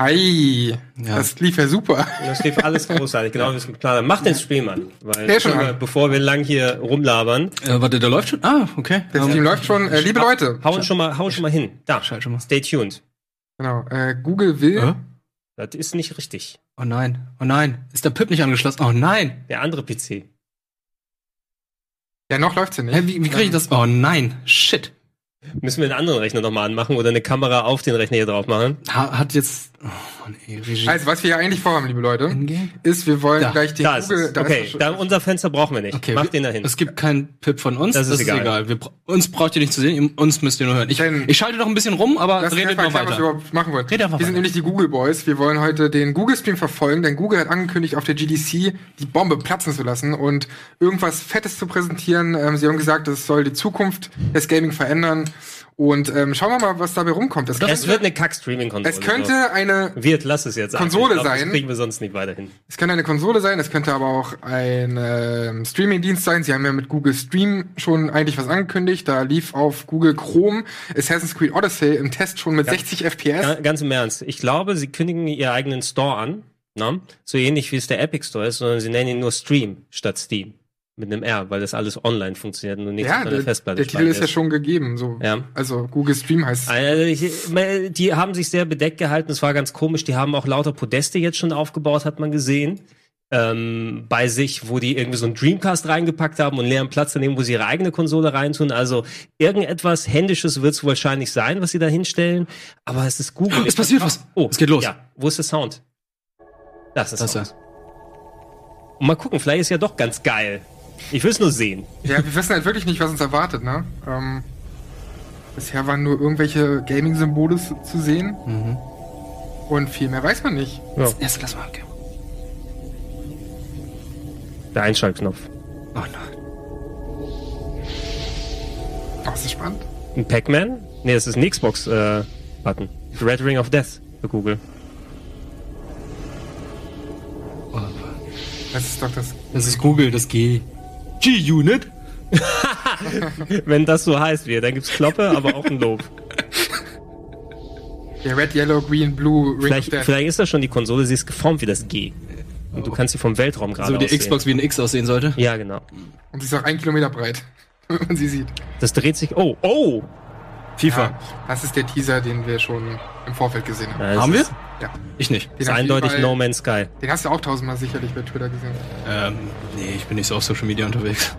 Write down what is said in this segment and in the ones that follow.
Ei, Ja. das lief ja super. Das lief alles großartig, genau es geplant haben. Mach den Stream an, weil Der schon bevor wir- an. bevor wir lang hier rumlabern, Äh, warte, der läuft schon? Ah, okay. Der Stream läuft schon. Äh, liebe Leute, hauen schon mal, hauen schon mal hin. Da, Schalt schon mal. stay tuned. genau, äh, Google will, Äh? Das ist nicht richtig. Oh nein, oh nein. Ist der Pip nicht angeschlossen? Oh nein. Der andere PC. ja noch läuft's ja nicht. Hä, wie wie kriege ich das? Oh nein. Shit. Müssen wir den anderen Rechner nochmal anmachen oder eine Kamera auf den Rechner hier drauf machen? Ha, hat jetzt. Oh Mann, ey, Regie. Also, was wir ja eigentlich vorhaben, liebe Leute, Ingame? ist, wir wollen Da. gleich den Da ist Google, es. da Okay, ist da, unser Fenster brauchen wir nicht. Okay, Mach wir- den dahin. Es gibt keinen Pip von uns. Das ist egal. Wir, uns braucht ihr nicht zu sehen, uns müsst ihr nur hören. Ich, Denn- ich schalte noch ein bisschen rum, aber Lass mich redet mal noch erklären, was wir weiter. überhaupt machen wollen. Red einfach wir sind weiter. nämlich die Google Boys. Wir wollen heute den Google-Stream verfolgen, denn Google hat angekündigt, auf der GDC die Bombe platzen zu lassen und irgendwas Fettes zu präsentieren. Ähm, sie haben gesagt, das soll die Zukunft des Gaming verändern. Und ähm, schauen wir mal, was dabei rumkommt. Es, es könnte, wird eine Kack-Streaming-Konsole. es könnte eine. Wird, lass es jetzt. Konsole glaub, sein. Das kriegen wir sonst nicht weiterhin. Es könnte eine Konsole sein, es könnte aber auch ein ähm, Streaming-Dienst sein. Sie haben ja mit Google Stream schon eigentlich was angekündigt. Da lief auf Google Chrome Assassin's Creed Odyssey im Test schon mit 60 FPS. Ga- Ganz im Ernst. Ich glaube, sie kündigen ihren eigenen Store an. Ne? So ähnlich wie es der Epic Store ist, sondern sie nennen ihn nur Stream statt Steam. Mit einem R, weil das alles online funktioniert und nicht Ja, auf einer der, Festplatte der Titel ist ja schon gegeben. So. Ja. Also Google Stream heißt Also ich, die haben sich sehr bedeckt gehalten. Es war ganz komisch. Die haben auch lauter Podeste jetzt schon aufgebaut, hat man gesehen. Ähm, bei sich, wo die irgendwie so einen Dreamcast reingepackt haben und leeren Platz daneben, wo sie ihre eigene Konsole reintun. Also irgendetwas Händisches wird es wahrscheinlich sein, was sie da hinstellen. Aber es ist Google. Es passiert was. Oh, Es geht los. Ja, wo ist der Sound? Das ist Das Sound. Und mal gucken, vielleicht ist ja doch ganz geil. Ich will es nur sehen. Ja, wir wissen halt wirklich nicht, was uns erwartet, ne? Ähm, bisher waren nur irgendwelche Gaming-Symbole zu sehen. Mhm. Und viel mehr weiß man nicht. Ja, Erst lass mal. Okay. der Einschaltknopf. Oh nein. Oh, ist das spannend. Ein Pac-Man? Nee, das ist ein Xbox-Button. Red Ring of Death für Google. Das ist doch das. Das ist Google, das G. G-Unit? Wenn das so heißt wie, dann gibt's Kloppe, aber auch ein Lob. Der Red, Yellow, Green, Blue, Ring Vielleicht, vielleicht ist das schon die Konsole, sie ist geformt wie das G. Und du kannst sie vom Weltraum gerade So wie die aussehen. Xbox wie ein X aussehen sollte. Ja, genau. Und sie ist auch ein Kilometer breit, wenn man sie sieht. Das dreht sich. Oh, oh! FIFA. Ja, das ist der Teaser, den wir schon im Vorfeld gesehen haben. Ja, das Haben wir? ist, Ja. Ich nicht. Den ist eindeutig Fall- No Man's Sky. Den hast du auch tausendmal sicherlich bei Twitter gesehen. Ähm, nee, ich bin nicht so auf Social Media unterwegs.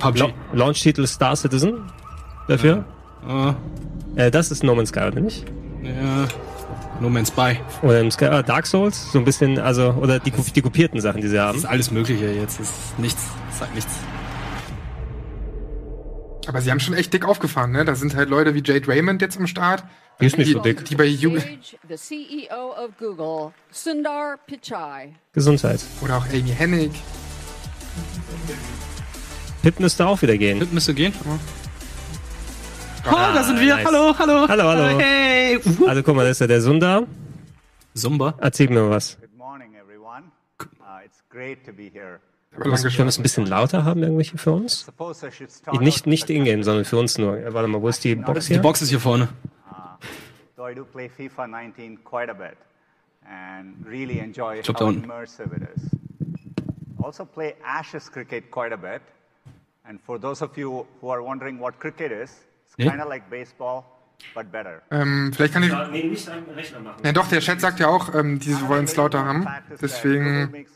PUBG. La Launch-Titel Star Citizen dafür. Ah, Äh, das ist No Man's Sky, oder nicht? ja. No Man's Spy. Oder im Sky, ah, Dark Souls, so ein bisschen, also, oder die, die kopierten Sachen, die sie Das haben. ist alles Mögliche jetzt. Das ist nichts. Das sagt nichts. Aber sie haben schon echt dick aufgefahren, ne? Da sind halt Leute wie Jade Raymond jetzt am Start. Die ist nicht die, so dick. Die bei of Google, Sundar Pichai. Gesundheit. oder auch Amy Hennig. Pip müsste auch wieder gehen. Pip müsste gehen. Oh, Ah, da sind wir. nice. Hallo, hallo. Hallo, hallo. Hey. Uhu. Also guck mal, das ist ja der Sundar. Zumba. Erzähl mir mal was. Good morning, everyone. Uh, it's great to be here. Können wir es ein bisschen lauter haben, irgendwelche für uns? Nicht, nicht in-game, sondern für uns nur. Warte mal, wo ist die Box Die hier? Box ist hier vorne. Though I do play FIFA 19 quite a bit and really enjoy glaub, da how unten. immersive it is. Also play Ashes cricket quite a bit. And for those of you who are wondering what cricket is, it's kind of like baseball. Ähm, vielleicht kann ich. Nee, nicht am Rechner machen. Ja doch, der Chat sagt ja auch, ähm, die wollen es lauter haben. Deswegen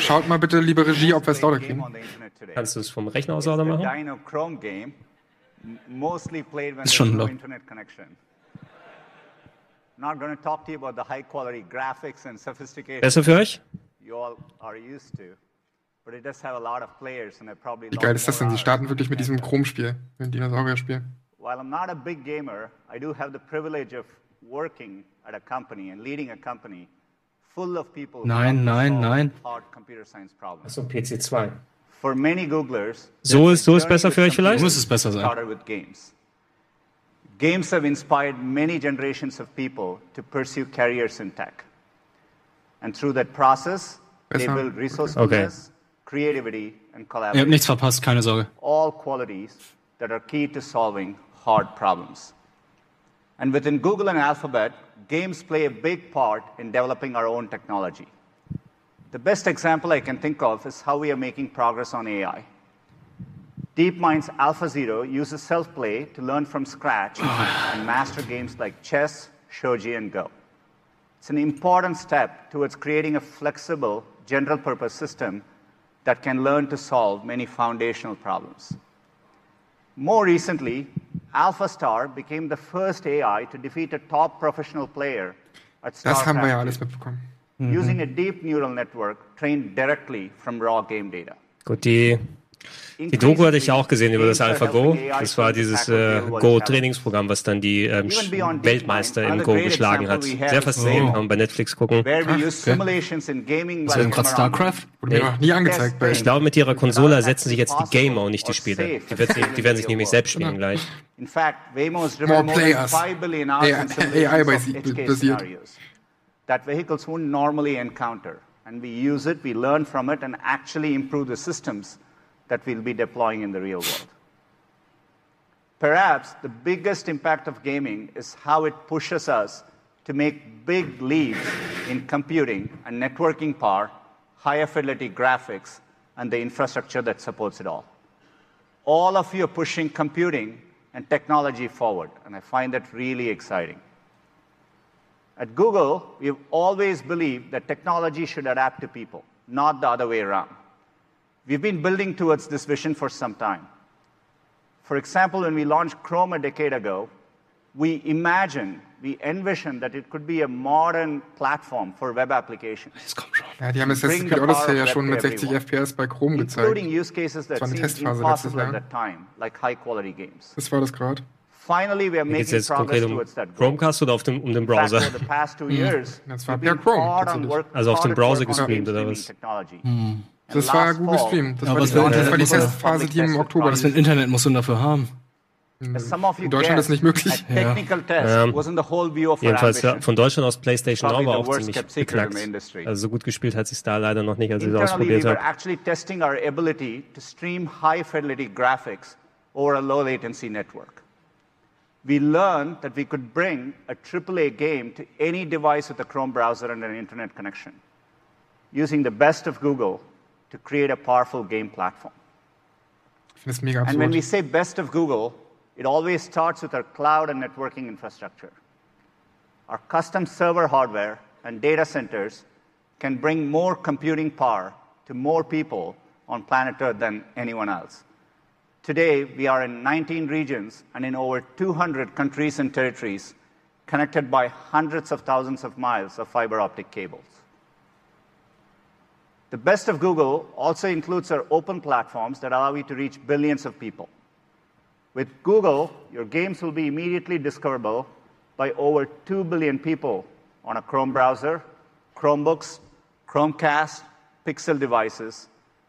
schaut mal bitte, liebe Regie, ob wir es lauter kriegen. Kannst du es vom Rechner aus lauter machen? Ist schon laut. internet connection. Not going to talk to you about the high quality graphics and sophistication Besser für euch? you all are used to, but it does have a lot of players and I probably Wie geil ist das denn? Sie starten wirklich mit diesem Chrome-Spiel, mit dem Dinosaurier-Spiel. While I'm not a big gamer, I do have the privilege of working at a company and leading a company full of people who Nein, want to nein, solve nein. hard computer science problems. So, PC2. For many Googlers, So ist, so ist journey besser with für euch vielleicht? Muss es besser sein. started with games. Games have inspired many generations of people to pursue careers in tech. And through that process, they build resourcefulness, creativity, and Ihr habt collaboration. nichts verpasst, keine Sorge. All qualities that are key to solving hard problems. And within Google and Alphabet, games play a big part in developing our own technology. The best example I can think of is how we are making progress on AI. DeepMind's AlphaZero uses self play to learn from scratch oh, and master games like chess, shogi, and Go. It's an important step towards creating a flexible, general purpose system that can learn to solve many foundational problems. More recently, AlphaStar became the first AI to defeat a top professional player at Das haben wir ja StarCraft alles mitbekommen. Mhm. using a deep neural network trained directly from raw game data. Gut, die, die Doku hatte ich ja auch gesehen über das AlphaGo. Das war dieses äh, Go-Trainingsprogramm, was dann die ähm, Weltmeister im Go geschlagen hat. Sehr faszinierend, kann man bei Netflix gucken. Das wäre like gerade StarCraft. Wurde mir noch nie angezeigt bei Ich glaube, mit ihrer Konsole ersetzen sich jetzt die Gamer und nicht die Spieler. Die, wird, die werden sich nämlich selbst spielen gleich. In fact, Waymo's More driven more than players. 5 billion hours AI basiert. that vehicles wouldn't normally encounter. And we use it, we learn from it, and actually improve the systems that we'll be deploying in the real world. Perhaps the biggest impact of gaming is how it pushes us to make big leaps in computing and networking power, higher fidelity graphics, and the infrastructure that supports it all. All of you are pushing computing and technology forward, and I find that really exciting. At Google, we've always believed that technology should adapt to people, not the other way around. We've been building towards this vision for some time. For example, when we launched Chrome a decade ago, we imagined, we envisioned that it could be a modern platform for web applications. Das kommt schon. Ja, die haben Assassin's Bring the Creed Odyssey ja schon mit 60. FPS bei Chrome Including gezeigt. use cases that war eine seemed Testphase letztes impossible at Jahr. that time, like high quality games. Das war das gerade. Finally, we are making jetzt progress konkret um towards that goal. Chromecast oder auf dem, um den In fact, Browser? over the past two years, Das war per Chrome, hard on tatsächlich. work- Also auf dem Browser work on gestreamt, game oder was? technology. Das war Google fall, Stream. Das Ja, war was die, das war die Internet- Testphase, die im Oktober. Was für ein Internet musst du denn dafür haben? You In Deutschland ist nicht möglich. a technical test Ja. wasn't the whole view of our Jedenfalls ja, von Deutschland aus PlayStation Now war auch ziemlich beknackt. Also so gut gespielt hat sich da leider noch nicht, als ich es ausprobiert habe. actually testing our ability to stream high fidelity graphics over a low latency network. We learned that we could bring a AAA game to any device with a Chrome browser and an internet connection, using the best of Google to create a powerful game platform. Ich finde das mega And when we say best of Google, it always starts with our cloud and networking infrastructure. Our custom server hardware and data centers can bring more computing power to more people on planet Earth than anyone else. Today, we are in 19 regions and in over 200 countries and territories, connected by hundreds of thousands of miles of fiber optic cables. The best of Google also includes our open platforms that allow you to reach billions of people. With Google, your games will be immediately discoverable by over 2 billion people on a Chrome browser, Chromebooks, Chromecast, Pixel devices,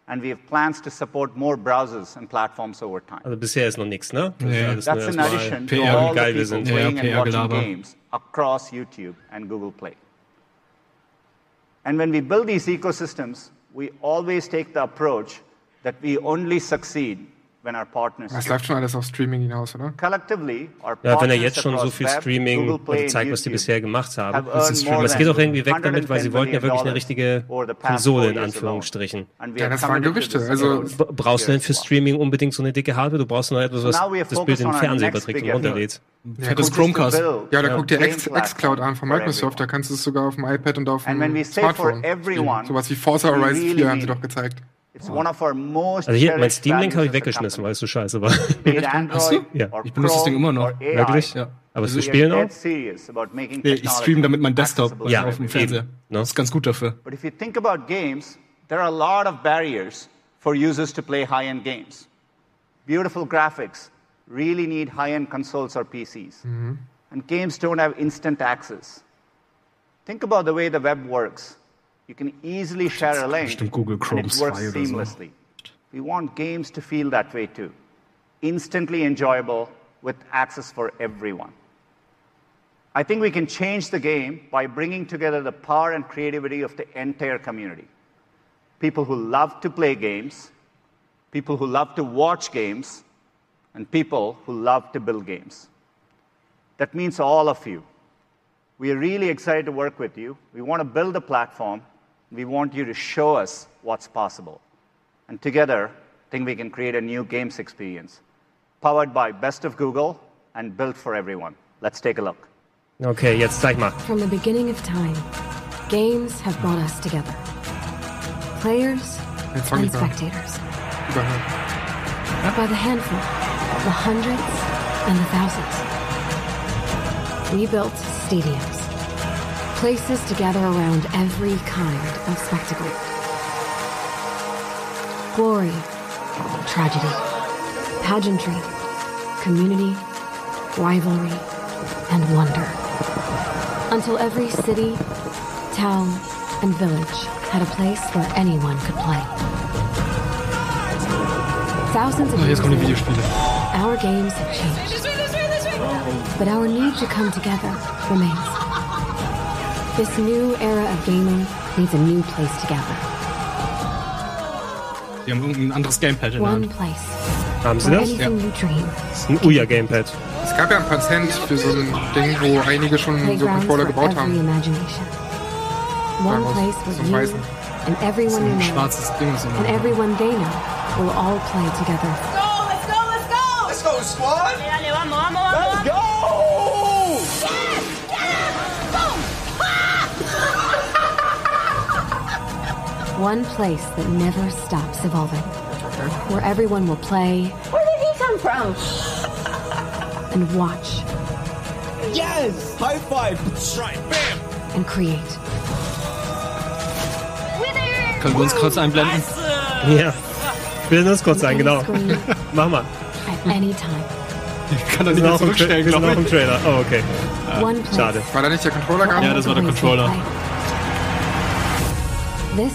and we have plans to support more browsers and platforms over time. Also bisher ist noch nichts, ne? Das ist Nee. alles That's nur in erstmal addition to all the people sind. Ja, playing and watching PR-Gelaber. games across YouTube and Google Play. And when we build these ecosystems, we always take the approach that we only succeed when our partners Das do. läuft schon alles auf Streaming hinaus, oder? Collectively, our Ja, wenn er partners jetzt schon so viel Streaming Google Play, oder zeigt, was die bisher gemacht haben. have Das ist earned Streaming. es geht than auch irgendwie weg damit, weil sie 110 wollten ja wirklich eine billion richtige Konsole in Anführungsstrichen. Ja, das waren Gerüchte. Also- Brauchst du denn für. Streaming unbedingt so eine dicke Hardware? Du brauchst nur etwas, was das Bild Fernseher next überträgt und runterlädt. Fettes is to Chromecast. Ja, da a guckt dir xCloud an von Microsoft. Da kannst du es sogar auf dem iPad und auf dem Smartphone everyone. Sowas wie Forza Horizon really 4 haben sie doch gezeigt. It's one of our most Also hier, mein Steam Link habe ich values as a weggeschmissen, weil es so scheiße war. Be it Android Ja. or Ich benutze das Ding immer noch. or AI, Wirklich? Ja. Aber Also zu spielen auch? serious about making Nee, ich technology streame damit meinen Desktop accessible Ja, auf dem. Fernseher. ne? Das ist ganz gut dafür. But if you think about games, there are a lot of barriers for users to play high-end games. Beautiful graphics really need high-end consoles or PCs. Mm-hmm. And games don't have instant access. Think about the way the web works. You can easily share a link Google and it works 2 oder seamlessly. We want games to feel that way too. Instantly enjoyable with access for everyone. I think we can change the game by bringing together the power and creativity of the entire community. People who love to play games, people who love to watch games, and people who love to build games. That means all of you. We are really excited to work with you. We want to build a platform. We want you to show us what's possible. And together, I think we can create a new games experience powered by Best of Google and built for everyone. Let's take a look. Okay, jetzt zeig mal. From the beginning of time, games have brought us together. Players and spectators. Überhören. By the handful, the hundreds, and the thousands. We built stadiums, places to gather around every kind of spectacle. Glory, tragedy, pageantry, community, rivalry, and wonder. Until every city, town, and village had a place where anyone could play. Thousands of years jetzt kommen die later, Videospiele. our games have changed. But our need to come together remains. This new era of gaming needs a new place to gather. Die haben irgendein anderes Gamepad in der One Hand. place Haben sie where das? anything you dream, Das ist ein Uja-Gamepad. Es gab ja ein Patent für so ein Ding, wo einige schon so playgrounds Controller for gebaut every haben. One Daraus place zum Weißen. you and everyone you Ein know schwarzes Ding. So and everyone they know will all play together. Let's go, let's go! Let's go, squad! Dale, vamos, vamos, vamos! Let's go! One place that never stops evolving. Where everyone will play Where did he come from? and watch Yes! High five! Right, bam! and create. Können wir uns kurz einblenden? Ja. Ich will das kurz sein, Any genau. screen Mach mal. at any time. Ich kann das Wir nicht sind mehr auch im, Tra zurückstellen, wir sind glaube auch im. Trailer. Oh, okay. One place. Schade. War da nicht der Controller where gar Ja, das war der the Controller. This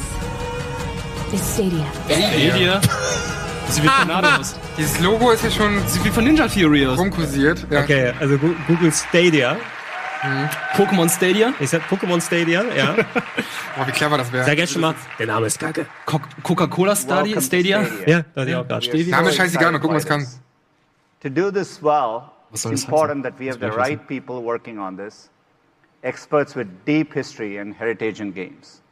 is Stadia. Stadia. Sieht wie Tornado aus. Dieses Logo ist ja schon Sieht wie von Ninja Theory aus. rumkursiert. Ja. Okay, also Google Stadia. Pokémon Stadia. Ich sag Pokémon Stadia, ja. Boah, wie clever das wäre. Sag jetzt schon mal, der Name ist kacke. Co Coca-Cola Stadia. Welcome Stadia. Ja, da hatte ich auch gerade. Stadia. Name ist scheißegal, mal gucken, was kann. To do this well, Was it's soll das important that we have Das the right people working on this, experts with deep history and heritage in games.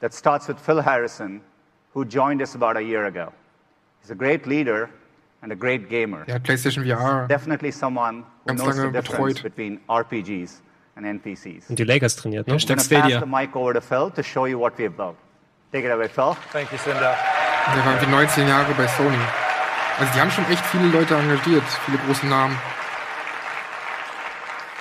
That starts with Phil Harrison, who joined us about a year ago. He's a great leader and a great gamer. Der hat PlayStation VR. Definitely someone who Ganz knows the lange difference betreut. between RPGs and NPCs. Und die Lakers trainiert, ne? I'm Hashtag going to pass Stadia. the mic over to Phil to show you what we have built. Take it away, Phil. Thank you, Cinder. Der war irgendwie 19 Jahre bei Sony. Also die haben schon echt viele Leute engagiert, viele große Namen.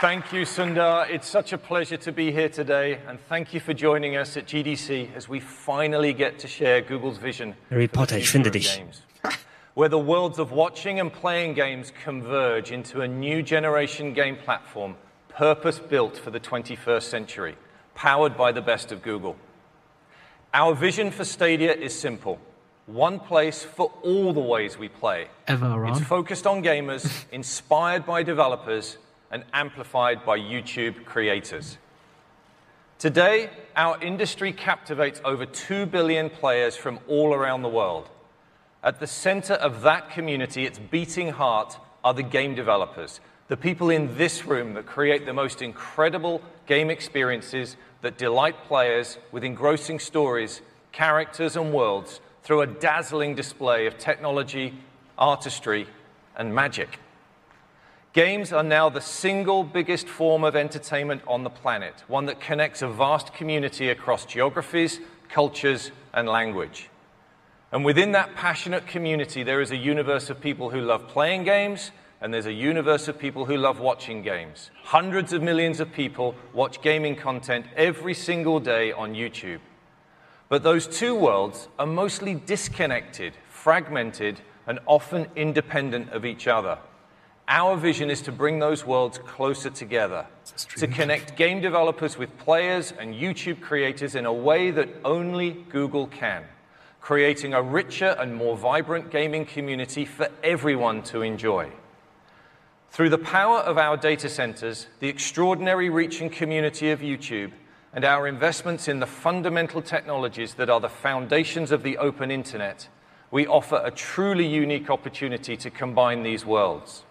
Thank you, Sundar. It's such a pleasure to be here today, and thank you for joining us at GDC as we finally get to share Google's vision Harry for the Potter, ich finde of dich. games. Where the worlds of watching and playing games converge into a new generation game platform purpose built for the 21st century, powered by the best of Google. Our vision for Stadia is simple one place for all the ways we play. Ever It's focused on gamers, inspired by developers, and amplified by YouTube creators. Today, our industry captivates over 2 billion players from all around the world. At the center of that community, its beating heart, are the game developers, the people in this room that create the most incredible game experiences that delight players with engrossing stories, characters, and worlds through a dazzling display of technology, artistry, and magic. Games are now the single biggest form of entertainment on the planet, one that connects a vast community across geographies, cultures, and language. And within that passionate community, there is a universe of people who love playing games, and there's a universe of people who love watching games. Hundreds of millions of people watch gaming content every single day on YouTube. But those two worlds are mostly disconnected, fragmented, and often independent of each other. Our vision is to bring those worlds closer together, to connect game developers with players and YouTube creators in a way that only Google can, creating a richer and more vibrant gaming community for everyone to enjoy. Through the power of our data centers, the extraordinary reach and community of YouTube, and our investments in the fundamental technologies that are the foundations of the open internet, we offer a truly unique opportunity to combine these worlds.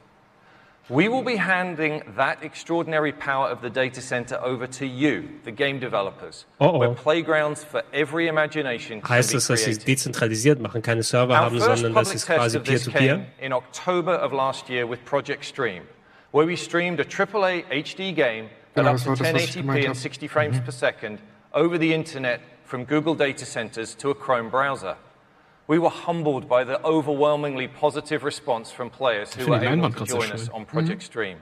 We will be handing that extraordinary power of the data center over to you, the game developers, Oh, oh. where playgrounds for every imagination can Heißt be es, dass sie created. dezentralisiert machen, keine Server Our haben, first sondern das public ist test quasi of this Peer-to-Peer? came in October of last year with Project Stream, where we streamed a AAA HD game at Genau, up to war das, was ich 1080p and 60 frames mhm. per second over the internet from Google data centers to a Chrome browser. We were humbled by the overwhelmingly positive response from players who were able to join us on Project Stream.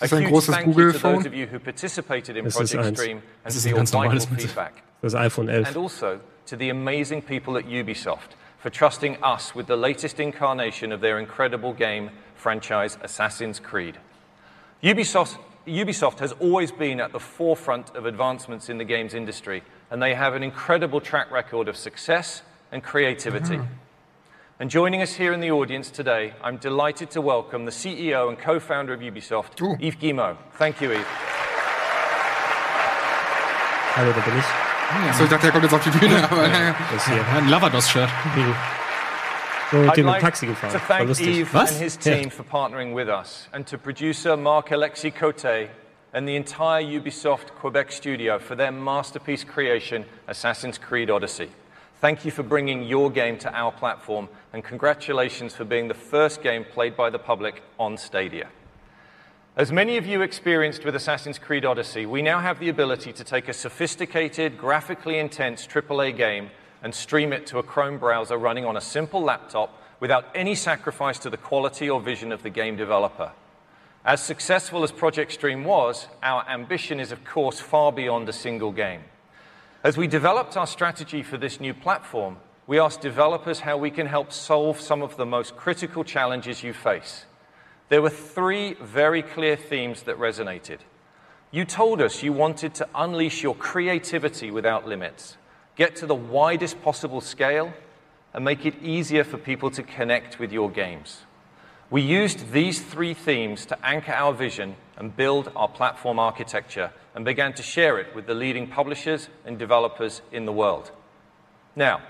A Das ist ein huge thank you to those of you who participated in Project. Stream and for your vital feedback Das iPhone 11. and also to the amazing people at Ubisoft for trusting us with the latest incarnation of their incredible game franchise, Assassin's Creed. Ubisoft, Ubisoft has always been at the forefront of advancements in the games industry, and they have an incredible track record of success and creativity. And joining us here in the audience today, I'm delighted to welcome the CEO and co founder of Ubisoft, Oh. Yves Guillemot. Thank you, Yves. Hallo, da bin ich. Achso, ich dachte, er kommt jetzt auf die Bühne, aber naja. Das hier. Ja, ein Lavados-Shirt. So, mit I'd dem im like Taxi to gefahren. War thank lustig. Yves Was? and his Ja. team for partnering with us, and to producer Marc Alexis Cote and the entire Ubisoft Quebec studio for their masterpiece creation, Assassin's Creed Odyssey. Thank you for bringing your game to our platform, and congratulations for being the first game played by the public on Stadia. As many of you experienced with Assassin's Creed Odyssey, we now have the ability to take a sophisticated, graphically intense AAA game and stream it to a Chrome browser running on a simple laptop without any sacrifice to the quality or vision of the game developer. As successful as Project Stream was, our ambition is, of course, far beyond a single game. As we developed our strategy for this new platform, we asked developers how we can help solve some of the most critical challenges you face. There were three very clear themes that resonated. You told us you wanted to unleash your creativity without limits, get to the widest possible scale, and make it easier for people to connect with your games. We used these three themes to anchor our vision and build our platform architecture and began to share it with the leading publishers and developers in the world. Now,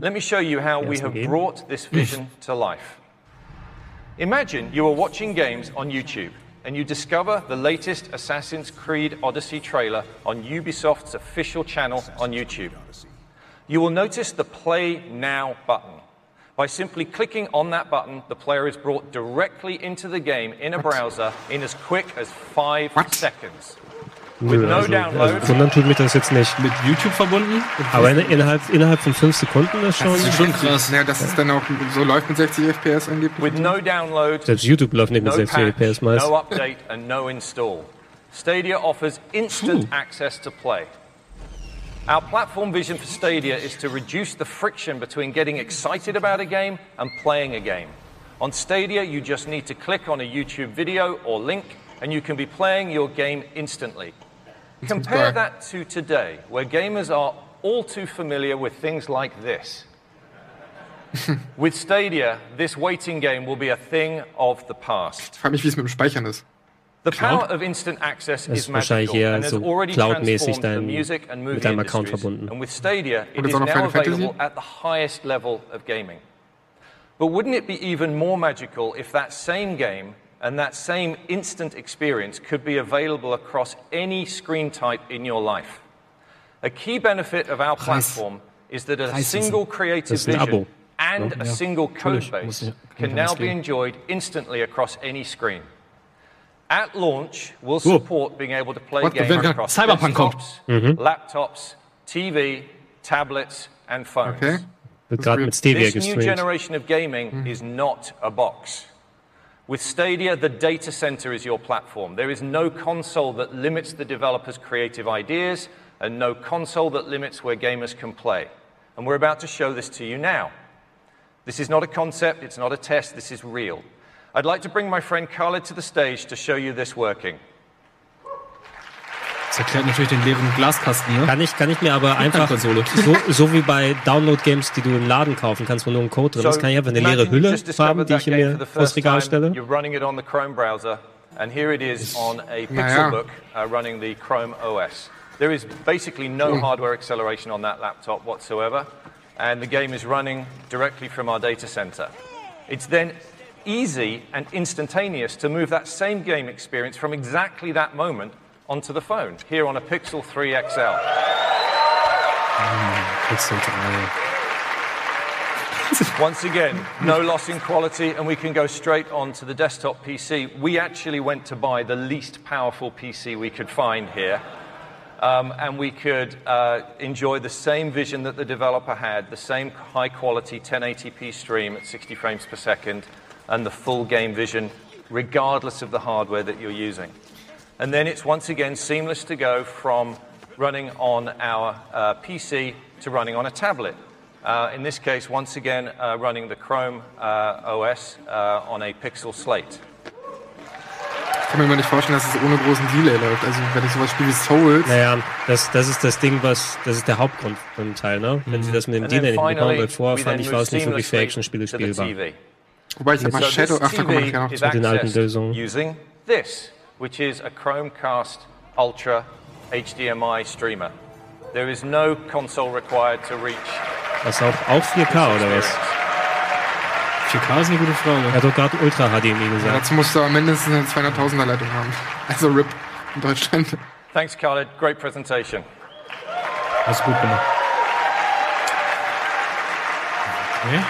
let me show you how we have indeed. brought this vision to life. Imagine you are watching games on YouTube and you discover the latest Assassin's Creed Odyssey trailer on Ubisoft's official channel on YouTube. You will notice the Play Now button. By simply clicking on that button, the player is brought directly into the game in a browser in as quick as five What? seconds. Nö, no also, download. also wundern tut mich das jetzt nicht. Mit YouTube verbunden? Aber in, innerhalb, innerhalb von fünf Sekunden ist schon. Das ist schon krass. Naja, dass es dann auch so läuft mit 60 FPS angeblich. With no download, Selbst YouTube läuft nicht mit no 60 patch, FPS meist. no update, and no install. Stadia offers instant access to play. Our platform vision for Stadia is to reduce the friction between getting excited about a game and playing a game. On Stadia, you just need to click on a YouTube video or link, and you can be playing your game instantly. Compare that to today, where gamers are all too familiar with things like this. with Stadia, this waiting game will be a thing of the past. Ich frage mich, wie es mit dem Speichern ist. The power of instant access Das is ist wahrscheinlich magical eher and has so already cloudmäßig transformed the music and movie mit deinem Account industries. verbunden. And with Stadia, it Und jetzt auch noch now Final Fantasy? available at the highest level of gaming. But wouldn't it be even more magical if that same game and that same instant experience could be available across any screen type in your life? A key benefit of our platform is that a single creative Das vision and a single code base can now be enjoyed instantly across any screen. At launch, we'll support being able to play What the- games wenn uh, across Cyberpunk kommt. desktops, mm-hmm. laptops, TV, tablets, and phones. Okay. Wird gerade mit Stevia This new gestreamt. generation of gaming mm. is not a box. With Stadia, the data center is your platform. There is no console that limits the developer's creative ideas and no console that limits where gamers can play. And we're about to show this to you now. This is not a concept, it's not a test, this is real. I'd like to bring my friend Khaled to the stage to show you this working. Das erklärt natürlich den leeren Glaskasten, ne? Kann ich, kann ich mir aber einfach, Konsole. so, so wie bei Download-Games, die du im Laden kaufen kannst, wo nur ein Code drin ist, kann ich einfach eine leere imagine you've Hülle just discovered haben, die that ich game mir for the vors first Regal time. stelle. You're running it on the Chrome browser, and here it is on a Naja. Pixelbook uh, running the Chrome OS. There is basically no hardware acceleration on that laptop whatsoever, and the game is running directly from our data center. It's then easy and instantaneous to move that same game experience from exactly that moment onto the phone, here on a Pixel 3 XL. 3. Once again, no loss in quality, and we can go straight on to the desktop PC. We actually went to buy the least powerful PC we could find here. Um, and we could uh, enjoy the same vision that the developer had, the same high quality 1080p stream at 60 frames per second, and the full game vision, regardless of the hardware that you're using. And then it's once again seamless to go from running on our uh, PC to running on a tablet. Uh, in this case, once again, uh, running the Chrome uh, OS uh, on a Pixel Slate. Ich kann mir immer nicht vorstellen, dass es ohne großen Delay läuft. Also wenn ich sowas spiele wie Souls, Naja, das, das ist das Ding, was, das ist der Hauptgrund vom Teil, ne? Wenn sie das mit dem And then Delay nicht bekommen, weil vorher fand ich, war es nicht wirklich für seamlessly Actionspiele spielbar. TV. Wobei ich habe mal So Shadow, ach, da kommen wir zu. Mit den alten accessed Lösungen. using this, which is a Chromecast Ultra HDMI streamer. There is no console required to reach Was auch, auch 4K oder was? 4K ist eine gute Frage. Er hat doch gerade Ultra HDMI Ja, gesagt. dazu musst du aber mindestens eine 200.000er Leitung haben. Also RIP in Deutschland. Thanks, Khaled. Great presentation. Hast du gut gemacht. Okay.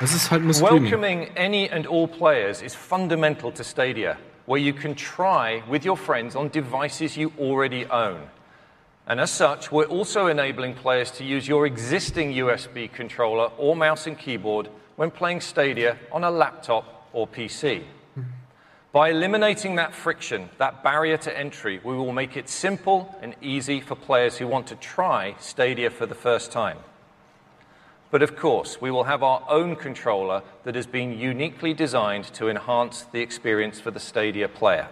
Das ist halt nur. Welcoming any and all players is fundamental to Stadia, where you can try with your friends on devices you already own. And as such, we're also enabling players to use your existing USB controller or mouse and keyboard when playing Stadia on a laptop or PC. By eliminating that friction, that barrier to entry, we will make it simple and easy for players who want to try Stadia for the first time. But of course, we will have our own controller that has been uniquely designed to enhance the experience for the Stadia player.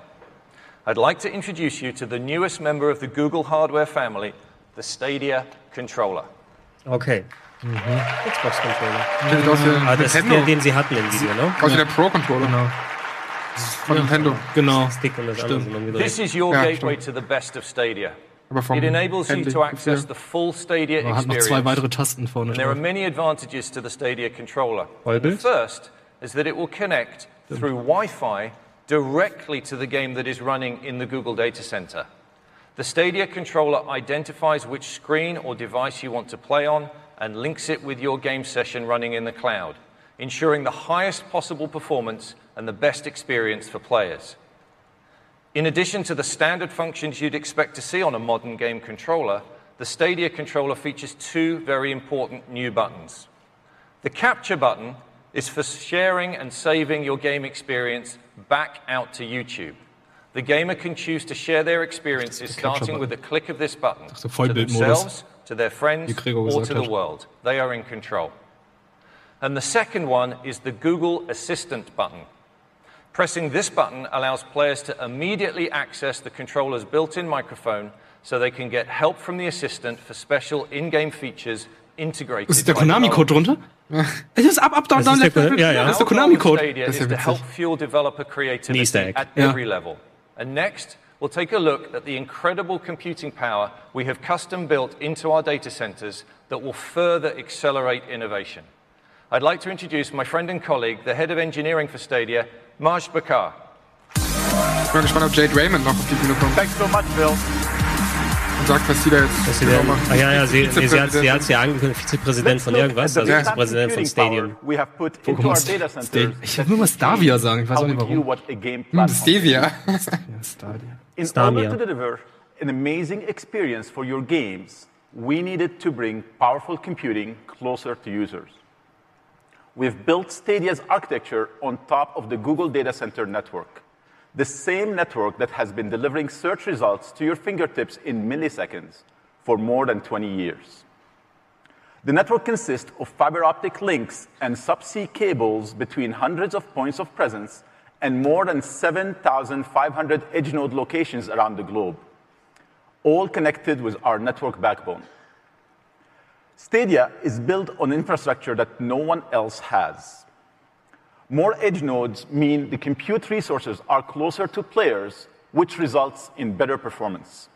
I'd like to introduce you to the newest member of the Google hardware family, the Stadia controller. Okay. Xbox Controller. Sieht aus wie Ah, das ist Nintendo. der, den sie hatten im Video, ne? Aus wie der Pro-Controller. Genau. Von Nintendo. Genau. Stick und das andere sind umgedreht. This is your Ja, gateway stimmt. to the best of Stadia. Aber vom It enables you to access the full Stadia Man hat noch experience. zwei weitere Tasten vorne And there are many advantages to the Stadia controller. The first is that it will connect through Wi Fi directly to the game that is running in the Google Data Center. The Stadia controller identifies which screen or device you want to play on and links it with your game session running in the cloud, ensuring the highest possible performance and the best experience for players. In addition to the standard functions you'd expect to see on a modern game controller, the Stadia controller features two very important new buttons. The capture button is for sharing and saving your game experience back out to YouTube. The gamer can choose to share their experiences starting with a click of this button to themselves, to their friends, or to the world. They are in control. And the second one is the Google Assistant button. Pressing this button allows players to immediately access the controller's built in microphone so they can get help from the assistant for special in game features integrated. Ist der. Konami-Code drunter? Es ist ab, ab, down, down, left, der left, Kon- ja, ja. Das ist der Our goal with Konami-Code. Stadia Das ist is to help fuel developer creativity at every level. And next, we'll take a look at the incredible computing power we have custom built into our data centers that will further accelerate innovation. I'd like to introduce my friend and colleague, the head of engineering for Stadia, Maj Bakar. Ich bin gespannt, ob Jade Raymond noch auf die Bühne kommt Thanks so much, Bill. und sagt, was sie da jetzt Dass sie genau macht. ah, ja, ja, sie, nee, sie hat Vizepräsident. es ja angekündigt, Vizepräsident von irgendwas, also Ja. Vizepräsident von Stadium. We have put into our data centers. Stadia. Ich will nur mal Stavia sagen, ich weiß How auch nicht warum. what a game Hm, platform Stevia. Stadia. In order to deliver an amazing experience for your games, we needed to bring powerful computing closer to users. We've built Stadia's architecture on top of the Google Data Center network, the same network that has been delivering search results to your fingertips in milliseconds for more than 20 years. The network consists of fiber optic links and subsea cables between hundreds of points of presence and more than 7,500 edge node locations around the globe, all connected with our network backbone. Stadia is built on infrastructure that no one else has. More edge nodes mean the compute resources are closer to players, which results in better performance.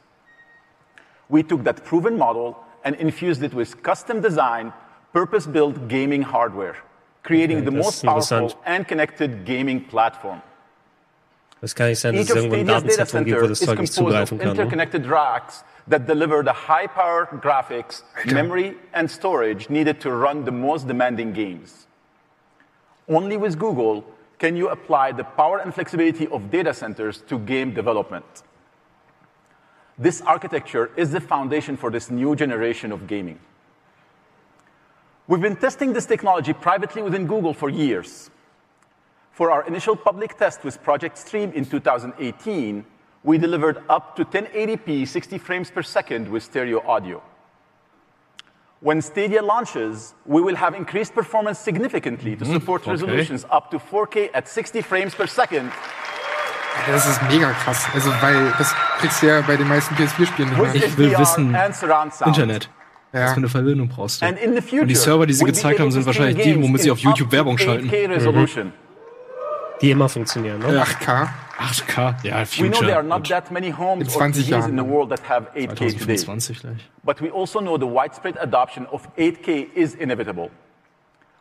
We took that proven model and infused it with custom designed, purpose built gaming hardware, creating Okay, the most powerful and connected gaming platform. Das kann nicht sein, dass Each es of irgendwo ein data Datenzentrum gibt, center wo das is Zeug nicht composed of zugreifen kann. Ne? interconnected racks that deliver the high-power graphics, Alter. memory, and storage needed to run the most demanding games. Only with Google can you apply the power and flexibility of data centers to game development. This architecture is the foundation for this new generation of gaming. We've been testing this technology privately within Google for years. For our initial public test with Project Stream in 2018, we delivered up to 1080p 60 frames per second with stereo audio. When Stadia launches, we will have increased performance significantly to mm-hmm. support okay. resolutions up to 4K at 60 frames per second Das ist mega krass. Also, weil das kriegst du ja bei den meisten PS4-Spielen nicht mehr. Ich will HDR wissen, and surround sound. Internet. Was Ja. für eine Verbindung brauchst du? And in the future, Und die Server, die sie we'll be gezeigt haben, able sind to wahrscheinlich die, womit sie auf YouTube up Werbung schalten. 8K mhm. resolution. Die immer funktionieren. Ne? Äh, 8K. 8K, ja, We know there are not that many In homes or TVs Jahren. in the world that have 8K today. gleich. But we also know the widespread adoption of 8K is inevitable.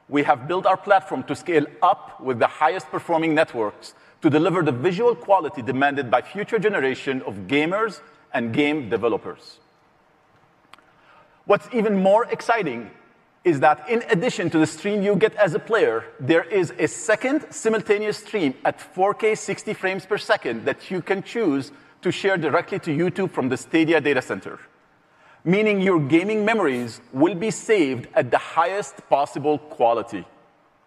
We have built our platform to scale up with the highest performing networks to deliver the visual quality demanded by future generation of gamers and game developers. What's even more exciting is that in addition to the stream you get as a player, there is a second simultaneous stream at 4K 60 frames per second that you can choose to share directly to YouTube from the Stadia data center. Meaning your gaming memories will be saved at the highest possible quality.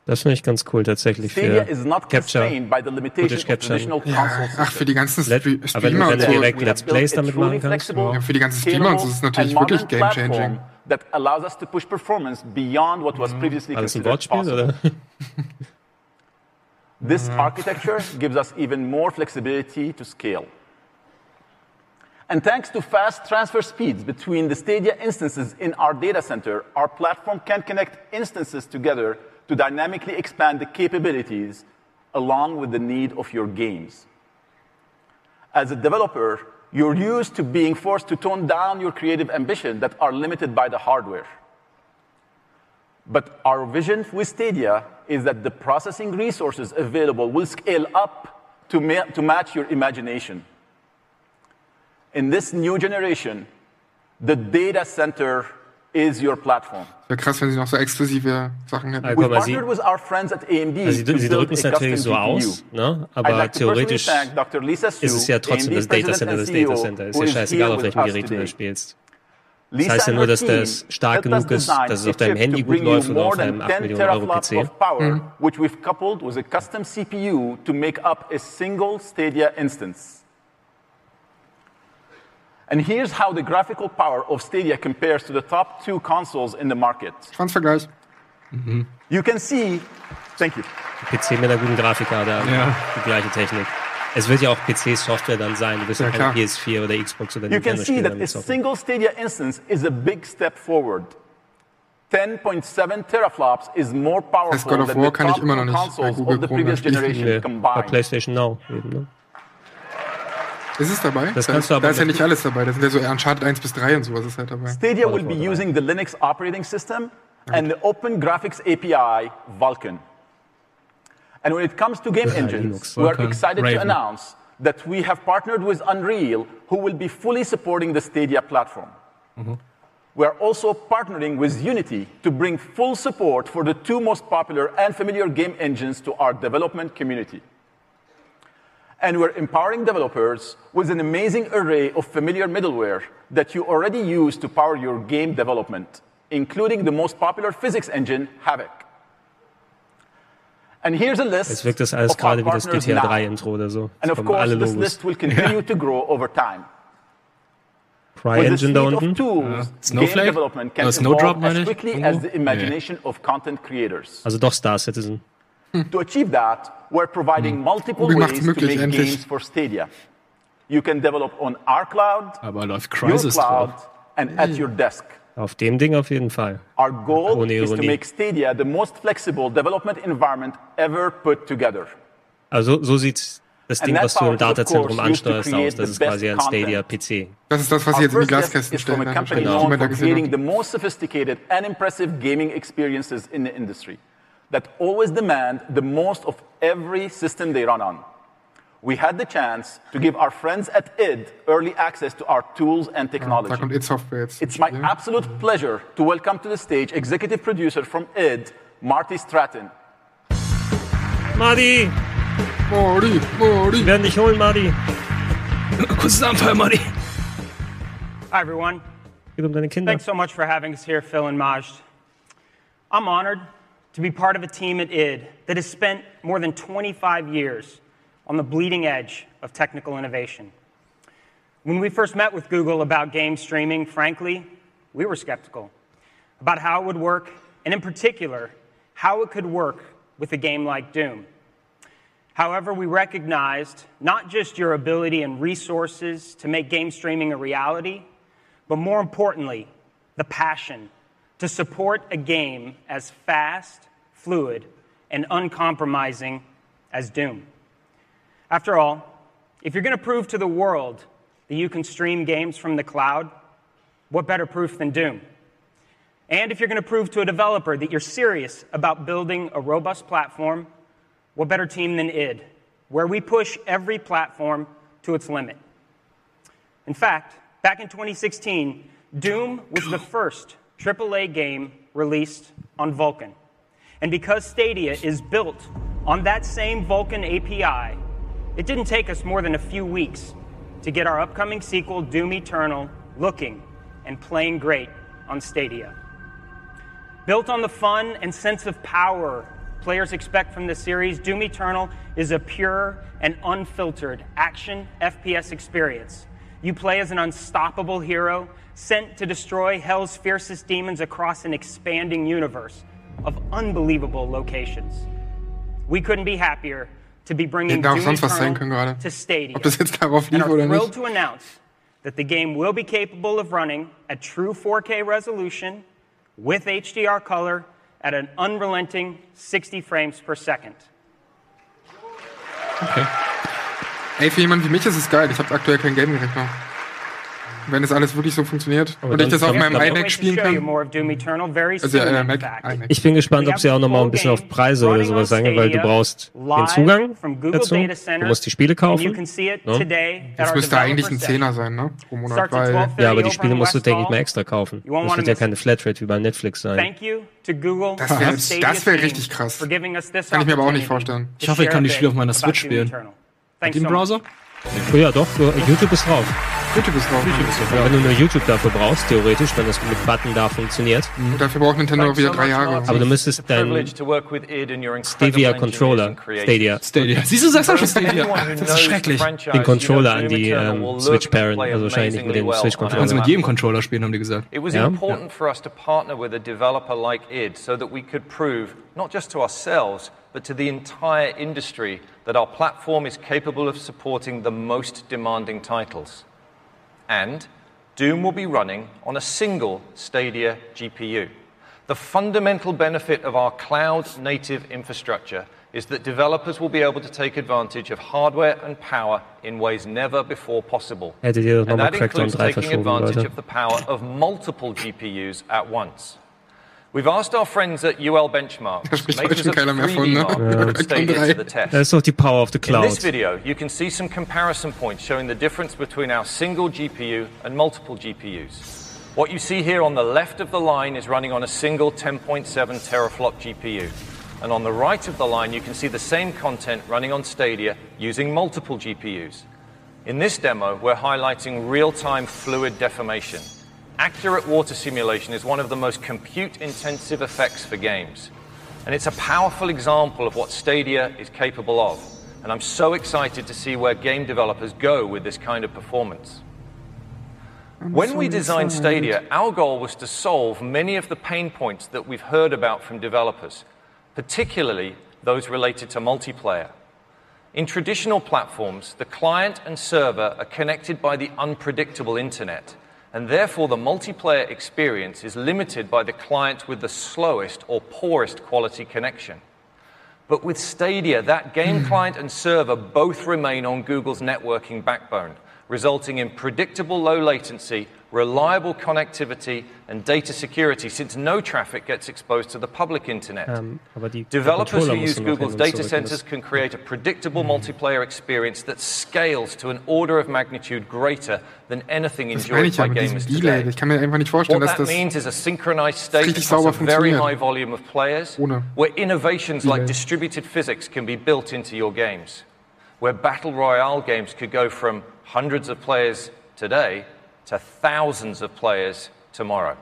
Das finde ich ganz cool tatsächlich Stadia für is not Capture. constrained by the limitation Footage of traditional Ja, console ach, für die ganzen Let- Stre aber Streamer und so. direkt Let's Plays damit machen kannst. Ja, für die ganzen Streamer und so ist es natürlich wirklich game-changing. That allows us to push performance beyond what was previously Alles ein considered possible. This architecture gives us even more flexibility to scale. And thanks to fast transfer speeds between the Stadia instances in our data center, our platform can connect instances together to dynamically expand the capabilities along with the need of your games. As a developer, you're used to being forced to tone down your creative ambition that are limited by the hardware. But our vision with Stadia is that the processing resources available will scale up to, ma- to match your imagination. In this new generation, the data center is your platform. Wäre krass, wenn sie noch so exklusive Sachen hätten. Guck mal, sie, partnered with our friends at AMD also sie, to sie build drücken a es natürlich custom so GPU. aus, ne? I'd aber like to personally theoretisch thank Dr. Lisa Su, ist es ja trotzdem das Data Center and das CEO, Data Center. Ist ja scheißegal, auf welchem Gerät du das spielst. Das heißt ja nur, dass das stark genug ist, dass es auf deinem Handy gut läuft oder more auf deinem 8 10 Millionen Euro PC. of And here's how the graphical power of Stadia compares to the top two consoles in the market. Schwanzvergleich. You can see, thank you. PC mit einer guten Grafikkarte haben, Ja. die gleiche Technik. Es wird ja auch PC-Software dann sein. Du wirst ja, Ja, keine klar. PS4 oder Xbox oder You can Nintendo see that a damit single Stadia instance is a big step forward. 10.7 teraflops is more powerful God of than War the kann ich top immer noch nicht bei consoles Google of the Chrome previous spielen. generation bei combined. PlayStation Now. Eben, ne? Ist es dabei? Das da kannst ist, du aber da ist ja nicht alles dabei. Da sind ja so Uncharted 1 bis 3 und sowas ist halt dabei. Stadia will be using the Linux operating system and the Open Graphics API Vulkan. And when it comes to game engines, we are Vulkan, excited to announce that we have partnered with Unreal, who will be fully supporting the Stadia platform. Mm-hmm. We are also partnering with Unity to bring full support for the two most popular and familiar game engines to our development community. And we're empowering developers with an amazing array of familiar middleware that you already use to power your game development, including the most popular physics engine, Havoc. And here's a list Es wirkt das alles of our gerade wie das partners GTA now. 3 Intro oder so. And of kommen alle course, this list will continue to grow over time. Cry With the Engine da suite of unten. tools, Ja. game Snowflake? development can Äh, Snowdrop, evolve meine as quickly as the imagination of content creators. Also doch Star Citizen. To achieve that, we're providing multiple Google ways to möglich, make endlich. games for Stadia. You can develop on our cloud, Aber läuft your Crysis cloud, drauf. and at your desk. Auf dem Ding auf jeden Fall. Our goal Ohne is to Ironie. make Stadia the most flexible development environment ever put together. Also so sieht das Ding, that was du im Datazentrum to ansteuerst, aus. Das the ist quasi ein best Stadia content. PC. Das ist das, was sie Our jetzt in die Glaskästen stellen. for gesehen creating the most sophisticated and impressive gaming experiences in the industry. That always demand the most of every system they run on. We had the chance to give our friends at id early access to our tools and uh, technology. kommt id Software jetzt. It's my absolute pleasure to welcome to the stage executive producer from id, Marty Stratton. Marty! Mori, Mori. Wir werden dich holen, Marty. Kurzes Abenteuer, Marty. Hi, everyone. Geht deine Kinder. Thanks so much for having us here, Phil and Majd. I'm honored to be part of a team at ID that has spent more than 25 years on the bleeding edge of technical innovation. When we first met with Google about game streaming, frankly, we were skeptical about how it would work, and in particular, how it could work with a game like Doom. However, we recognized not just your ability and resources to make game streaming a reality, but more importantly, the passion to support a game as fast, fluid, and uncompromising as Doom. After all, if you're going to prove to the world that you can stream games from the cloud, what better proof than Doom? And if you're going to prove to a developer that you're serious about building a robust platform, what better team than id, where we push every platform to its limit? In fact, back in 2016, Doom was the first AAA game released on Vulkan. And because Stadia is built on that same Vulkan API, it didn't take us more than a few weeks to get our upcoming sequel, Doom Eternal, looking and playing great on Stadia. Built on the fun and sense of power players expect from the series, Doom Eternal is a pure and unfiltered action FPS experience. You play as an unstoppable hero sent to destroy hell's fiercest demons across an expanding universe of unbelievable locations. We couldn't be happier to be bringing Doom Eternal to Stadia. Ob das jetzt darauf lief oder thrilled nicht. to announce that the game will be capable of running at true 4K resolution with HDR color at an unrelenting 60 frames per second. Okay. Ey, für jemanden wie mich ist es geil. Ich habe aktuell keinen Gaming-Rechner. Wenn das alles wirklich so funktioniert und ich das auf meinem iMac spielen kann. Also äh, Mac, iMac. Ich bin gespannt, ob sie auch noch mal ein bisschen auf Preise oder sowas sagen, weil du brauchst den Zugang dazu. Du musst die Spiele kaufen. Ne? Das müsste eigentlich ein Zehner sein, ne? Pro Monat, weil Ja, aber die Spiele musst du, denke ich mal, extra kaufen. Das wird ja keine Flatrate wie bei Netflix sein. Das wäre wär richtig krass. Kann ich mir aber auch nicht vorstellen. Ich hoffe, ich kann die Spiele auf meiner Switch spielen. Mit dem. Browser? Oh ja, doch, du- YouTube ist drauf. YouTube ist drauf. Ja, wenn du nur YouTube dafür brauchst, theoretisch, wenn das mit Button da funktioniert. Und dafür braucht Nintendo Thanks wieder drei Jahre. Aber du müsstest dein privilege to work with id and your incredible Stadia engineers Controller. Stadia, Stadia. Siehst du, sagst auch schon Stadia. Das ist schrecklich. den Controller an die ähm, Switch parent, also wahrscheinlich mit amazingly dem Switch on Du Controller. kannst our mit jedem Controller spielen, haben die gesagt. It was Ja. important for us to partner with a developer like id so that we could prove, not just to ourselves, but to the entire industry, that our platform is capable of supporting the most demanding titles. And Doom will be running on a single Stadia GPU. The fundamental benefit of our cloud native infrastructure is that developers will be able to take advantage of hardware and power in ways never before possible. Hättet ihr das And that includes taking advantage of the power of multiple GPUs at once. We've asked our friends at UL Benchmark, Da spricht makers heute of keiner mehr von, 3D ne? Ja. Stadia to the test. Das ist doch die Power of the Cloud. In this video, you can see some comparison points showing the difference between our single GPU and multiple GPUs. What you see here on the left of the line is running on a single 10.7 teraflop GPU. And on the right of the line, you can see the same content running on Stadia using multiple GPUs. In this demo, we're highlighting real-time fluid deformation. Accurate water simulation is one of the most compute-intensive effects for games. And it's a powerful example of what Stadia is capable of. And I'm so excited to see where game developers go with this kind of performance. When we designed Stadia, our goal was to solve many of the pain points that we've heard about from developers, particularly those related to multiplayer. In traditional platforms, the client and server are connected by the unpredictable internet, and therefore the multiplayer experience is limited by the client with the slowest or poorest quality connection. But with Stadia, that game client and server both remain on Google's networking backbone, resulting in predictable low latency, reliable connectivity, and data security since no traffic gets exposed to the public internet. Aber die Developers who use Google's data centers can create a predictable multiplayer experience that scales to an order of magnitude greater than anything Das meine enjoyed ich ja by mit gamers today. Ich kann mir einfach nicht vorstellen, What dass that das means is a synchronized state richtig across a very high volume of players, Ohne where innovations like distributed physics can be built into your games, where battle royale games could go from hundreds of players today to thousands of players tomorrow.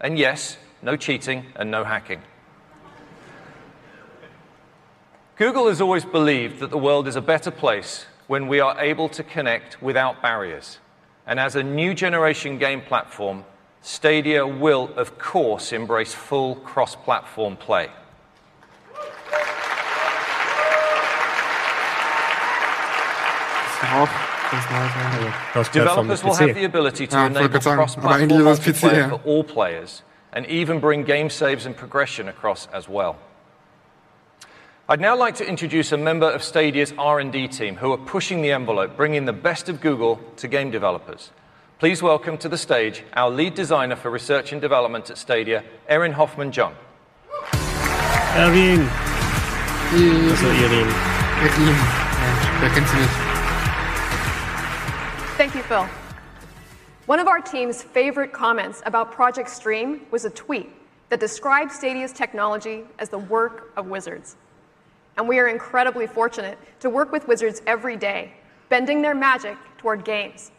And yes, no cheating and no hacking. Google has always believed that the world is a better place when we are able to connect without barriers. And as a new generation game platform, Stadia will, of course, embrace full cross platform play. ist auch ganz nice. Ja. Cross-Plattform mit Developers will have the ability to Ja, wollte enable gerade sagen, aber cross-platform eigentlich PC, multiplayer for all players and even bring game saves and progression across as well. I'd now like to introduce a member of Stadia's R&D team who are pushing the envelope, bringing the best of Google to game developers. Please welcome to the stage our lead designer for research and development at Stadia, Erin Hoffman-Jung. Erin. Also Irin. Berlin. Mensch, wer kennt sie nicht? Thank you, Phil. One of our team's favorite comments about Project Stream was a tweet that described Stadia's technology as the work of wizards. And we are incredibly fortunate to work with wizards every day, bending their magic toward games.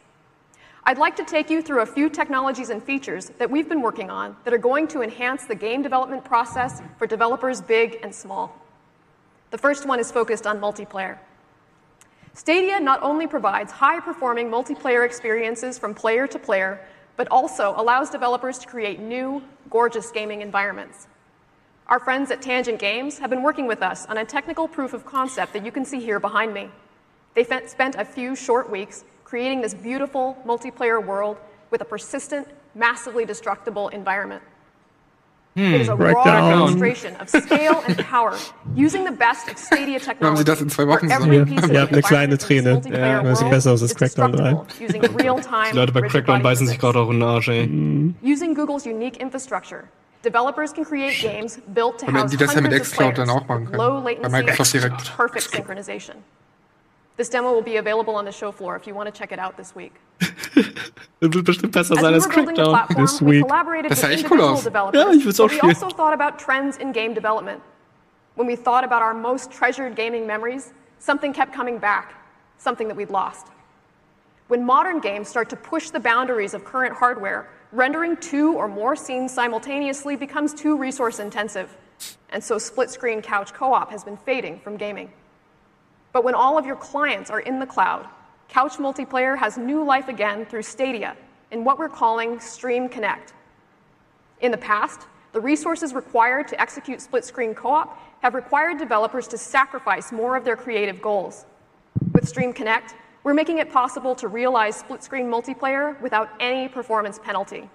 I'd like to take you through a few technologies and features that we've been working on that are going to enhance the game development process for developers big and small. The first one is focused on multiplayer. Stadia not only provides high performing multiplayer experiences from player to player, but also allows developers to create new, gorgeous gaming environments. Our friends at Tangent Games have been working with us on a technical proof of concept that you can see here behind me. They spent a few short weeks creating this beautiful multiplayer world with a persistent, massively destructible environment. It is a raw demonstration of scale and power using the best of Stadia Haben sie technology. das in zwei Wochen zusammen every gemacht? piece of Ihr habt eine kleine Träne. multiplayer Ja, das sieht besser aus als Crackdown 3. destructible using real-time Die Leute bei Crackdown beißen sich gerade auch in den Arsch, ey. Using Google's unique infrastructure, developers can create games built to house die das ja mit hundreds of xCloud dann players auch machen with können. low latency perfect synchronization. This demo will be available on the show floor if you want to check it out this week. Das wird bestimmt besser As sein we als building Crackdown. platform, This we week. collaborated Das with sah echt cool individual aus. developers, Ja, ich will's auch but we also thought about trends in game development. When we thought about our most treasured gaming memories, something kept coming back, something that we'd lost. When modern games start to push the boundaries of current hardware, rendering two or more scenes simultaneously becomes too resource intensive. And so split screen couch co op has been fading from gaming. But when all of your clients are in the cloud, couch multiplayer has new life again through Stadia in what we're calling Stream Connect. In the past, the resources required to execute split screen co op have required developers to sacrifice more of their creative goals. With Stream Connect, we're making it possible to realize split screen multiplayer without any performance penalty.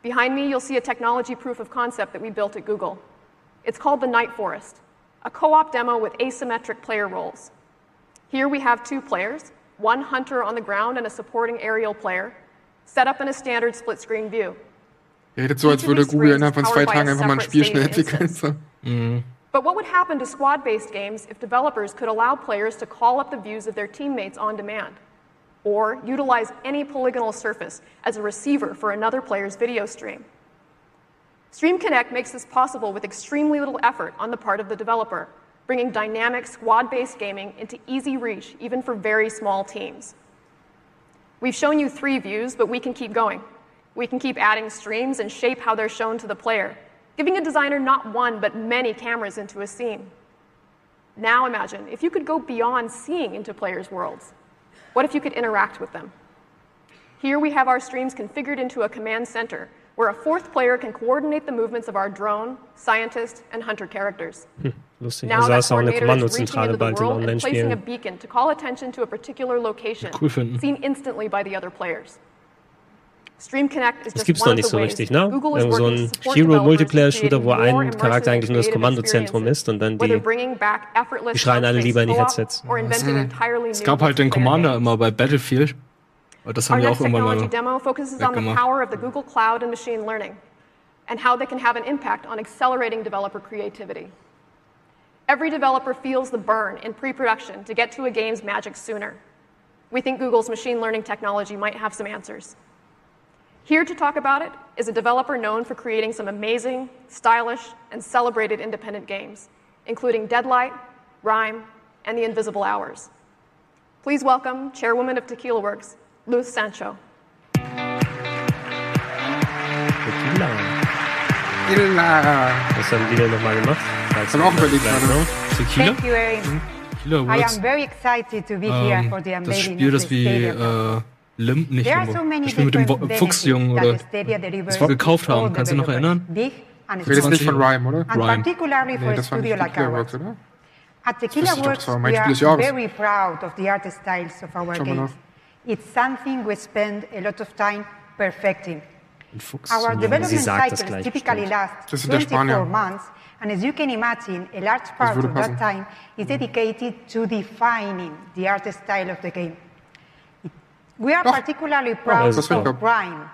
Behind me, you'll see a technology proof of concept that we built at Google. It's called the Night Forest, a co op demo with asymmetric player roles. Here we have two players, one hunter on the ground and a supporting aerial player, set up in a standard split screen view. Redet so, als würde Google innerhalb von zwei Tagen einfach mal ein Spiel schnell entwickeln. So. But what would happen to squad based games if developers could allow players to call up the views of their teammates on demand? Or utilize any polygonal surface as a receiver for another player's video stream? Stream Connect makes this possible with extremely little effort on the part of the developer, bringing dynamic squad based gaming into easy reach even for very small teams. We've shown you three views, but we can keep going. We can keep adding streams and shape how they're shown to the player, giving a designer not one but many cameras into a scene. Now imagine if you could go beyond seeing into players' worlds. What if you could interact with them? Here we have our streams configured into a command center where a fourth player can coordinate the movements of our drone, scientist, and hunter characters. Lustig, Now da that coordinator is reaching Kommandozentrale into the world and placing a beacon to call attention to a particular location, Cool finden. seen instantly by the other players. Stream Connect is Das just gibt's one noch of nicht the so ways richtig, ne? Google is Irgend so working ein to support Hero developers Multiplayer in Shooter, wo ein Charakter eigentlich nur das Kommandozentrum ist und dann whether die bringing back effortless die schreien alle lieber in die Headsets. or inventing entirely Es new gab halt den Commander immer bei Battlefield. Das haben Our wir next auch irgendwann technology mal demo focuses on the power of the Google Cloud and machine learning and how they can have an impact on accelerating developer creativity. Every developer feels the burn in pre-production to get to a game's magic sooner. We think Google's machine learning technology might have some answers. Here to talk about it is a developer known for creating some amazing, stylish, and celebrated independent games, including Deadlight, Rhyme, and The Invisible Hours. Please welcome Chairwoman of Tequila Works, Luz Sancho. Tequila. Illa. Was haben die denn nochmal gemacht? Hab auch überlegt gerade. Tequila? Thank you very much. Tequila I Works. am very excited to be here Ähm, for the das Spiel, das Stadia. äh, Limp, nicht Limbo. Das Spiel mit dem Fuchsjungen oder das wir gekauft haben. Kannst du dich noch erinnern? Du redest nicht von. Rhyme, oder? Rhyme. particularly for Nee, das war nicht Tequila. Works, oder? At Tequila ich Works, we Spiel are very proud of the art styles of our games. It's something we spend a lot of time perfecting. Fuchs. Our development sagt cycles typically bestimmt. last Das sind der 24 months, and as you can imagine, a large part of that time is dedicated to defining the art style of the game. We are particularly proud of so. Prime.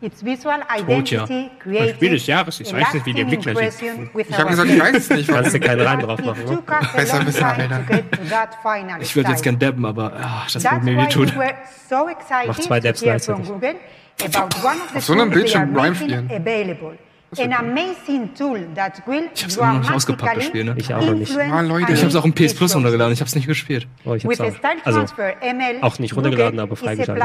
Its visual ja. identity created Spiel des Jahres. Ich weiß nicht, wie die Entwickler sind. Ich habe gesagt, ich weiß es nicht. Kannst du keinen Reim drauf machen, ne? Besser wissen, Alter. Ich würde jetzt gern dabben, aber ah, das würde mir why wehtun. we were so excited Mach zwei Dabs gleichzeitig. from Google about one of the Auf so einem Bildschirm Rhyme spielen. An amazing tool that will Ich hab's immer noch nicht ausgepackt, das Spiel, ne? Ich auch noch nicht. influence Ah, Leute. and Ich habe es auch im PS Plus runtergeladen. Ich habe es nicht gespielt. Oh, ich With hab's auch. style Also, transfer ML, auch nicht runtergeladen, aber is freigeschaltet.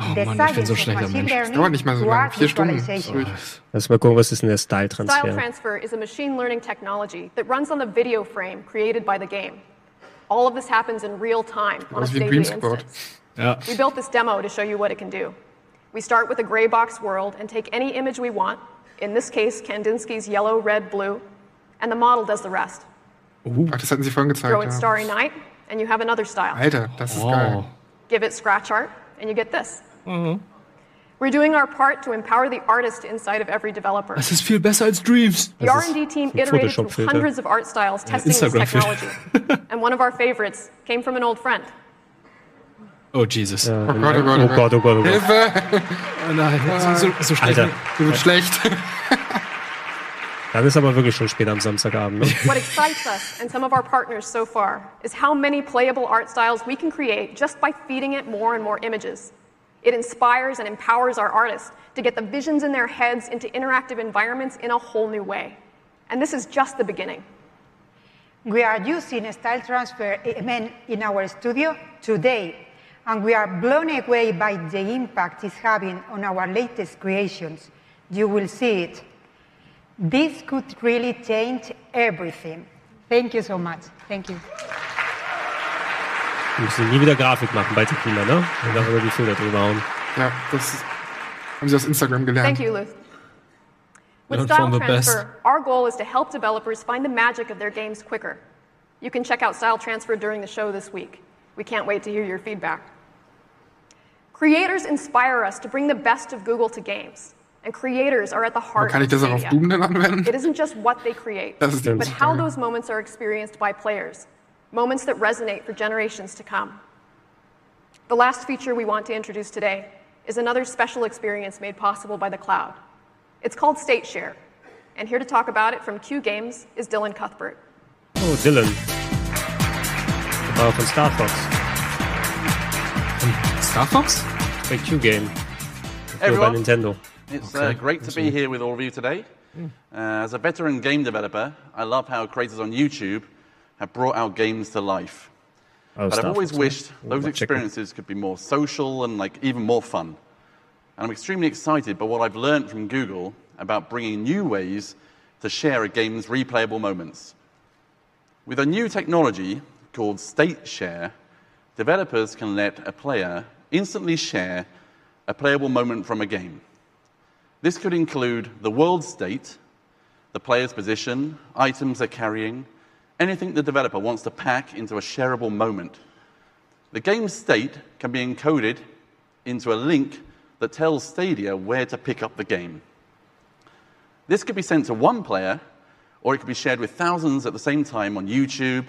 Oh Mann, ich bin so ein schlechter machine Mensch. learning dauert nicht mal so lange. Vier Stunden. visualization. lass mal gucken, was ist denn der Style Style-Transfer? transfer is a machine learning technology that runs on the video frame created by the game. All of this happens in real time on a Greensquad. instance. Ja. We built this demo to show you what it can do. We start with a gray box world and take any image we want, in this case, Kandinsky's yellow, red, blue, and the model does the rest. Ach, das hatten sie vorhin Throw in Ja. Starry Night, and you have another style. Alter, das ist Oh. geil. Give it scratch art, and you get this. Mhm. We're doing our part to empower the artist inside of every developer. Das ist viel besser als Dreams. The R&D team ein iterated through hundreds of art styles testing this technology. and one of our favorites came from an old friend. Oh, Jesus. Ja, Oh, oh Gott, oh Gott, oh oh Gott, oh Gott, oh Gott. Hilfe! Oh nein, ah. so, so, so schlecht. Alter, Mir wird schlecht. dann ist aber wirklich schon spät am Samstagabend. Ne? What excites us and some of our partners so far is how many playable art styles we can create just by feeding it more and more images. It inspires and empowers our artists to get the visions in their heads into interactive environments in a whole new way. And this is just the beginning. We are using style transfer ML in our studio today, and we are blown away by the impact it's having on our latest creations. You will see it. This could really change everything. Thank you so much. Thank you. Wir müssen nie wieder Grafik machen bei Tequila, ne? Und dann über die Filter drüber hauen. Ja, das haben sie aus Instagram gelernt. Thank you, Luth. With Style from the best. Transfer, our goal is to help developers find the magic of their games quicker. You can check out Style Transfer during the show this week. We can't wait to hear your feedback. Creators inspire us to bring the best of Google to games. And creators are at the heart Kann ich of das auch auf Stadia. Doom denn anwenden? It isn't just what they create, Das ist die but how those moments are experienced by players, moments that resonate for generations to come. The last feature we want to introduce today is another special experience made possible by the cloud. It's called State Share. And here to talk about it from Q Games is Dylan Cuthbert. Oh, Dylan. Der war von Star Fox. Star Fox? Bei Q-Game. Hey, Nur bei everyone. Nintendo. It's uh, great to be here with all of you today. Uh, as a veteran game developer, I love how creators on YouTube have brought our games to life. Oh, but Star I've always Fox, wished those mal checken. experiences could be more social and like even more fun. And I'm extremely excited by what I've learned from Google about bringing new ways to share a game's replayable moments. With a new technology called State Share, developers can let a player instantly share a playable moment from a game. This could include the world state, the player's position, items they're carrying, anything the developer wants to pack into a shareable moment. The game state can be encoded into a link that tells Stadia where to pick up the game. This could be sent to one player, or it could be shared with thousands at the same time on YouTube,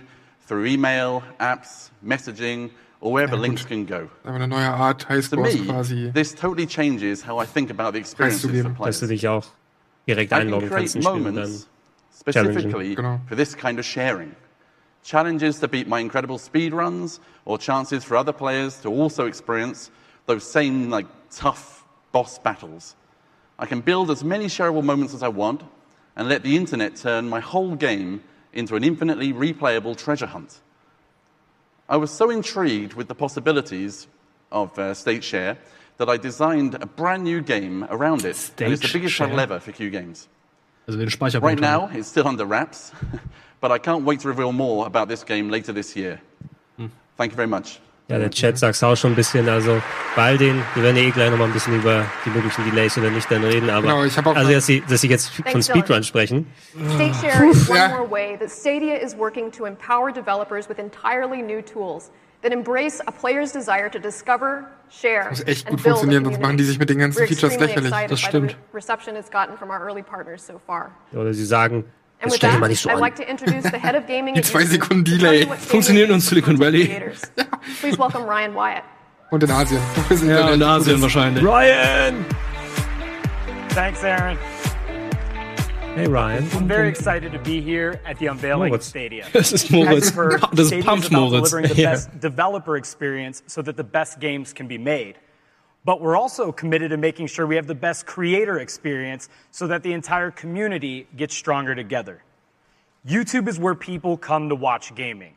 through email, apps, messaging, or wherever links can go. Aber eine neue Art To me, quasi. this totally changes how I think about the experiences for Preiszugeben. players. Dass du dich auch direkt I can einloggen kannst create Spiel dann moments specifically Genau. for this kind of sharing. Challenges to beat my incredible speed runs, or chances for other players to also experience those same like tough boss battles. I can build as many shareable moments as I want, and let the internet turn my whole game into an infinitely replayable treasure hunt. I was so intrigued with the possibilities of uh, State Share that I designed a brand new game around it. and it's the State biggest title ever for Q Games. Also den Speicherpunkt. Right now, it's still under wraps, but I can't wait to reveal more about this game later this year. Thank you very much. Ja, der Chat sagt's auch schon ein bisschen, also bei all den, wir werden ja eh gleich nochmal ein bisschen über die möglichen Delays oder nicht dann reden, aber Genau, ich hab auch also dass sie, dass sie jetzt von Speedrun sprechen. State Share is one more way that Stadia is working to empower developers with entirely new tools that embrace a player's desire to discover, share, Muss echt gut funktionieren, sonst machen die sich mit den ganzen Features lächerlich. Das stimmt. the re- reception it's gotten from our early partners so far. Oder sie sagen, jetzt with stell dich that, mal nicht so I'd an. like to introduce the head of gaming Die at zwei YouTube Sekunden to tell Delay. you what Stadia Funktioniert means in Silicon for Valley. creators. Please welcome Ryan Wyatt. Und in Asien. Wo ist Ja, Internet? in Asien wahrscheinlich. Ryan! Thanks, Aaron. Hey Ryan. I'm very excited to be here at the unveiling of Moritz. Stadia. Das ist As Moritz. you've heard, Das ist Stadia Pumped is about Moritz. delivering the Ja. best developer experience so that the best games can be made. But we're also committed to making sure we have the best creator experience so that the entire community gets stronger together. YouTube is where people come to watch gaming.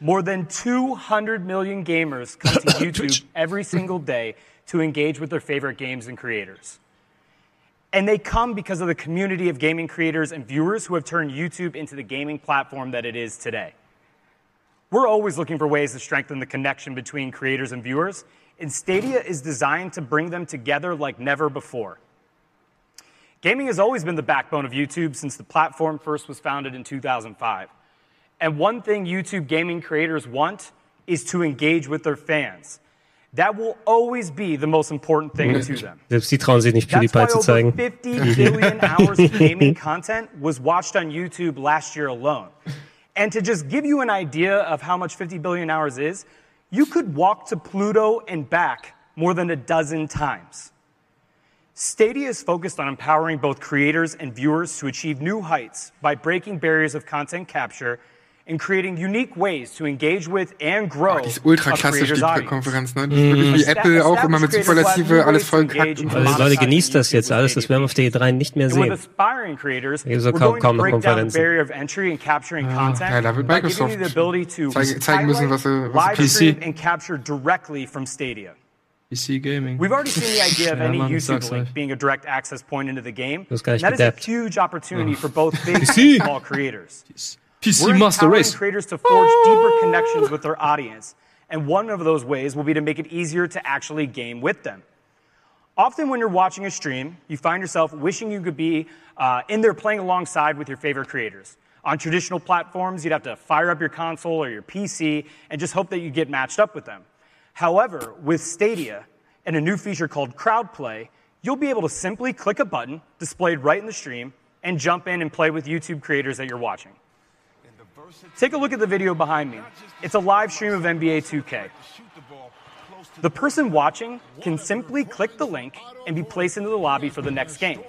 More than 200 million gamers come to YouTube every single day to engage with their favorite games and creators. And they come because of the community of gaming creators and viewers who have turned YouTube into the gaming platform that it is today. We're always looking for ways to strengthen the connection between creators and viewers, and Stadia is designed to bring them together like never before. Gaming has always been the backbone of YouTube since the platform first was founded in 2005. And one thing YouTube gaming creators want is to engage with their fans. That will always be the most important thing to them. Selbst die trauen sich nicht PewDiePie zu over zeigen. 50 billion hours of gaming content was watched on YouTube last year alone. And to just give you an idea of how much 50 billion hours is, you could walk to Pluto and back more than a dozen times. Stadia is focused on empowering both creators and viewers to achieve new heights by breaking barriers of content capture and creating unique ways to engage with and grow Die ist ultra a klassisch, die. Konferenz, ne? Das ist wirklich wie Apple auch immer mit Superlative alles voll kackt. Also Leute, genießt das jetzt alles, das werden wir auf der E3 nicht mehr sehen. ist auch we're kaum- going kaum to noch Konferenzen. barrier of entry and capturing Ah, content ja, da wird by giving you Microsoft the ability to zeig- zeigen müssen, was sie- was sie PC. and capture directly from Stadia. PC Gaming. We've already seen the idea of Ja, any YouTube link euch. being a direct access point into the game. That is a huge opportunity for both big and PC. small creators. PC We're Master Race. creators to forge deeper connections with their audience, and one of those ways will be to make it easier to actually game with them. Often, when you're watching a stream, you find yourself wishing you could be uh, in there playing alongside with your favorite creators. On traditional platforms, you'd have to fire up your console or your PC and just hope that you get matched up with them. However, with Stadia and a new feature called Crowd Play, you'll be able to simply click a button displayed right in the stream and jump in and play with YouTube creators that you're watching. Take a look at the video behind me. It's a live stream of NBA 2K. The person watching can simply click the link and be placed into the lobby for the next game.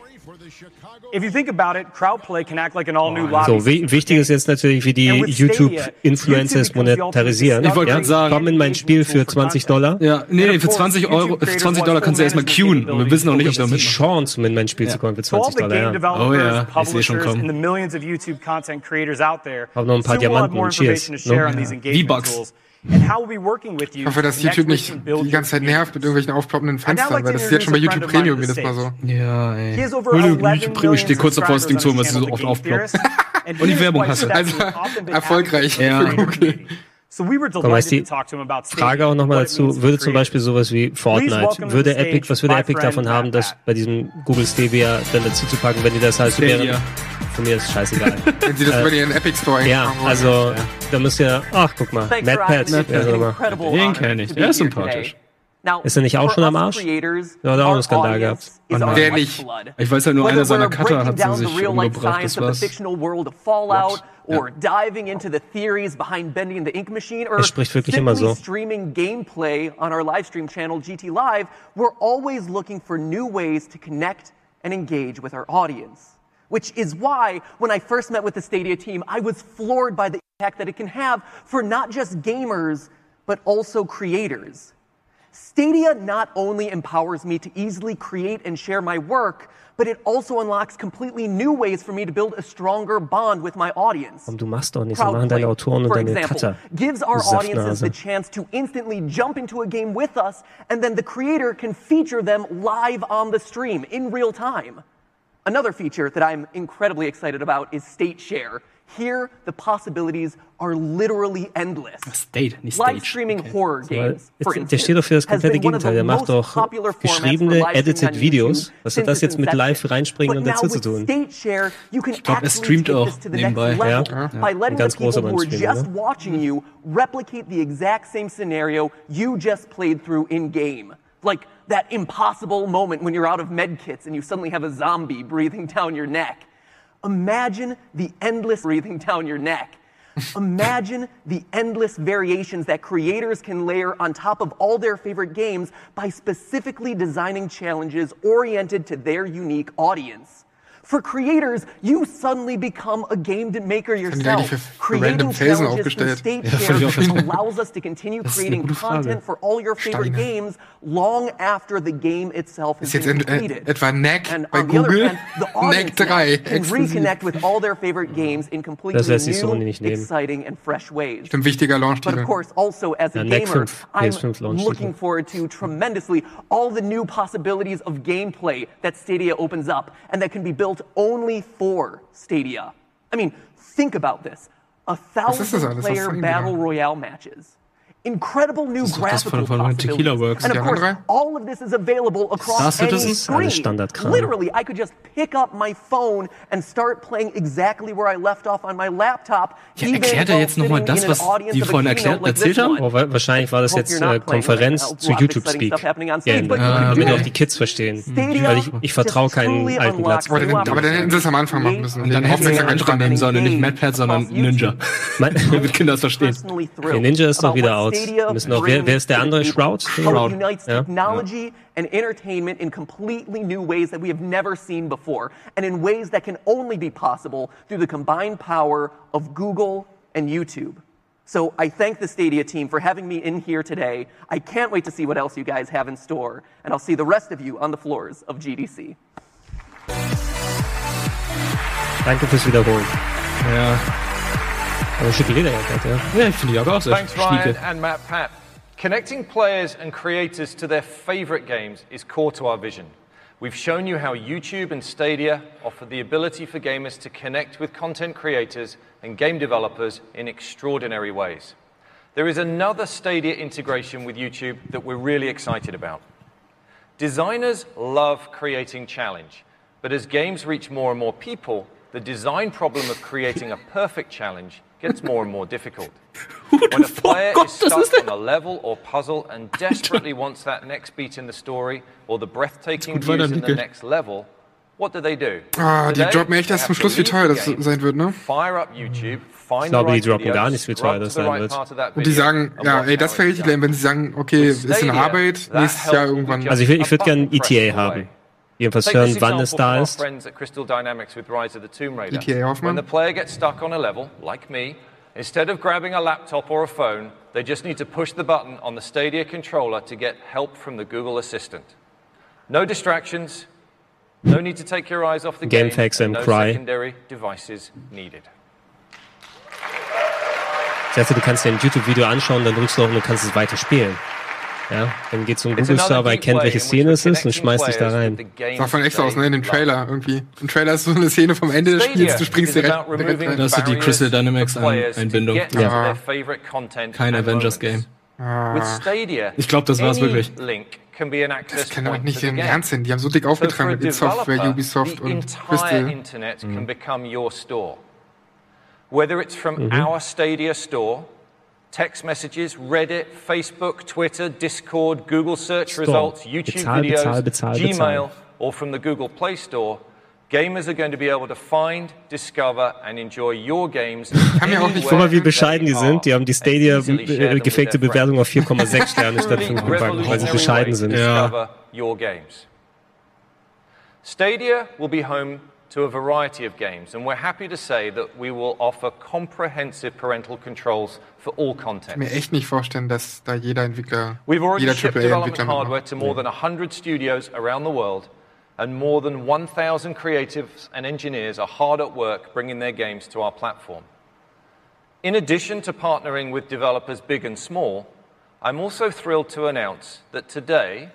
If you think about it, Crowdplay can act like an all-new lobby. So, wi wichtig ist jetzt natürlich, wie die And with Stadia, YouTube-Influencer es YouTube becomes the monetarisieren. Ich wollte ja? gerade sagen- Komm in mein Spiel für 20 Dollar. Ja, nee, nee, für 20 Euro, für 20 Dollar kannst du erstmal queuen. Und wir wissen auch nicht, ob Die damit. Chance, um in mein Spiel zu kommen für So all 20 the Dollar. Ja. Oh ja, ich sehe schon kommen. and the millions of YouTube content creators out there, Hab noch ein paar Diamanten und Cheers. No? Ja. V-Bucks. Tools and how we'll be working with you Ich hoffe, dass YouTube nicht die ganze Zeit nervt mit irgendwelchen aufploppenden Fenstern, weil das ist jetzt schon bei YouTube Premium jedes Mal so. Ja, He ey. has over Nur 11 YouTube Premium steht kurz davor, das Ding zu holen, was million so oft aufploppt. Und die he Werbung is hast du. quite Also, erfolgreich Ja. for the community. So we were Komm, weißt delighted die to talk to him about Stadia Frage auch nochmal dazu, würde zum. Beispiel sowas wie Fortnite, würde Epic, was würde Epic davon haben, das bei diesem Google Stadia dann dazu zu packen, wenn die das halt so Stadia. wären? Von mir ist scheißegal. Wenn sie das Äh, über ihren Epic Store ja, also, da müsst ihr, ach, guck mal, Ja, mal. incredible Den honor kenn ich. Der ist sympathisch. Today. Now, Ist er nicht auch for schon am Arsch? creators, Ja, hat auch our einen Skandal audience gehabt. is Mann, our der lifeblood. Ich weiß halt nur, Whether einer seiner we're Cutter breaking hat down sie the sich real-life umgebracht. science Das of the war's. fictional world of Fallout What? or diving into the theories behind bending the ink machine or Er spricht wirklich simply immer so. streaming gameplay on our live stream channel GT Live, we're always looking for new ways to connect and engage with our audience. Which is why, when I first met with the Stadia team, I was floored by the impact that it can have for not just gamers, but also creators. Stadia not only empowers me to easily create and share my work, but it also unlocks completely new ways for me to build a stronger bond with my audience. Du machst doch nicht, so machen deine Autoren und for deine example, gives our audiences the chance to instantly jump into a game with us, and then the creator can feature them live on the stream in real time. Another feature that I'm incredibly excited about is State Share. Here, the possibilities are literally endless. State, nicht Live Stage. streaming horror Weil games, for es- der steht doch für das instance, has komplette been one of Gegenteil. the Der macht most doch popular formats for geschriebene, live streaming edited on Videos. YouTube Was hat das since jetzt mit its live inception. reinspringen But und now dazu zu with tun? State Share, you can Ich glaub, er actually streamt take auch this to the nebenbei. next level Ja. by Ja. letting Ganz the people großer who are Streamer, just ne? watching you replicate the exact same scenario you just played through in game. Like that impossible moment when you're out of med kits and you suddenly have a zombie breathing down your neck. Imagine the endless breathing down your neck. Imagine the endless variations that creators can layer on top of all their favorite games by specifically designing challenges oriented to their unique audience. For creators, you suddenly become a game maker yourself. für- für Creating random Felsen challenges through aufgestellt? state Ja, fand ich auch share erst- allows us to continue Das ist eine creating content for all your favorite Steine. games long after the game itself has Ist been äh, completed. etwa NAC And bei on the other Google? hand, the NAC audience 3 can exklusiv. reconnect with all their favorite games in completely Das lässt new, Sony exciting and fresh ways. Stimmt, wichtiger But Launch-Titel. of course, also as a Ja, gamer, 5, I'm looking forward to tremendously all the new possibilities of gameplay that Stadia opens up and that can be built only for Stadia. I mean, think about this. A thousand player battle royale matches. Incredible new Das ist doch das graphical von- von Tequila possibilities. Works. And of course, all of this is available across Star any Citizen? screen. Literally, I could just pick up my phone and start playing exactly where I left off on my laptop. Ja, erklärt er jetzt noch mal sitting das, was die vorhin erklärt- erzählt haben? Oh, wa- wahrscheinlich war das jetzt äh, Konferenz zu Lots of YouTube exciting Speak. stuff happening on Ja, stage, but äh, you can damit do auch it. die Kids verstehen. Stadia Weil ich, ich vertraue keinen alten Platz. new Aber dann hätten sie es am Anfang machen müssen. Und dann hätten sie einen Hauptsächlich anderen nehmen sollen nicht MadPad, sondern Ninja. Damit Kinder es verstehen. Der Ninja ist doch wieder what out. Stadia Wir müssen noch, wer, wer ist der andere? brings to Shroud? How it unites Ja. technology and entertainment in completely new ways that we have never seen before, and in ways that can only be possible through the combined power of Google and YouTube. So I thank the Stadia team for having me in here today. I can't wait to see what else you guys have in store, and I'll see the rest of you on the floors of GDC. Danke fürs Wiederholen. Ja. Aber schicke Lederjacke, ja. Ja, ich finde die auch sehr Thanks, Ryan and Matt Pat. Connecting players and creators to their favorite games is core to our vision. We've shown you how YouTube and Stadia offer the ability for gamers to connect with content creators and game developers in extraordinary ways. There is another Stadia integration with YouTube that we're really excited about. Designers love creating challenge, but as games reach more and more people, the design problem of creating a perfect challenge gets more and more difficult. when a player is stuck on a level or puzzle and desperately wants that next beat in the story or the breathtaking views in the next level, what do they do? Ah, die droppen echt erst zum Schluss, wie teuer das sein wird, ne? Fire up YouTube, find Ich glaube, the die droppen gar nicht, wie teuer das sein wird. Und die sagen, and ja, ey, das wäre richtig lame, wenn sie sagen, okay, ist in Stadia, Arbeit, nächstes Jahr irgendwann. Also ich, ich würde gerne ein ETA haben. Jedenfalls Take hören, this wann example es da ist. friends at Crystal Dynamics with Rise of the Tomb Raider. ETA Hoffmann. When the player gets stuck on a level, like me, instead of grabbing a laptop or a phone, they just need to push the button on the Stadia controller to get help from the Google Assistant. No distractions, no need to take your eyes off the Game game, and and no cry. secondary devices needed. Das heißt, du kannst dir ein YouTube-Video anschauen, dann drückst du auf und du kannst es weiter spielen. Ja, dann geht zum Google-Server, erkennt, welche Szene es ist und schmeißt dich da rein. Sag von extra aus, ne, in dem Trailer irgendwie. Im Trailer ist so eine Szene vom Ende des Spiels, du springst direkt, direkt rein. Da hast du die Crystal Dynamics Ein- Einbindung. Ja. Kein Avengers-Game. Stadia, Ich glaube, das war's wirklich. Link can be an access Das kann doch nicht im. Ernst sein. Die haben so dick aufgetragen mit id Software, Ubisoft und Crystal. Mhm. Whether it's from Mhm. our Stadia store text messages, Reddit, Facebook, Twitter, Discord, Google search Store. results, YouTube Bezahl, videos, bezahl, bezahl, Gmail, bezahl. or from the Google Play Store, gamers are going to be able to find, discover, and enjoy your games. Guck mal, wie bescheiden die sind. Die haben die Stadia äh, gefakte Bewertung auf 4,6 Sterne statt 5 gepackt, weil sie bescheiden sind. games. Stadia will be home to a variety of games, and we're happy to say that we will offer comprehensive parental controls for all Ich kann content. mir echt nicht vorstellen, dass da jeder Entwickler, We've already jeder shipped development hardware to more than 100 studios around the world, and more than 1,000 creatives and engineers are hard at work bringing their games to our platform. In addition to partnering with developers big and small, I'm also thrilled to announce that today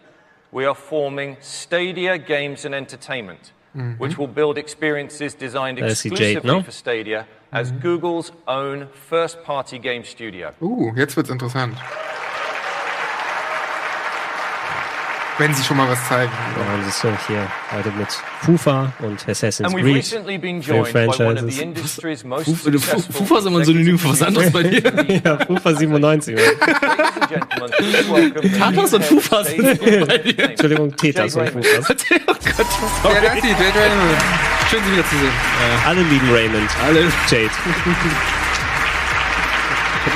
we are forming Stadia Games and Entertainment, Mhm. which will build experiences designed exclusively Jade, ne? for Stadia as Google's own first party game studio. Uh, jetzt wird's interessant. Wenn sie schon mal was zeigen. Ja, das ist so hier heute mit FUFA und Assassin's And we've Creed. recently been Für joined by one of Franchises. the industry's most Fu- Fu- successful Fufa ist immer ein Synonym für was anderes bei dir. ja, FUFA 97. Tatas und Fufas sind bei dir. Entschuldigung, Tetas und Fufas. Ja, das ist die Jade Raymond. Schön, Sie wiederzusehen. Alle lieben Raymond. Alle. Jade.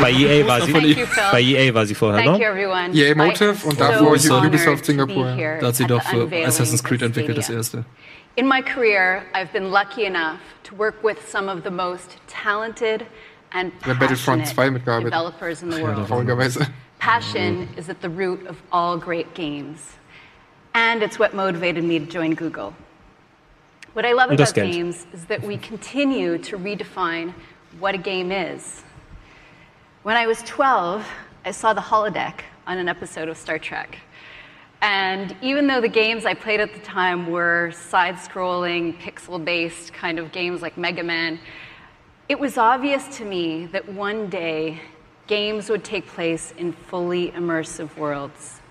Bei EA war sie, you, bei EA war sie vorher, Thank ne? EA I Motive und so davor Ubisoft. honored Ubisoft Singapur. Da hat sie doch für Assassin's Creed entwickelt, das erste. In my career, I've been lucky enough to work with some of the most talented and Battlefront 2 passionate mitgearbeitet. developers in the world. Traurigerweise. Passion is at the root of all great games. And it's what motivated me to join Google. What I love about games is that we continue to redefine what a game is. When I was 12, I saw the holodeck on an episode of Star Trek. And even though the games I played at the time were side scrolling, pixel based kind of games like Mega Man, it was obvious to me that one day games would take place in fully immersive worlds.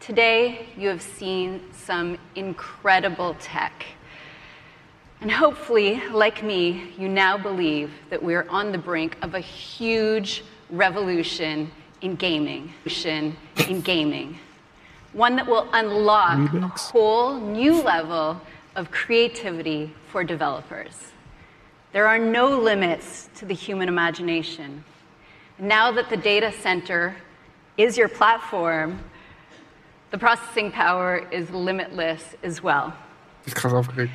Today, you have seen some incredible tech. And hopefully, like me, you now believe that we're on the brink of a huge revolution in gaming. In gaming. One that will unlock a whole new level of creativity for developers. There are no limits to the human imagination. Now that the data center is your platform, the processing power is limitless as well. Die ist krass aufgeregt.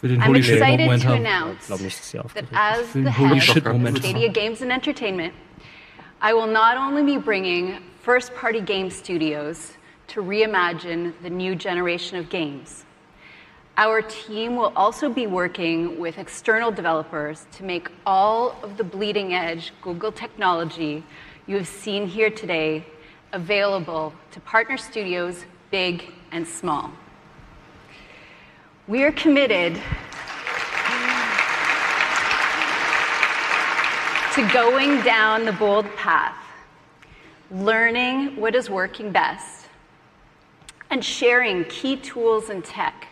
Für den I'm excited Moment to announce glaub nicht, dass sie that as the head of Stadia Games and Entertainment, I will not only be bringing first party game studios to reimagine the new generation of games, our team will also be working with external developers to make all of the bleeding edge Google technology you have seen here today available to partner studios big and small. We are committed to going down the bold path, learning what is working best, and sharing key tools and tech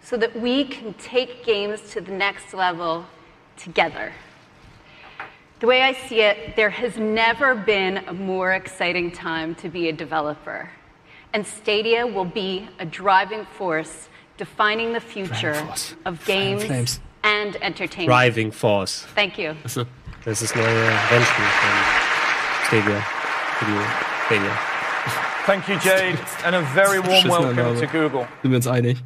so that we can take games to the next level together. The way I see it, there has never been a more exciting time to be a developer. And Stadia will be a driving force defining the future of games Flames. and entertainment. Driving Force. Thank you. Das ist das neue Rennspiel von Stadia. Für die Stadia. Thank you, Jade, and a very warm welcome to Google. Sind wir uns einig?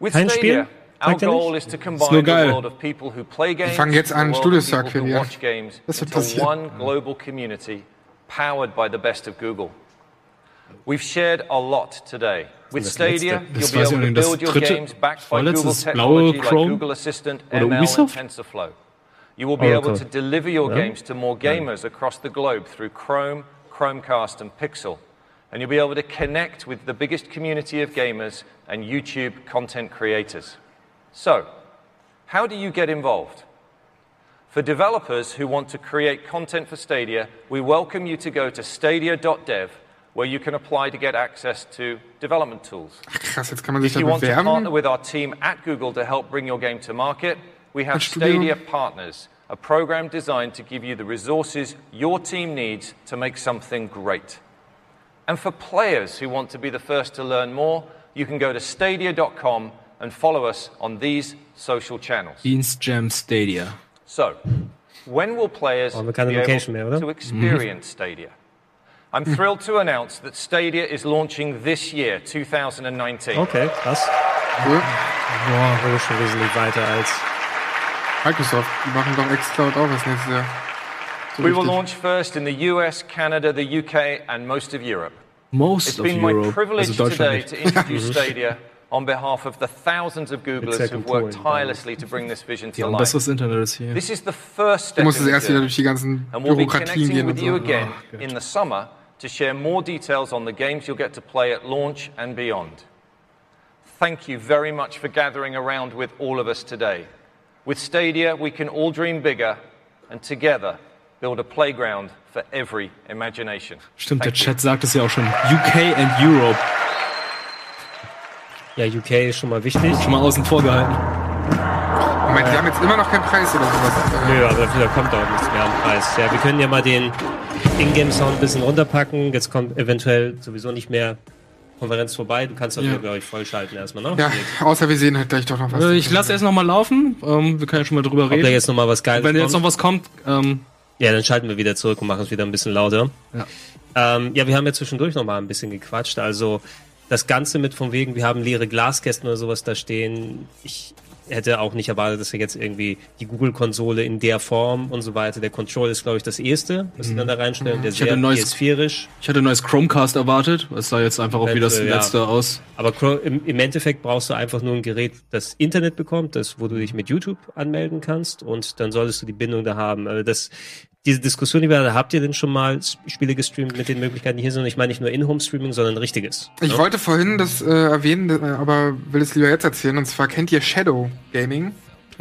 With Kein Stadia, Spiel? our er goal is to combine the geil. world of people who play games fangen jetzt an, and the world of people who watch games Das wird into one global community powered by the best of Google. We've shared a lot today. With Stadia. Das you'll be weiß able to das build your dritte- games backed by Google das blaue technology like Chrome Google Assistant, oder ML, Ubisoft? and TensorFlow. You will be able to deliver your games to more gamers across the globe through Chrome, Chromecast, and Pixel. And you'll be able to connect with the biggest community of gamers and YouTube content creators. So, how do you get involved? For developers who want to create content for Stadia, we welcome you to go to stadia.dev, where you can apply to get access to development tools. Krass, jetzt kann man sich If you want to partner with our team at Google to help bring your game to market, we have Stadia partners a program designed to give you the resources your team needs to make something great. And for players who want to be the first to learn more, you can go to stadia.com and follow us on these social channels. Beans Jam Stadia. So, when will players Brauchen be able mehr, to mm-hmm. experience Stadia? I'm thrilled to announce that Stadia is launching this year, 2019. Okay, krass. Boah, wir schon wesentlich weiter als Microsoft, die machen doch xCloud auch was nächstes Jahr. So we will launch first in the US, Canada, the UK, and most of Europe. Most It's of been my Europe. privilege Also today to introduce Stadia on behalf of the thousands of Googlers Except who've worked tirelessly to bring this vision to haben life. besseres Internet als hier. This is the first Du step musst in es the erst wieder journey. durch die ganzen And we'll be Bürokratien connecting gehen with und you so. again Ah, in the summer to share more details on the games you'll get to play at launch and beyond. Thank you very much for gathering around with all of us today. With Stadia, we can all dream bigger and together build a playground for every imagination. Stimmt, der Chat sagt es ja auch schon. UK and Europe. Ja, UK ist schon mal wichtig. Schon mal außen vor gehalten. Moment, die haben jetzt immer noch keinen Preis oder sowas. Nö, aber da kommt auch nichts mehr am Preis. Ja, wir können ja mal den Ingame-Sound ein bisschen runterpacken. Jetzt kommt eventuell sowieso nicht mehr Konferenz vorbei. Du kannst das Ja. glaube ich, vollschalten erstmal, ne? Ja, außer wir sehen halt gleich doch noch was. Äh, Ich lasse erst noch mal laufen. Ähm, wir können ja schon mal drüber Ob reden. da jetzt noch mal was Geiles Wenn jetzt kommt? noch was kommt, ähm, Ja, dann schalten wir wieder zurück und machen es wieder ein bisschen lauter. Ja. Ähm, ja, wir haben ja zwischendurch noch mal ein bisschen gequatscht. Also das Ganze mit von wegen, wir haben leere Glaskästen oder sowas da stehen. Ich hätte auch nicht erwartet, dass wir jetzt irgendwie die Google-Konsole in der Form und so weiter. Der Control ist, glaube ich, das erste, was sie dann da reinstellen. Der Mhm. ich hatte sehr ein neues, PS4-isch. ich hatte ein neues Chromecast erwartet. Es sah jetzt einfach auch wie das Eventuell, ja. letzte aus. Aber im, im Endeffekt brauchst du einfach nur ein Gerät, das Internet bekommt, das, wo du dich mit YouTube anmelden kannst und dann solltest du die Bindung da haben. Also das, diese Diskussion, die wir da habt ihr denn schon mal Spiele gestreamt mit den Möglichkeiten, die hier sind? Ich meine nicht nur In-Home-Streaming, sondern richtiges. Ich ne? wollte vorhin das äh, erwähnen, äh, aber will es lieber jetzt erzählen. Und zwar kennt ihr Shadow Gaming?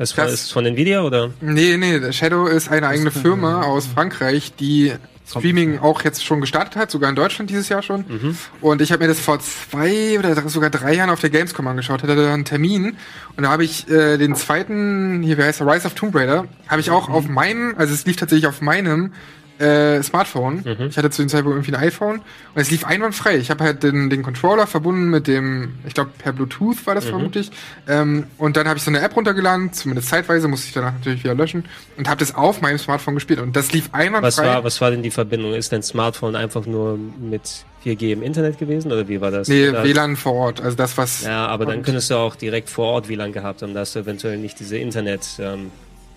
Das war- ist von Nvidia oder? Nee, nee, Shadow ist eine eigene Firma aus Frankreich, die Streaming auch jetzt schon gestartet hat, sogar in Deutschland dieses Jahr schon. Mhm. Und ich habe mir das vor zwei oder sogar drei Jahren auf der Gamescom angeschaut, hatte da einen Termin und da habe ich äh, den zweiten, hier wie heißt der, Rise of Tomb Raider, habe ich auch auf meinem, also es lief tatsächlich auf meinem äh, Smartphone. Ich hatte zu dem Zeitpunkt irgendwie ein iPhone und es lief einwandfrei. Ich habe halt den, den Controller verbunden mit dem, ich glaube per Bluetooth war das Mhm. vermutlich. Ähm, und dann habe ich so eine App runtergeladen, zumindest zeitweise, musste ich danach natürlich wieder löschen und habe das auf meinem Smartphone gespielt und das lief Was einwandfrei. war, was war denn die Verbindung? Ist dein Smartphone einfach nur mit 4G im Internet gewesen oder wie war das? Nee, Oder- WLAN vor Ort, also das, was. Ja, aber dann könntest du auch direkt vor Ort WLAN gehabt haben. Da hast du eventuell nicht diese Internet, ähm,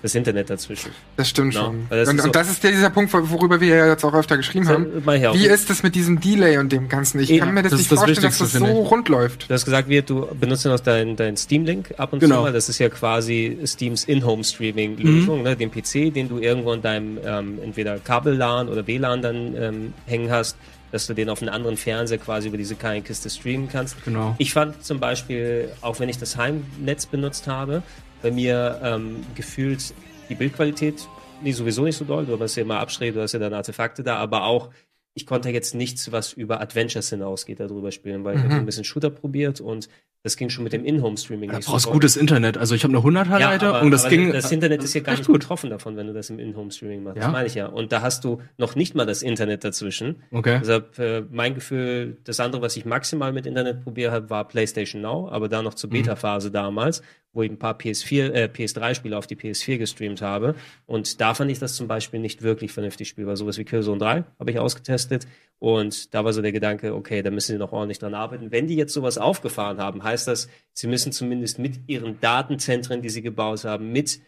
das Internet dazwischen. Das stimmt Ja, schon. das und, und das ist ja dieser Punkt, wor- worüber wir ja jetzt auch öfter geschrieben haben. Wie ist es mit diesem Delay und dem Ganzen? Ich kann mir das, nicht vorstellen, dass das so rund läuft. Du hast gesagt, wir, du benutzt ja noch dein, dein Steam-Link ab und Genau. zu mal. Das ist ja quasi Steams In-Home-Streaming-Lösung, Mhm. ne? den PC, den du irgendwo in deinem ähm, entweder Kabel-LAN oder WLAN dann ähm, hängen hast, dass du den auf einen anderen Fernseher quasi über diese kleine Kiste streamen kannst. Genau. Ich fand zum Beispiel, auch wenn ich das Heimnetz benutzt habe, bei mir ähm, gefühlt die Bildqualität nee, sowieso nicht so doll. Du hast ja immer Abschräge, du hast ja dann Artefakte da, aber auch ich konnte jetzt nichts, was über Adventures hinausgeht, darüber spielen, weil ich Mhm. habe so ein bisschen Shooter probiert und das ging schon mit dem In-Home-Streaming Da nicht brauchst so gutes Internet. Also ich habe eine 100er ja, Leiter aber, und das ging. Das Internet ist ja gar nicht gut. betroffen davon, wenn du das im In-Home-Streaming machst. Ja? Das meine ich ja. Und da hast du noch nicht mal das Internet dazwischen. Okay. Deshalb äh, mein Gefühl, das andere, was ich maximal mit Internet probiert habe, war PlayStation Now, aber da noch zur Mhm. Beta-Phase damals, wo ich ein paar PS4, äh, PS3-Spiele auf die PS4 gestreamt habe. Und da fand ich das zum Beispiel nicht wirklich vernünftig spielbar. Sowas wie Killzone 3 habe ich ausgetestet. Und da war so der Gedanke, okay, da müssen sie noch ordentlich dran arbeiten. Wenn die jetzt sowas aufgefahren haben, heißt das, sie müssen zumindest mit ihren Datenzentren, die sie gebaut haben, mit,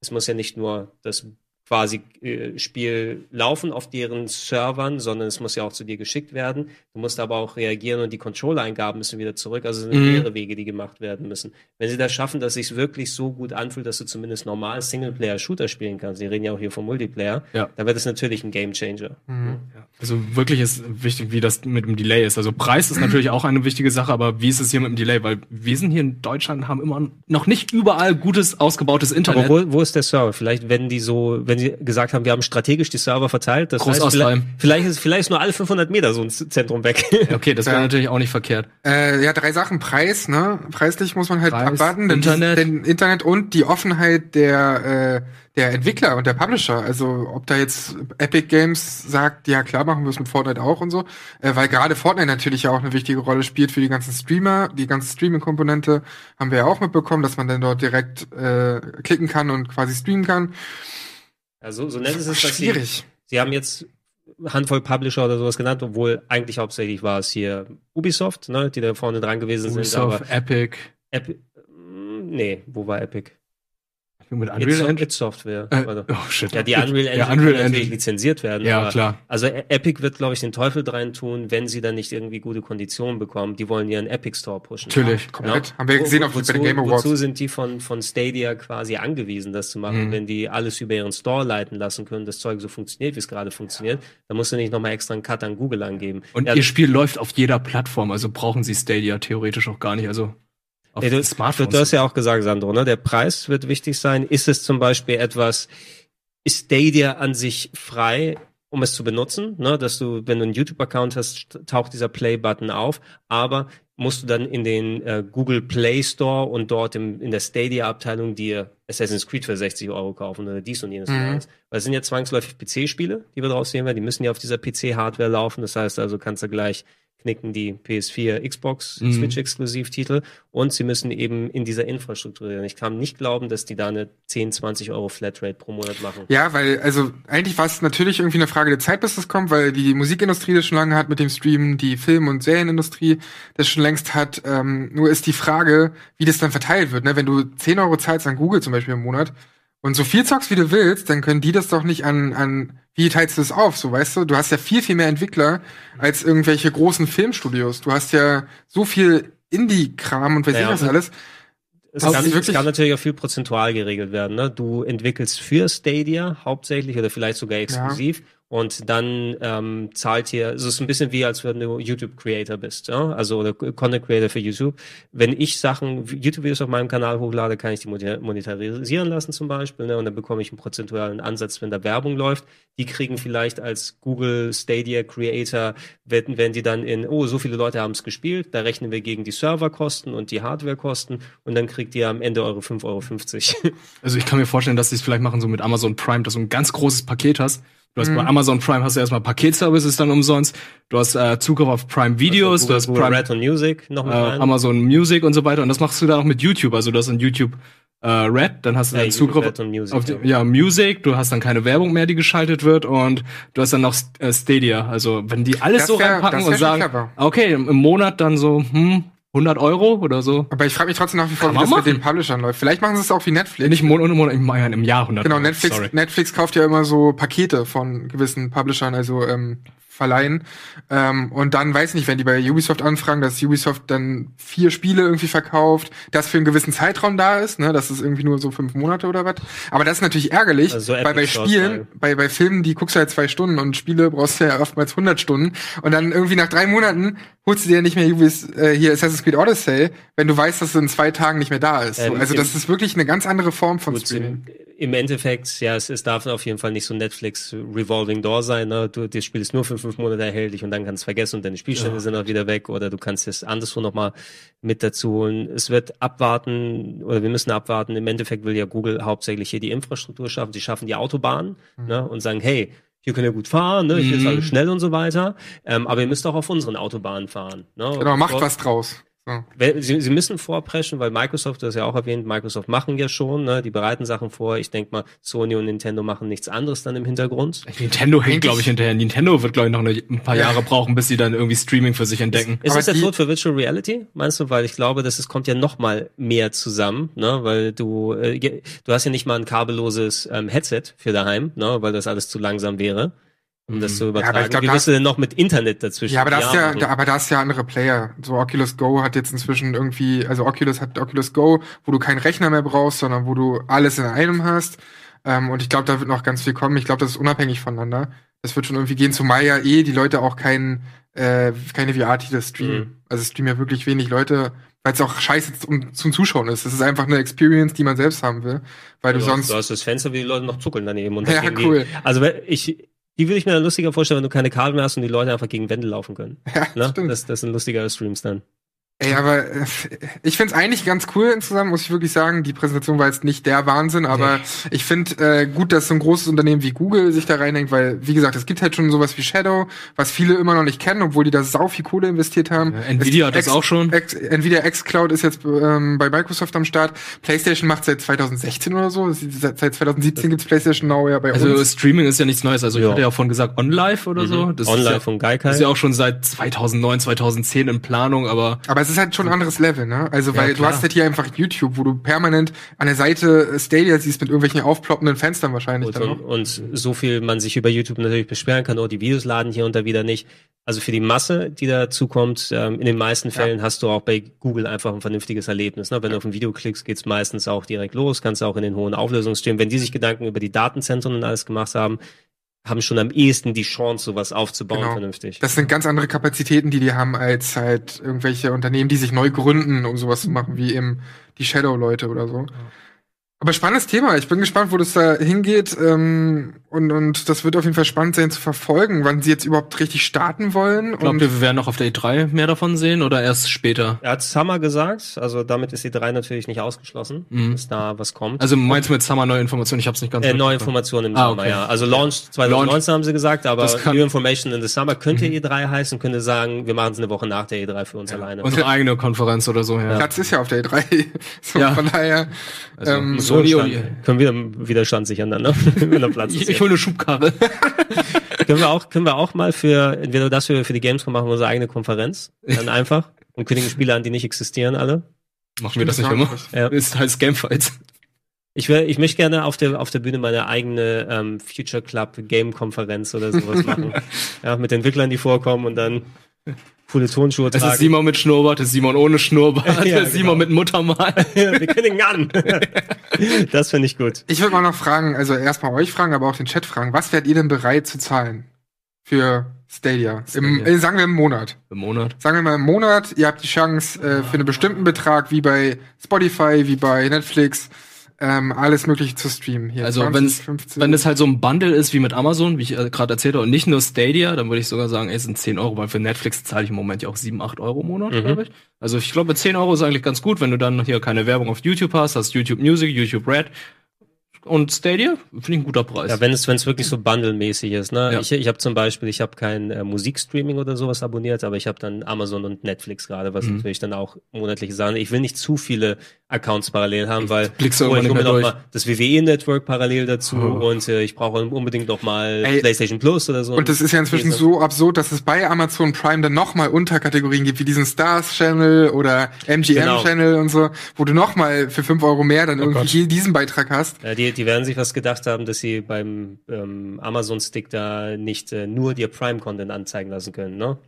es muss ja nicht nur das quasi äh, Spiel laufen auf deren Servern, sondern es muss ja auch zu dir geschickt werden. Du musst aber auch reagieren und die Controller-Eingaben müssen wieder zurück. Also es sind Mhm. mehrere Wege, die gemacht werden müssen. Wenn sie das schaffen, dass es sich wirklich so gut anfühlt, dass du zumindest normal Singleplayer-Shooter spielen kannst, wir reden ja auch hier vom Multiplayer, Ja. dann wird es natürlich ein Gamechanger. Also wirklich ist wichtig, wie das mit dem Delay ist. Also Preis ist natürlich auch eine wichtige Sache, aber wie ist es hier mit dem Delay? Weil wir sind hier in Deutschland, haben immer noch nicht überall gutes, ausgebautes Internet. Aber wo, wo ist der Server? Vielleicht, wenn die so, wenn sie gesagt haben, wir haben strategisch die Server verteilt. Das heißt, vielleicht, vielleicht, ist, vielleicht ist nur alle 500 Meter so ein Zentrum weg. Okay, das wäre Ja. natürlich auch nicht verkehrt. Äh, ja, drei Sachen. Preis, ne? Preislich muss man halt Preis, abwarten. Denn Internet. Denn Internet und die Offenheit der, äh, der Entwickler und der Publisher. Also ob da jetzt Epic Games sagt, ja klar, machen wir es mit Fortnite auch und so. Äh, weil gerade Fortnite natürlich ja auch eine wichtige Rolle spielt für die ganzen Streamer. Die ganze Streaming-Komponente haben wir ja auch mitbekommen, dass man dann dort direkt äh, klicken kann und quasi streamen kann. Also, so nett ist es, dass sie, Schwierig. sie haben jetzt Handvoll Publisher oder sowas genannt, obwohl eigentlich hauptsächlich war es hier Ubisoft, ne, die da vorne dran gewesen sind. Ubisoft, Epic. Epi mm, nee, wo war Epic? Mit It, Unreal Engine? It Software. Äh, oh, shit. Ja, die Unreal Engine Ja, kann Unreal natürlich Engine. lizenziert werden. Ja, aber- klar. Also E- Epic wird, glaube ich, den Teufel drein tun, wenn sie dann nicht irgendwie gute Konditionen bekommen. Die wollen ihren Epic Store pushen. Natürlich. Ja. Komplett. Haben wir gesehen auf- bei den Game Awards. Wozu sind die von, von Stadia quasi angewiesen, das zu machen? Mhm. Wenn die alles über ihren Store leiten lassen können, das Zeug so funktioniert, wie es gerade funktioniert, dann musst du nicht nochmal extra einen Cut an Google angeben. Und Ja, ihr Spiel läuft auf jeder Plattform, also brauchen sie Stadia theoretisch auch gar nicht. Also auf Nee, du, Smartphones. Du, hast ja auch gesagt, Sandro, ne? der Preis wird wichtig sein. Ist es zum Beispiel etwas, ist Stadia an sich frei, um es zu benutzen, ne? dass du, wenn du einen YouTube-Account hast, st- taucht dieser Play-Button auf, aber musst du dann in den äh, Google Play Store und dort im, in der Stadia-Abteilung dir Assassin's Creed für 60 Euro kaufen oder dies und jenes. Mhm. jenes. Weil es sind ja zwangsläufig PC-Spiele, die wir draus sehen werden. Die müssen ja auf dieser PC-Hardware laufen. Das heißt also, kannst du gleich knicken die PS4, Xbox, Mhm. Switch-Exklusivtitel und sie müssen eben in dieser Infrastruktur. sein. Ich kann nicht glauben, dass die da eine 10, 20 Euro Flatrate pro Monat machen. Ja, weil, also eigentlich war es natürlich irgendwie eine Frage der Zeit, bis das kommt, weil die Musikindustrie das schon lange hat mit dem Streamen, die Film- und Serienindustrie das schon längst hat. Ähm, nur ist die Frage, wie das dann verteilt wird. Ne? Wenn du 10 Euro zahlst an Google zum Beispiel im Monat und so viel zockst, wie du willst, dann können die das doch nicht an, an wie teilst du das auf? So, weißt du, du hast ja viel, viel mehr Entwickler als irgendwelche großen Filmstudios. Du hast ja so viel Indie-Kram und weiß Ja, ich was alles. Es Das kann, es kann natürlich auch viel prozentual geregelt werden. Ne? Du entwickelst für Stadia hauptsächlich oder vielleicht sogar exklusiv und dann ähm, zahlt hier, es ist ein bisschen wie, als wenn du YouTube-Creator bist, ja? also oder Content-Creator für YouTube. Wenn ich Sachen, YouTube-Videos auf meinem Kanal hochlade, kann ich die moneta- monetarisieren lassen zum Beispiel ne? und dann bekomme ich einen prozentualen Ansatz, wenn da Werbung läuft. Die kriegen vielleicht als Google Stadia Creator, wenn, wenn die dann in, oh, so viele Leute haben es gespielt, da rechnen wir gegen die Serverkosten und die Hardwarekosten und dann kriegt ihr am Ende eure 5,50 Euro. Also ich kann mir vorstellen, dass sie es vielleicht machen so mit Amazon Prime, dass du ein ganz großes Paket hast. Du hast Mhm. bei Amazon Prime hast du erstmal Paketservices dann umsonst. Du hast äh, Zugriff auf Prime Videos, du hast Prime, Red und Music noch mit äh. Amazon Music und so weiter. Und das machst du dann auch mit YouTube. Also du hast ein YouTube äh, Red, dann hast du Ja, dann Zugriff Red und Music, auf die, ja. Music. Du hast dann keine Werbung mehr, die geschaltet wird und du hast dann noch äh, Stadia. Also wenn die alles Das so wär- reinpacken und sagen, clever. okay, im im Monat dann so hm, 100 Euro oder so. Aber ich frage mich trotzdem nach wie vor, Kann wie das mit machen. den Publishern läuft. Vielleicht machen sie es auch wie Netflix. Nicht im Monat, im Monat, im, Monat, im Jahr 100 Genau, Euro. Netflix, Sorry. Netflix kauft ja immer so Pakete von gewissen Publishern, also ähm, verleihen. Ähm, und dann weiß nicht, wenn die bei Ubisoft anfragen, dass Ubisoft dann vier Spiele irgendwie verkauft, das für einen gewissen Zeitraum da ist, ne? Das ist irgendwie nur so fünf Monate oder was. Aber das ist natürlich ärgerlich, Also so weil bei Spielen, sagen. bei, bei Filmen, die guckst du halt zwei Stunden und Spiele brauchst du ja oftmals 100 Stunden. Und dann irgendwie nach drei Monaten holst du dir nicht mehr Ubis, äh, hier Assassin's Creed Odyssey, wenn du weißt, dass es in zwei Tagen nicht mehr da ist. So, Ähm, also das ist wirklich eine ganz andere Form von Streaming. im, Im Endeffekt, ja, es, es darf auf jeden Fall nicht so Netflix Revolving Door sein. Ne? Du, das Spiel ist nur für fünf Monate erhältlich und dann kannst du es vergessen und deine Spielstände Ja. sind auch wieder weg oder du kannst es anderswo nochmal mit dazu holen. Es wird abwarten oder wir müssen abwarten. Im Endeffekt will ja Google hauptsächlich hier die Infrastruktur schaffen. Sie schaffen die Autobahnen ne? und sagen, hey, hier könnt ihr gut fahren, ne? hier ist Mhm. alles schnell und so weiter. Ähm, aber ihr müsst auch auf unseren Autobahnen fahren. Ne? Genau, macht was draus. Wenn- Sie, Sie müssen vorpreschen, weil Microsoft, das ja auch erwähnt, Microsoft machen ja schon, ne, die bereiten Sachen vor. Ich denke mal, Sony und Nintendo machen nichts anderes dann im Hintergrund. Nintendo hängt, glaube ich, hinterher. Nintendo wird, glaube ich, noch eine, ein paar Ja. Jahre brauchen, bis sie dann irgendwie Streaming für sich entdecken. Ist das der Tod für Virtual Reality, meinst du? Weil ich glaube, dass es kommt ja noch mal mehr zusammen, ne? Weil du, äh, du hast ja nicht mal ein kabelloses ähm, Headset für daheim, ne? Weil das alles zu langsam wäre, um das zu Mhm. Ja, aber übertragen. ich glaub, Wie da willst du denn noch mit Internet dazwischen? Ja, aber das ist ja, machen? da, aber da ist ja andere Player. So Oculus Go hat jetzt inzwischen irgendwie, also Oculus hat Oculus Go, wo du keinen Rechner mehr brauchst, sondern wo du alles in einem hast. Ähm, und ich glaube, da wird noch ganz viel kommen. Ich glaube, das ist unabhängig voneinander. Das wird schon irgendwie gehen, zumal ja eh die Leute auch kein, äh, keine VR-Titel streamen. Mhm. Also streamen ja wirklich wenig Leute weil es auch scheiße zum, zum Zuschauen ist. Es ist einfach eine Experience, die man selbst haben will, weil du Ja, sonst Du hast das Fenster, wie die Leute noch zuckeln daneben. Und Ja, cool. Also ich, die würde ich mir dann lustiger vorstellen, wenn du keine Kabel mehr hast und die Leute einfach gegen Wände laufen können. Ja, ne? das, das sind lustigere Streams dann. Ey, aber äh, ich find's eigentlich ganz cool insgesamt, muss ich wirklich sagen. Die Präsentation war jetzt nicht der Wahnsinn, aber ich find äh, gut, dass so ein großes Unternehmen wie Google sich da reinhängt, weil, wie gesagt, es gibt halt schon sowas wie Shadow, was viele immer noch nicht kennen, obwohl die da sau viel Kohle investiert haben. Nvidia Es- hat das X- auch schon. X, Nvidia xCloud ist jetzt ähm, bei Microsoft am Start. PlayStation macht seit 2016 oder so. Seit, seit 2017 gibt's PlayStation Now ja bei Also uns. Streaming ist ja nichts Neues. Also ich Ja. hatte ja vorhin gesagt OnLive oder Mhm. so. Das OnLive ist ja, von Gaikai. Das ist ja auch schon seit 2009, 2010 in Planung, aber Aber es ist halt schon ein anderes Level, ne? Also, weil Ja, du hast halt hier einfach YouTube, wo du permanent an der Seite Stadia siehst mit irgendwelchen aufploppenden Fenstern wahrscheinlich dann Und, und so viel man sich über YouTube natürlich beschweren kann, oh, die Videos laden hier und da wieder nicht. Also für die Masse, die dazu kommt, ähm, in den meisten Fällen hast du auch bei Google einfach ein vernünftiges Erlebnis. Ne? Wenn du auf ein Video klickst, geht's meistens auch direkt los, kannst du auch in den hohen Auflösungsstream. Wenn die sich Gedanken über die Datenzentren und alles gemacht haben, haben schon am ehesten die Chance, sowas aufzubauen Genau. vernünftig. Das sind ganz andere Kapazitäten, die die haben, als halt irgendwelche Unternehmen, die sich neu gründen, um sowas zu machen, wie eben die Shadow-Leute oder so. Aber spannendes Thema. Ich bin gespannt, wo das da hingeht. Ähm, und, und das wird auf jeden Fall spannend sein zu verfolgen, wann sie jetzt überhaupt richtig starten wollen. glaubt und ihr, wir werden noch auf der E3 mehr davon sehen oder erst später? Er hat Summer gesagt, also damit ist die drei natürlich nicht ausgeschlossen, Mhm. dass da was kommt. Also meinst du mit Summer neue Informationen? Ich hab's nicht ganz Äh, neue. Informationen im Ah, Sommer, okay. ja. Also Launch 2019 Launch. haben sie gesagt, aber New Information in the Summer könnte Mhm. E3 heißen, könnte sagen, wir machen es eine Woche nach der E3 für uns alleine. Unsere eigene Konferenz oder so, ja. Platz ist ja auf der E3. so, Ja. Von daher. Also, ähm, Sony Stand, und- können wir Widerstand sichern dann, ne? Wenn der Platz ist. Ich, ich hol eine Schubkarre. können wir auch, können wir auch mal für, entweder das für, für die Gamescom machen wir unsere eigene Konferenz, dann einfach, und kündigen Spiele an, die nicht existieren alle. Machen wir das nicht immer? Ja. Ist halt Gamefights. Ich, will, ich möchte gerne auf der, auf der Bühne meine eigene ähm, Future Club Game Konferenz oder sowas machen. ja, mit Entwicklern, die vorkommen und dann coole Tonschuhe Es tragen. ist Simon mit Schnurrbart, es ist Simon ohne Schnurrbart, Ja, es ist Simon genau. mit Muttermal. wir kündigen an. das finde ich gut. Ich würde mal noch fragen, also erstmal euch fragen, aber auch den Chat fragen, was wärt ihr denn bereit zu zahlen für Stadia? Im, Stadia. äh, sagen wir im Monat. Im Monat. Sagen wir mal im Monat, ihr habt die Chance äh, für einen bestimmten Betrag, wie bei Spotify, wie bei Netflix, ähm, alles mögliche zu streamen. Hier Also 20, wenn's, 15. wenn es halt so ein Bundle ist wie mit Amazon, wie ich äh, gerade erzählt habe, und nicht nur Stadia, dann würde ich sogar sagen, ey, es sind 10 Euro, weil für Netflix zahle ich im Moment ja auch 7, 8 Euro im Monat, Mhm. glaube ich. Also ich glaube, 10 Euro ist eigentlich ganz gut, wenn du dann hier keine Werbung auf YouTube hast, hast YouTube Music, YouTube Red und Stadia, finde ich ein guter Preis. Ja, wenn es wenn es wirklich so bundle-mäßig ist. Ne? Ja. Ich, ich habe zum Beispiel, ich habe kein äh, Musikstreaming oder sowas abonniert, aber ich habe dann Amazon und Netflix gerade, was Mhm. natürlich dann auch monatliche Sachen. Ich will nicht zu viele Accounts parallel haben, weil blickst oh, ich hole mir noch mal das WWE-Network parallel dazu Oh. und äh, ich brauche unbedingt noch mal Ey, PlayStation Plus oder so. Und das ist ja inzwischen so absurd, dass es bei Amazon Prime dann nochmal Unterkategorien gibt, wie diesen Stars Channel oder MGM Genau. Channel und so, wo du nochmal für 5 Euro mehr dann irgendwie Gott. diesen Beitrag hast. Ja, die, die werden sich was gedacht haben, dass sie beim ähm, Amazon-Stick da nicht äh, nur dir Prime-Content anzeigen lassen können, ne?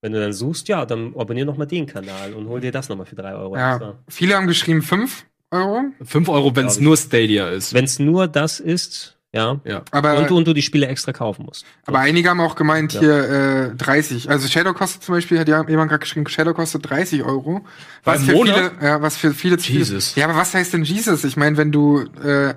Wenn du dann suchst, ja, dann abonnier noch mal den Kanal und hol dir das noch mal für drei Euro. Ja. Viele haben geschrieben 5 Euro. 5 Euro, wenn es nur Stadia ist. Wenn es nur das ist, ja. Ja. Aber- und, du, und du die Spiele extra kaufen musst. Aber einige haben auch gemeint, Ja. hier äh, 30. Also Shadow kostet zum Beispiel, hat ja jemand gerade geschrieben, Shadow kostet 30 Euro. Was für Monat? viele, ja, was für viele zu viel- Jesus. Ja, aber was heißt denn Jesus? Ich meine, wenn du äh,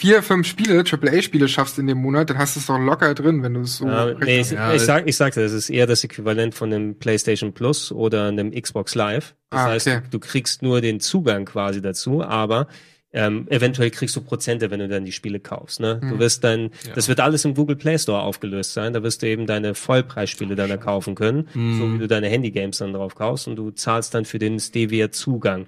vier, fünf Spiele, AAA-Spiele schaffst in dem Monat, dann hast du es doch locker drin, wenn du es so. Ja, nee, ich, Ja, ich, sag, ich sagte, das ist eher das Äquivalent von einem PlayStation Plus oder einem Xbox Live. Das Ah, heißt, okay. du, du kriegst nur den Zugang quasi dazu, aber ähm, eventuell kriegst du Prozente, wenn du dann die Spiele kaufst. Ne? Du Hm. wirst dann, Ja. das wird alles im Google Play Store aufgelöst sein. Da wirst du eben deine Vollpreisspiele dann da kaufen können, Hm. so wie du deine Handy-Games dann drauf kaufst und du zahlst dann für den Stevia-Zugang.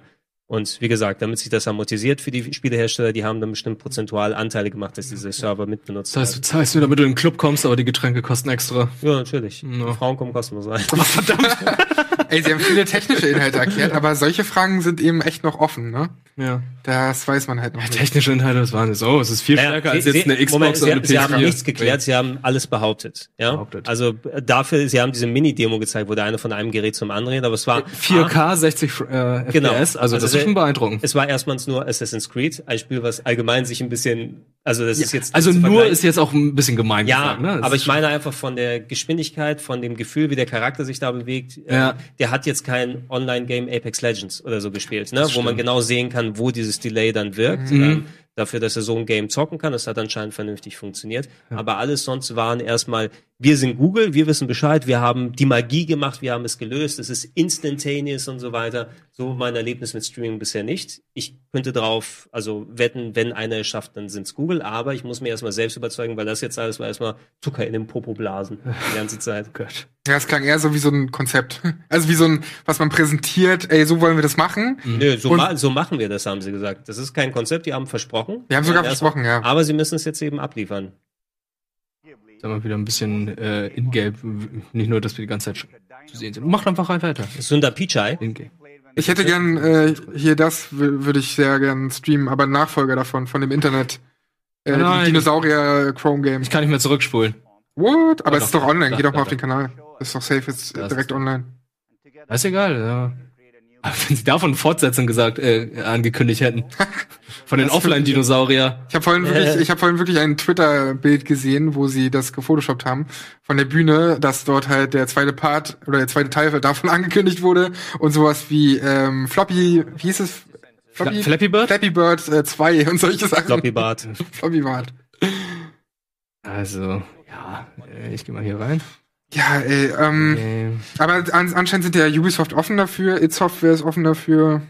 Und wie gesagt, damit sich das amortisiert für die Spielehersteller, die haben dann bestimmt prozentual Anteile gemacht, dass diese Server mitbenutzt Das heißt, du zahlst nur, damit du in den Club kommst, aber die Getränke kosten extra. Ja, natürlich. Die Frauen kommen kostenlos rein. Ey, sie haben viele technische Inhalte erklärt, aber solche Fragen sind eben echt noch offen, ne? Ja. Das weiß man halt noch nicht. Technische Inhalte, das waren so, es ist viel Naja, stärker als jetzt Sie- eine Xbox Moment, Sie, eine Sie haben PS4. nichts geklärt, Sie haben alles behauptet. Ja? Also äh, dafür, Sie haben diese Mini-Demo gezeigt, wo der eine von einem Gerät zum anderen redet, aber es war 4K, 60 äh, Genau. FPS, also, das ist schon beeindruckend. Es war erstmals nur Assassin's Creed, ein Spiel, was allgemein sich ein bisschen, also das ist jetzt Also nur ist jetzt auch ein bisschen gemein Ja, gesagt, ne? Aber ich meine einfach von der Geschwindigkeit, von dem Gefühl, wie der Charakter sich da bewegt. Ja. Äh, der hat jetzt kein Online-Game Apex Legends oder so gespielt, ne? Wo man genau sehen kann, wo dieses Delay dann wirkt. Mhm. Ähm, dafür, dass er so ein Game zocken kann. Das hat anscheinend vernünftig funktioniert. Aber alles sonst waren erstmal, wir sind Google, wir wissen Bescheid, wir haben die Magie gemacht, wir haben es gelöst, es ist instantaneous und so weiter. So mein Erlebnis mit Streaming bisher nicht. Ich könnte drauf, also wetten, wenn einer es schafft, dann sind's Google, aber ich muss mir erstmal selbst überzeugen, weil das jetzt alles war erstmal Zucker in den Popo blasen die ganze Zeit. Ja, es klang eher so wie so ein Konzept. Also wie so ein, was man präsentiert, ey, so wollen wir das machen. Nö, so, Und- ma so machen wir das, haben sie gesagt. Das ist kein Konzept, die haben versprochen. Wir haben sogar erst- versprochen, ja. Aber sie müssen es jetzt eben abliefern. Sag mal wieder ein bisschen äh, in-game, nicht nur, dass wir die ganze Zeit zu sehen sind. Macht einfach weiter. Sundar Pichai. In-game. Ich hätte gern äh, hier das wü- würde ich sehr gern streamen, aber Nachfolger davon von dem Internet. Äh, Nein. Dinosaurier Chrome Game. Ich kann nicht mehr zurückspulen. What? Aber Ja, es ist doch. online. Ja, Geh doch mal ja, auf den Kanal. Das ist doch safe jetzt Das direkt online. Das ist egal, ja. Aber wenn sie davon Fortsetzung gesagt, äh, angekündigt hätten. Von den Offline-Dinosaurier. Ich habe vorhin wirklich, Äh. ich habe vorhin wirklich ein Twitter-Bild gesehen, wo sie das gefotoshoppt haben von der Bühne, dass dort halt der zweite Part oder der zweite Teil davon angekündigt wurde und sowas wie ähm, Floppy, wie hieß es? Fla- Flappy Bird? Flappy Bird äh, 2 und solche Sachen. Floppy Bart. Floppy Bart. Also, ja, äh, ich gehe mal hier rein. Ja, ey, ähm, Ähm, aber an, anscheinend sind ja Ubisoft offen dafür, It Software ist offen dafür.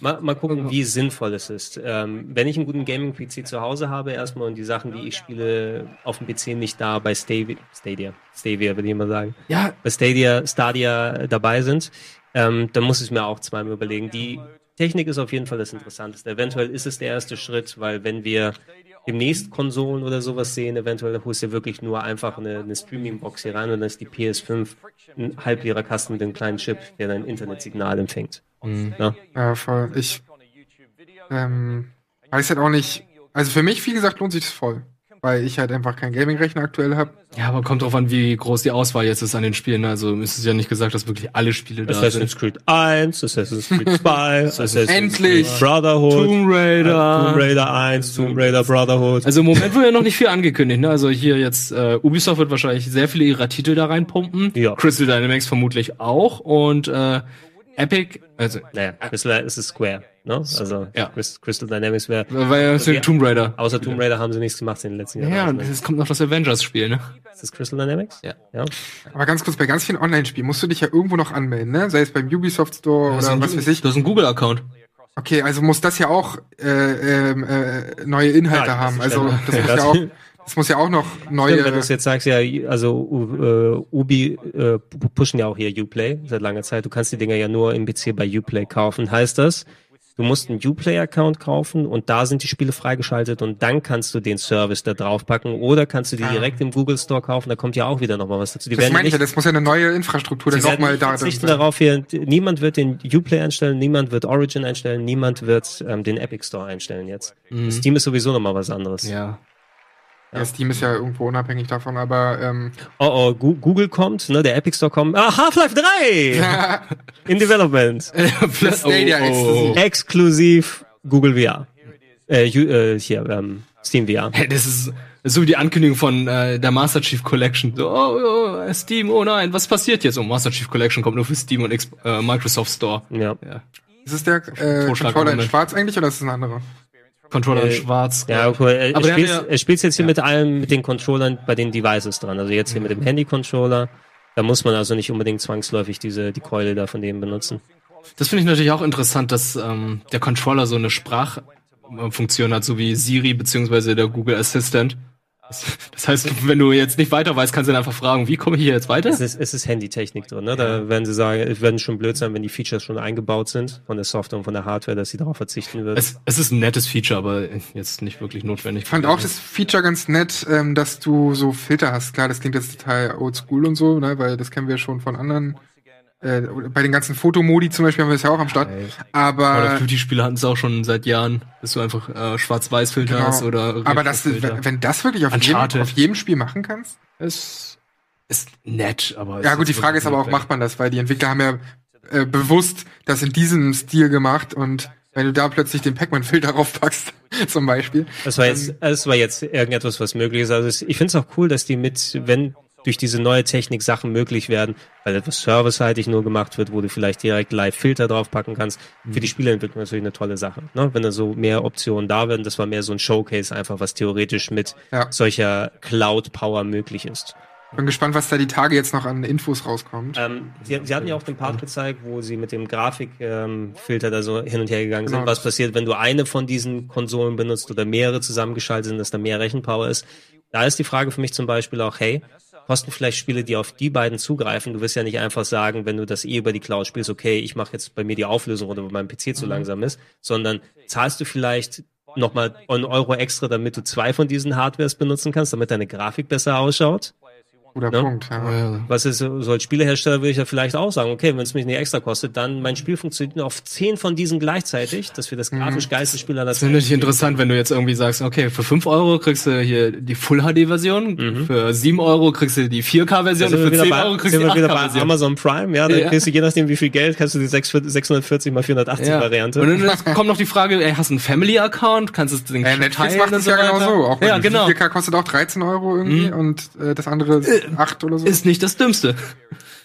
Mal, mal gucken, wie sinnvoll es ist. Ähm, wenn ich einen guten Gaming-PC zu Hause habe, erstmal und die Sachen, die ich spiele, auf dem PC nicht da bei Stadia, Stadia, Stadia würde ich immer sagen, Ja. bei Stadia, Stadia dabei sind, ähm, dann muss ich mir auch zweimal überlegen. Die Technik ist auf jeden Fall das Interessanteste. Eventuell ist es der erste Schritt, weil wenn wir demnächst Konsolen oder sowas sehen, eventuell holst du wirklich nur einfach eine, eine Streaming-Box hier rein und dann ist die PS5 ein Halbliterkasten mit einem kleinen Chip, der dein Internetsignal empfängt. Mhm. Ja. Ja, voll. Ich ähm, weiß halt auch nicht. Also für mich, wie gesagt, lohnt sich das voll. Weil ich halt einfach keinen Gaming-Rechner aktuell habe. Ja, aber kommt drauf an, wie groß die Auswahl jetzt ist an den Spielen. Also ist es ja nicht gesagt, dass wirklich alle Spiele da Assassin's sind. Creed 1, Assassin's Creed 2, Assassin's Endlich! Creed Brotherhood, Tomb Raider. Tomb Raider 1, Tomb Raider Brotherhood. Also im Moment wird ja noch nicht viel angekündigt. Ne? Also hier jetzt äh, Ubisoft wird wahrscheinlich sehr viele ihrer Titel da reinpumpen. Ja. Crystal Dynamics vermutlich auch und äh, Epic, also Naja, Crystal ist es Square, ne? Also Ja. Crystal, Dynamics wäre. weil ja Also ja, Tomb Raider. Außer Tomb Raider haben sie nichts gemacht in den letzten Jahren. Ja, und es kommt noch das Avengers-Spiel, ne? ist das Crystal Dynamics? Ja. ja. Aber ganz kurz, bei ganz vielen Online-Spielen musst du dich ja irgendwo noch anmelden, ne? Sei es beim Ubisoft Store oder was weiß ich. Das ist ein Google-Account. Okay, also muss das ja auch äh, ähm, äh, neue Inhalte Ja, haben. Also ja- das muss ja auch, das muss ja auch noch neue. Stimmt, wenn du es jetzt sagst, ja, also uh, äh, Ubi äh, pu- pushen ja auch hier Uplay seit langer Zeit. Du kannst die Dinger ja nur im PC bei Uplay kaufen. Heißt das, du musst einen Uplay-Account kaufen und da sind die Spiele freigeschaltet und dann kannst du den Service da draufpacken oder kannst du die Ah. direkt im Google Store kaufen. Da kommt ja auch wieder nochmal was dazu. Die das meine ich ja, das muss ja eine neue Infrastruktur dann nochmal da sein. darauf hier, niemand wird den Uplay einstellen, niemand wird Origin einstellen, niemand wird ähm, den Epic Store einstellen jetzt. Mhm. Steam ist sowieso nochmal was anderes. Ja. Ja, Steam ist ja irgendwo unabhängig davon, aber ähm, Oh, oh, Google kommt, ne, der Epic Store kommt. Ah, Half-Life 3! In Development. Stadia exklusiv. Exklusiv Google VR. Äh, äh, hier, ähm, Steam VR. Hey, das ist, so wie die Ankündigung von äh, der Master Chief Collection. So, oh, oh, Steam, oh nein, was passiert jetzt? Oh, Master Chief Collection kommt nur für Steam und X äh, Microsoft Store. Ja. ja. ist es der äh, Controller in schwarz eigentlich oder ist es ein anderer? Controller in Äh, schwarz. Ja, okay. Er, Aber er spielt hat ja- er spielt's jetzt hier mit allen, mit den Controllern bei den Devices dran. Also jetzt hier mit dem Handy-Controller. Da muss man also nicht unbedingt zwangsläufig diese, die Keule da von dem benutzen. Das finde ich natürlich auch interessant, dass ähm, der Controller so eine Sprachfunktion hat, so wie Siri beziehungsweise der Google Assistant. Das, das heißt, wenn du jetzt nicht weiter weißt, kannst du dann einfach fragen, wie komme ich hier jetzt weiter? Es ist, es ist Handytechnik drin, ne? Da werden sie sagen, es werden schon blöd sein, wenn die Features schon eingebaut sind von der Software und von der Hardware, dass sie darauf verzichten wird. Es, es ist ein nettes Feature, aber jetzt nicht wirklich notwendig. Ich fand auch das Feature ganz nett, ähm, dass du so Filter hast. Klar, das klingt jetzt total oldschool und so, ne, weil das kennen wir schon von anderen Äh, bei den ganzen Fotomodi zum Beispiel haben wir es ja auch am Start. Call of Aber Duty-Spiele hatten es auch schon seit Jahren, dass du einfach äh, Schwarz-Weiß-Filter Genau. hast oder Aber das, wenn das wirklich auf jedem, auf jedem Spiel machen kannst? Es ist nett, aber es Ja gut, die ist Frage ist aber auch, macht man das? Weil die Entwickler haben ja äh, bewusst das in diesem Stil gemacht und wenn du da plötzlich den Pac-Man-Filter draufpackst, zum Beispiel. Das war jetzt, das war jetzt irgendetwas, was möglich ist. Also ich finde es auch cool, dass die mit, wenn durch diese neue Technik Sachen möglich werden, weil etwas serviceseitig nur gemacht wird, wo du vielleicht direkt Live-Filter draufpacken kannst. Für die Spieleentwicklung natürlich eine tolle Sache. Ne? Wenn da so mehr Optionen da werden, das war mehr so ein Showcase einfach, was theoretisch mit Ja. solcher Cloud-Power möglich ist. Bin gespannt, was da die Tage jetzt noch an Infos rauskommt. Ähm, sie, sie hatten ja auch den Part gezeigt, wo sie mit dem Grafikfilter ähm, da so hin und her gegangen sind. Genau. Was passiert, wenn du eine von diesen Konsolen benutzt oder mehrere zusammengeschaltet sind, dass da mehr Rechenpower ist? Da ist die Frage für mich zum Beispiel auch, hey, kosten vielleicht Spiele, die auf die beiden zugreifen? Du wirst ja nicht einfach sagen, wenn du das eh über die Cloud spielst, okay, ich mache jetzt bei mir die Auflösung oder weil mein PC zu langsam ist, sondern zahlst du vielleicht nochmal einen Euro extra, damit du zwei von diesen Hardwares benutzen kannst, damit deine Grafik besser ausschaut? Guter Ne? Punkt, ja. Was ist, so als Spielehersteller würde ich ja vielleicht auch sagen, okay, wenn es mich nicht extra kostet, dann mein Spiel funktioniert nur auf zehn von diesen gleichzeitig, dass wir das Mhm. grafisch geilste Spiel aller Das ist natürlich interessant, wenn du jetzt irgendwie sagst, okay, für 5 Euro kriegst du hier die Full-HD-Version, für 7 Euro kriegst du die 4K-Version, Da und sind wir für 10 bei, Euro kriegst du die wir wieder bei 8K-Version. Amazon Prime, ja, da Ja. kriegst du je nachdem wie viel Geld, kannst du die 6 640 mal 480 Ja. Variante. Und dann kommt noch die Frage, ey, hast du einen Family-Account? Kannst du den Äh, Netflix teilen macht und es ja genau so. Auch ja, die genau. 4K kostet auch 13 Euro irgendwie und äh, das andere 8 oder so. Ist nicht das Dümmste.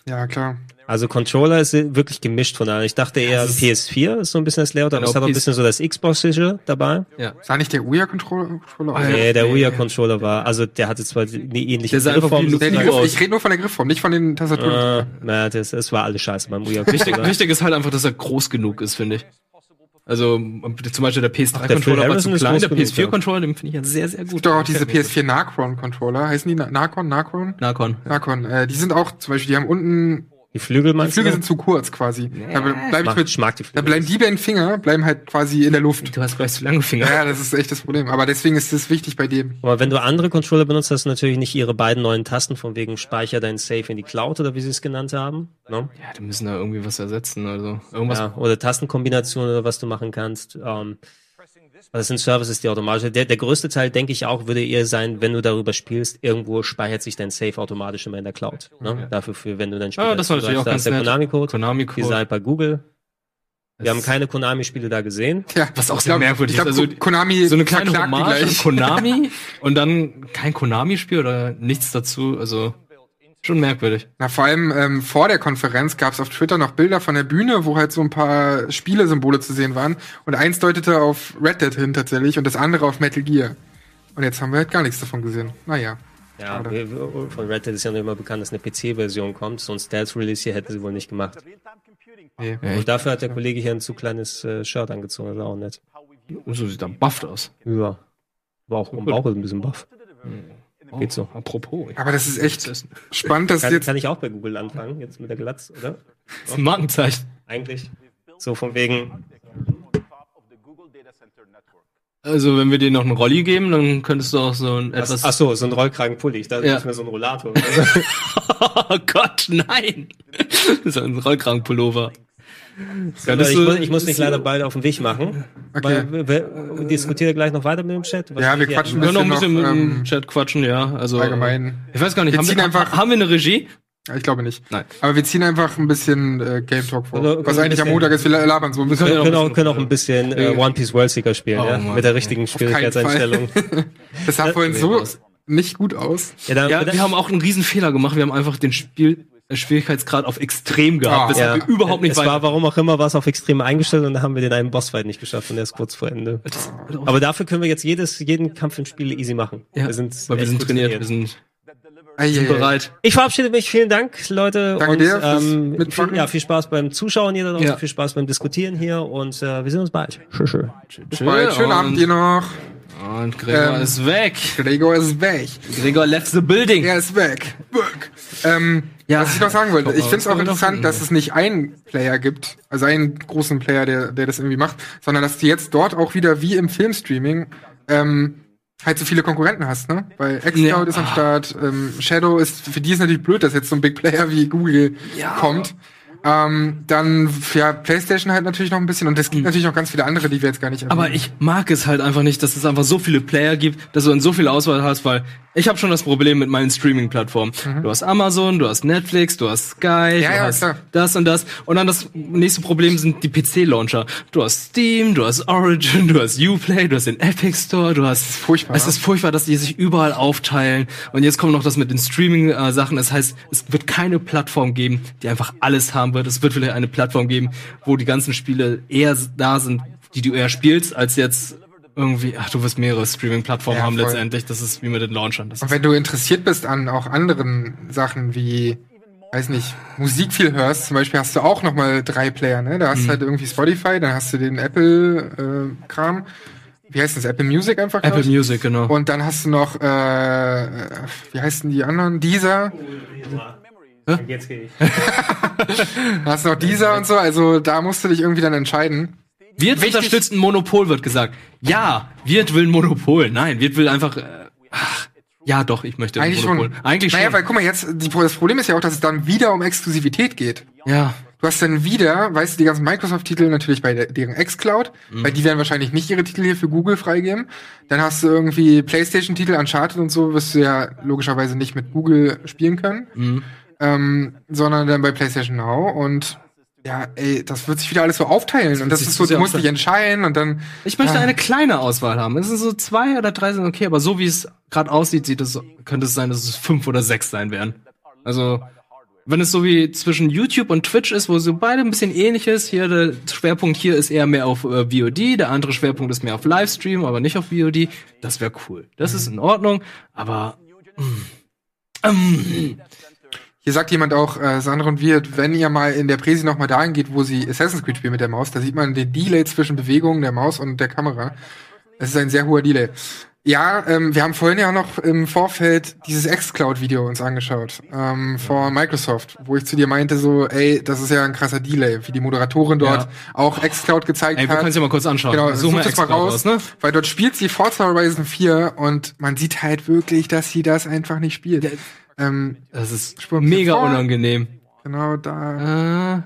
Ja, klar. Also Controller ist wirklich gemischt von allen. Ich dachte eher PS4 ist so ein bisschen das Layout, aber Genau, es hat auch ein bisschen so das Xbox-Sicher dabei. Ja. Sah nicht der Ouya-Controller aus? Nee, der Ouya-Controller war, also der hatte zwar eine ähnliche Der Griffform, der. Griff, Ich rede nur von der Griffform, nicht von den Tastaturen. Äh, na, das, das war alles scheiße beim Wichtig, Ouya-Controller. wichtig ist halt einfach, dass er groß genug ist, finde ich. Also zum Beispiel der Ach, der Phil PS3-Controller war zu klein, der genug, ja. PS4-Controller, den finde ich ja sehr, sehr Es gut. gibt doch auch diese Gefällt mir. PS4 Nacron-Controller. Heißen die Na- Nacron? Nacron? Nacon. Nacron. Äh, die sind auch, zum Beispiel, die haben unten. Die Flügel Die meinst Flügel du? sind zu kurz quasi. Da bleib ich mag- mit, ich mag die da bleiben die beiden Finger, bleiben halt quasi in der Luft. Du hast gleich zu lange Finger. Ja, das ist echt das Problem. Aber deswegen ist es wichtig bei dem. Aber wenn du andere Controller benutzt, hast du natürlich nicht ihre beiden neuen Tasten, von wegen Speicher dein Save in die Cloud oder wie sie es genannt haben. Ne? Ja, die müssen da irgendwie was ersetzen, also irgendwas. Ja, oder Tastenkombinationen oder was du machen kannst. Ähm, das sind Services, die automatisch. Der, der größte Teil, denke ich auch, würde eher sein, wenn du darüber spielst, irgendwo speichert sich dein Save automatisch immer in der Cloud. Ne? Ja. Dafür, für, wenn du dein Spiel Ah, das war hast, natürlich auch da ganz der. Konami-Code. Konami-Code. Die seid bei Google. Wir Das- haben keine Konami-Spiele da gesehen. Ja, Was auch sehr glaub- merkwürdig ich glaub, ist. Also, Konami so eine kleine Hommage an. Konami und dann kein Konami-Spiel oder nichts dazu. Also schon merkwürdig. Na, vor allem ähm, vor der Konferenz gab es auf Twitter noch Bilder von der Bühne, wo halt so ein paar Spielesymbole zu sehen waren. Und eins deutete auf Red Dead hin tatsächlich und das andere auf Metal Gear. Und jetzt haben wir halt gar nichts davon gesehen. Naja. Ja, Schade. von Red Dead ist ja noch immer bekannt, dass eine PC-Version kommt. So ein Stealth-Release hier hätten sie wohl nicht gemacht. Nee. Und dafür hat der Kollege hier ein zu kleines äh, Shirt angezogen, das ist auch nett. So sieht er bufft aus. Ja. Aber auch im Bauch ist ein bisschen buff. Geht so. Apropos. Aber das ist echt spannend, dass Kann, jetzt. kann ich auch bei Google anfangen, jetzt mit der Glatz, oder? Das ist ein Markenzeichen. Eigentlich. So von wegen. Also wenn wir dir noch einen Rolli geben, dann könntest du auch so ein etwas. Ach so, so ein Rollkragenpulli. Ich dachte, Ja. das ist mir so ein Rollator. oh Gott, nein! Das ist ein Rollkragenpullover. Oder ich, muss, ich muss mich leider bald auf den Weg machen. Okay. Weil, wir, wir diskutieren gleich noch weiter mit dem Chat. Was Ja, wir steht hier? quatschen Wir können noch ein bisschen noch, mit dem Chat quatschen, ja. Also allgemein. Ich weiß gar nicht, Wir haben wir, einfach- haben wir eine Regie? Ich glaube nicht. Nein. Aber wir ziehen einfach ein bisschen äh, Game Talk vor. Können wir- was können wir eigentlich ein am Montag ist, wir labern so ein Wir bisschen. können, können, auch, können auch ein bisschen äh. One Piece World Seeker spielen, Oh, ja? Mann. Mit der richtigen Schwierigkeitseinstellung. Das sah vorhin so nicht gut aus. Ja, dann, Ja, wir haben auch einen riesen Fehler gemacht. Wir haben einfach den Spiel äh, Schwierigkeitsgrad auf extrem gehabt, Ah. weshalb wir überhaupt nicht es war, warum auch immer, war es auf extrem eingestellt und dann haben wir den einen Bossfight nicht geschafft und erst kurz vor Ende. Aber dafür können wir jetzt jedes, jeden Kampf im Spiel easy machen. Ja, wir sind, weil wir sind gut trainiert, wir sind, sind ei. bereit. Ich verabschiede mich. Vielen Dank, Leute. Danke und, dir ähm, viel, ja, viel Spaß beim Zuschauen hier da draußen, Ja. viel Spaß beim Diskutieren hier und äh, wir sehen uns bald. Tschüss. Bis bald. Schönen Abend dir noch. Und Gregor Ähm, ist weg. Gregor ist weg. Gregor left the building. Er ist weg. Weg. Ähm, Ja. was ich noch sagen wollte, ich finde es auch interessant, dass es nicht einen Player gibt, also einen großen Player, der, der das irgendwie macht, sondern dass du jetzt dort auch wieder wie im Filmstreaming ähm, halt so viele Konkurrenten hast, ne? Weil Xcloud Ja. ist am Start, ähm, Shadow ist, für die ist natürlich blöd, dass jetzt so ein Big Player wie Google kommt. Ähm, dann ja, PlayStation halt natürlich noch ein bisschen und es gibt natürlich noch ganz viele andere, die wir jetzt gar nicht Aber erwähnen. ich mag es halt einfach nicht, dass es einfach so viele Player gibt, dass du dann so viel Auswahl hast, weil ich habe schon das Problem mit meinen Streaming-Plattformen. Du hast Amazon, du hast Netflix, du hast Sky, Mhm. Ja, du ja, hast klar. das und das. Und dann das nächste Problem sind die PC-Launcher. Du hast Steam, du hast Origin, du hast Uplay, du hast den Epic Store, du hast... furchtbar, Es ne? ist furchtbar, dass die sich überall aufteilen. Und jetzt kommt noch das mit den Streaming-Sachen. Das heißt, es wird keine Plattform geben, die einfach alles haben wird. Es wird vielleicht eine Plattform geben, wo die ganzen Spiele eher da sind, die du eher spielst, als jetzt irgendwie, ach, du wirst mehrere Streaming-Plattformen Ja, haben voll. letztendlich. Das ist wie mit den Launchern. Das Und wenn du interessiert bist an auch anderen Sachen wie, weiß nicht, Musik viel hörst, zum Beispiel hast du auch noch mal drei Player, ne? Da hast Mhm. du halt irgendwie Spotify, dann hast du den Apple-Kram. wie heißt das? Apple Music einfach? Apple ich? Music, genau. Und dann hast du noch, äh, wie heißen die anderen? Dieser. Jetzt gehe ich. Dann hast du noch dieser und so. Also da musst du dich irgendwie dann entscheiden. Wirt unterstützt ein Monopol, wird gesagt. Ja, Wirt will ein Monopol. Nein, Wirt will einfach, äh, ach, ja doch, ich möchte ein Eigentlich Monopol. schon. Eigentlich naja, schon. weil guck mal, jetzt, die, das Problem ist ja auch, dass es dann wieder um Exklusivität geht. Ja. Du hast dann wieder, weißt du, die ganzen Microsoft-Titel natürlich bei der, deren Xcloud, Mhm. weil die werden wahrscheinlich nicht ihre Titel hier für Google freigeben. Dann hast du irgendwie PlayStation-Titel, Uncharted und so, wirst du ja logischerweise nicht mit Google spielen können, Mhm. ähm, sondern dann bei PlayStation Now und ja, ey, das wird sich wieder alles so aufteilen und das ist so, du musst dich entscheiden und dann. Ich möchte ja. eine kleine Auswahl haben. Es sind so zwei oder drei sind okay, aber so wie es gerade aussieht, sieht es, könnte es sein, dass es fünf oder sechs sein werden. Also, wenn es so wie zwischen YouTube und Twitch ist, wo so beide ein bisschen ähnlich ist, hier der Schwerpunkt hier ist eher mehr auf äh, VOD, der andere Schwerpunkt ist mehr auf Livestream, aber nicht auf VOD, das wäre cool. Das ist in Ordnung, aber mm, ähm, Hier sagt jemand auch, äh, Sandra und wir, wenn ihr mal in der Präsi noch mal dahin geht, wo sie Assassin's Creed spielen mit der Maus, da sieht man den Delay zwischen Bewegungen der Maus und der Kamera. Es ist ein sehr hoher Delay. Ja, ähm, wir haben vorhin ja noch im Vorfeld dieses Xcloud-Video uns angeschaut ähm, von Microsoft, wo ich zu dir meinte so, ey, das ist ja ein krasser Delay, wie die Moderatorin dort Ja. auch Xcloud gezeigt Ey, wir hat. können es ja mal kurz anschauen. Genau, Such das mal raus, raus, ne? weil dort spielt sie Forza Horizon 4 und man sieht halt wirklich, dass sie das einfach nicht spielt. Ähm, das ist mega vor. unangenehm. Genau da. Äh,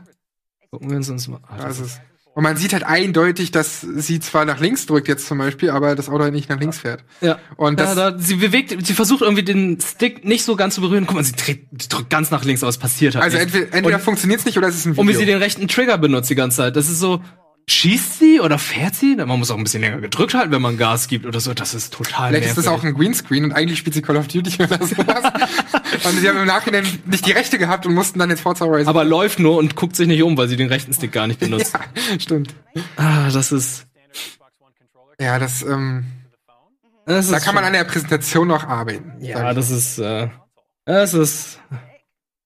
gucken wir uns uns mal. Ah, Da das ist es. Und man sieht halt eindeutig, dass sie zwar nach links drückt jetzt zum Beispiel, aber das Auto halt nicht nach links fährt. Ja. Und das, ja, da, sie bewegt, sie versucht irgendwie den Stick nicht so ganz zu berühren. Guck mal, sie, dreht, drückt ganz nach links, aber es passiert halt also nicht. entweder, entweder funktioniert es nicht oder es ist ein Video. und wie sie den rechten Trigger benutzt die ganze Zeit. Das ist so, schießt sie oder fährt sie? Man muss auch ein bisschen länger gedrückt halten, wenn man Gas gibt oder so. Das ist total Vielleicht ist das auch ein Greenscreen und eigentlich spielt sie Call of Duty oder sowas. und sie haben im Nachhinein nicht die Rechte gehabt und mussten dann jetzt Forza Horizon. Aber läuft nur und guckt sich nicht um, weil sie den rechten Stick gar nicht benutzt. ja, stimmt. Ah, das ist. Ja, das, ähm, das da kann man an der Präsentation noch arbeiten. Ja, das ist, äh, das ist,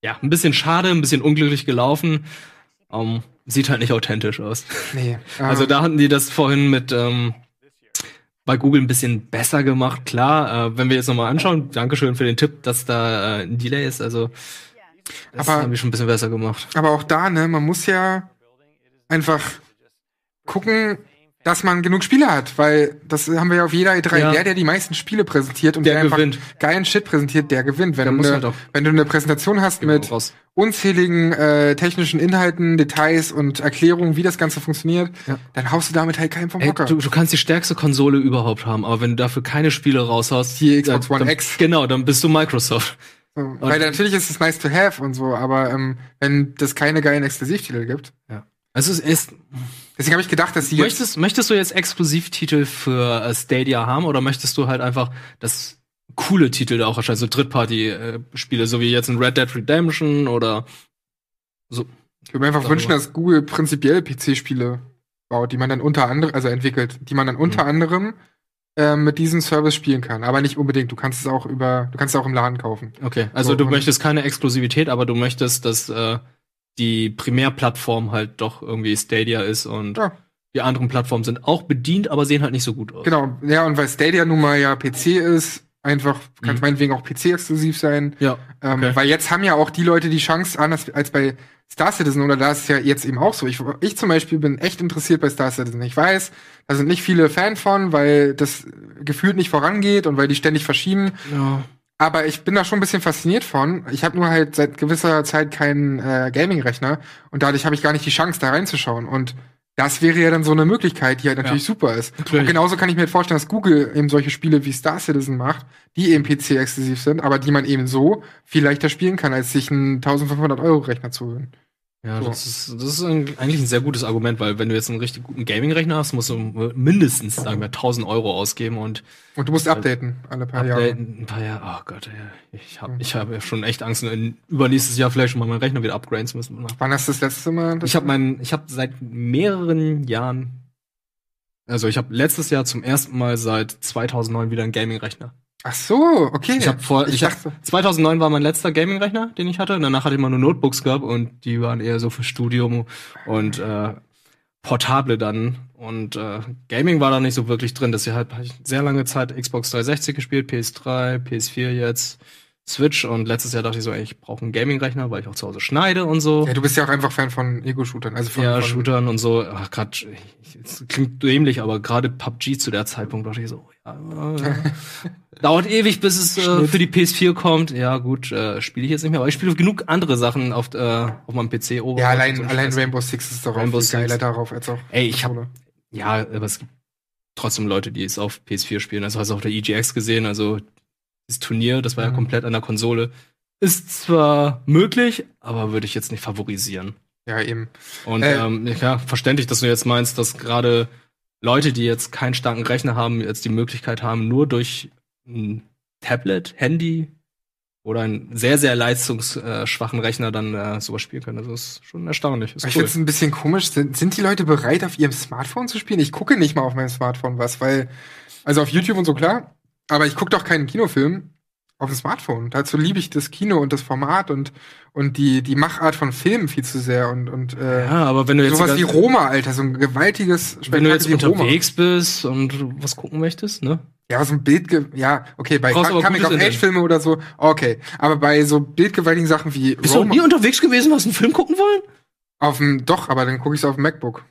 ja, ein bisschen schade, ein bisschen unglücklich gelaufen. Ähm, sieht halt nicht authentisch aus. Nee. Also ähm, da hatten die das vorhin mit, ähm, bei Google ein bisschen besser gemacht. Klar, äh, wenn wir jetzt nochmal anschauen, Dankeschön für den Tipp, dass da äh, ein Delay ist. Also, das Aber- haben wir schon ein bisschen besser gemacht. Aber auch da, ne, man muss ja einfach gucken, dass man genug Spiele hat, weil das haben wir ja auf jeder E3. Ja. Der, der die meisten Spiele präsentiert und Der der, einfach gewinnt. geilen Shit präsentiert, der gewinnt. Wenn, Der du, muss ne, halt wenn du eine Präsentation hast mit raus. unzähligen äh, technischen Inhalten, Details und Erklärungen, wie das Ganze funktioniert, Ja. dann haust du damit halt keinen vom Hocker. du, du kannst die stärkste Konsole überhaupt haben, aber wenn du dafür keine Spiele raushaust, Die Xbox One dann, X. Genau, dann bist du Microsoft. so, weil natürlich ist es nice to have und so, aber ähm, wenn das keine geilen Exklusivtitel gibt. Ja. Also es ist, Deswegen habe ich gedacht, dass die jetzt möchtest, möchtest du jetzt Exklusivtitel für äh, Stadia haben oder möchtest du halt einfach das coole Titel da auch erscheinen, so Drittparty-Spiele, so wie jetzt ein Red Dead Redemption oder so. Ich würde mir einfach wünschen, dass Google prinzipiell PC-Spiele baut, die man dann unter anderem, also entwickelt, die man dann unter Mhm. anderem äh, mit diesem Service spielen kann. Aber nicht unbedingt. Du kannst es auch über, du kannst es auch im Laden kaufen. Okay, also So, du möchtest keine Exklusivität, aber du möchtest, dass äh, die Primärplattform halt doch irgendwie Stadia ist und Ja. die anderen Plattformen sind auch bedient, aber sehen halt nicht so gut aus. Genau, ja, und weil Stadia nun mal ja PC ist, einfach kann es Mhm. meinetwegen auch PC-exklusiv sein. Ja. Ähm, okay. Weil jetzt haben ja auch die Leute die Chance, anders als bei Star Citizen, oder da ist es ja jetzt eben auch so. Ich, ich zum Beispiel bin echt interessiert bei Star Citizen. Ich weiß, da sind nicht viele Fan von, weil das gefühlt nicht vorangeht und weil die ständig verschieben. Ja. Aber ich bin da schon ein bisschen fasziniert von. Ich habe nur halt seit gewisser Zeit keinen äh, Gaming-Rechner und dadurch habe ich gar nicht die Chance, da reinzuschauen. Und das wäre ja dann so eine Möglichkeit, die halt natürlich Ja. super ist. Natürlich. Und genauso kann ich mir halt vorstellen, dass Google eben solche Spiele wie Star Citizen macht, die eben PC-exklusiv sind, aber die man eben so viel leichter spielen kann, als sich einen 1500-Euro-Rechner zu holen. Ja, So. das ist, das ist ein, eigentlich ein sehr gutes Argument, weil wenn du jetzt einen richtig guten Gaming-Rechner hast, musst du mindestens, sagen wir, 1000 Euro ausgeben und Und du musst updaten alle paar Jahre. updaten, ein paar Jahre. Oh Gott, ey, ich habe ich hab ja schon echt Angst, in, übernächstes Jahr vielleicht schon mal meinen Rechner wieder upgraden zu müssen. Wann hast du das letzte Mal? Das Ich habe meinen, ich habe seit mehreren Jahren, also ich habe letztes Jahr zum ersten Mal seit 2009 wieder einen Gaming-Rechner. Ach so, okay. Ich habe vor, Ich ich, hab, dachte- 2009 war mein letzter Gaming-Rechner, den ich hatte. Und danach hatte ich mal nur Notebooks gehabt und die waren eher so für Studium und äh, Portable dann. Und äh, Gaming war da nicht so wirklich drin. Deshalb habe ich sehr lange Zeit Xbox 360 gespielt, PS3, PS4 jetzt, Switch. Und letztes Jahr dachte ich so, ey, ich brauche einen Gaming-Rechner, weil ich auch zu Hause schneide und so. Ja, du bist ja auch einfach Fan von Ego-Shootern. Also von, ja, von Shootern und so. Ach, grad, es klingt dämlich, aber gerade PUBG zu der Zeitpunkt dachte ich so, ja, ja. dauert ewig, bis es äh, für die PS4 kommt. Ja, gut, äh, spiele ich jetzt nicht mehr, aber ich spiele genug andere Sachen auf, äh, auf meinem PC. Ja, Overwatch allein, und so ein allein. Rainbow Six ist auch Rainbow viel geiler Six. darauf als auch. Ey, ich habe ja, aber es gibt trotzdem Leute, die es auf PS4 spielen. Also hast du auf der EGX gesehen, also das Turnier, das war ja Mhm. komplett an der Konsole. Ist zwar möglich, aber würde ich jetzt nicht favorisieren. Ja, eben. Und Äh, ähm, ja, verständlich, dass du jetzt meinst, dass gerade Leute, die jetzt keinen starken Rechner haben, jetzt die Möglichkeit haben, nur durch ein Tablet, Handy oder einen sehr, sehr leistungsschwachen Rechner dann äh, sowas spielen können. Also das ist schon erstaunlich. Ist ich cool. finde es ein bisschen komisch. Sind, sind die Leute bereit, auf ihrem Smartphone zu spielen? Ich gucke nicht mal auf meinem Smartphone was, weil, also auf YouTube und so klar, aber ich gucke doch keinen Kinofilm auf dem Smartphone. Dazu liebe ich das Kino und das Format und, und die, die Machart von Filmen viel zu sehr und, und äh, Ja, aber wenn du jetzt sowas wie Roma, Alter, so ein gewaltiges Wenn du jetzt Spektakel wie Roma. unterwegs bist und was gucken möchtest, ne? Ja, so ein Bild, ja, okay, bei Brauchst aber Coming of Age. Filme oder so, okay. Aber bei so bildgewaltigen Sachen wie Bist du noch nie unterwegs gewesen, hast einen Film gucken wollen? Auf dem, doch, aber dann gucke ich es auf dem MacBook.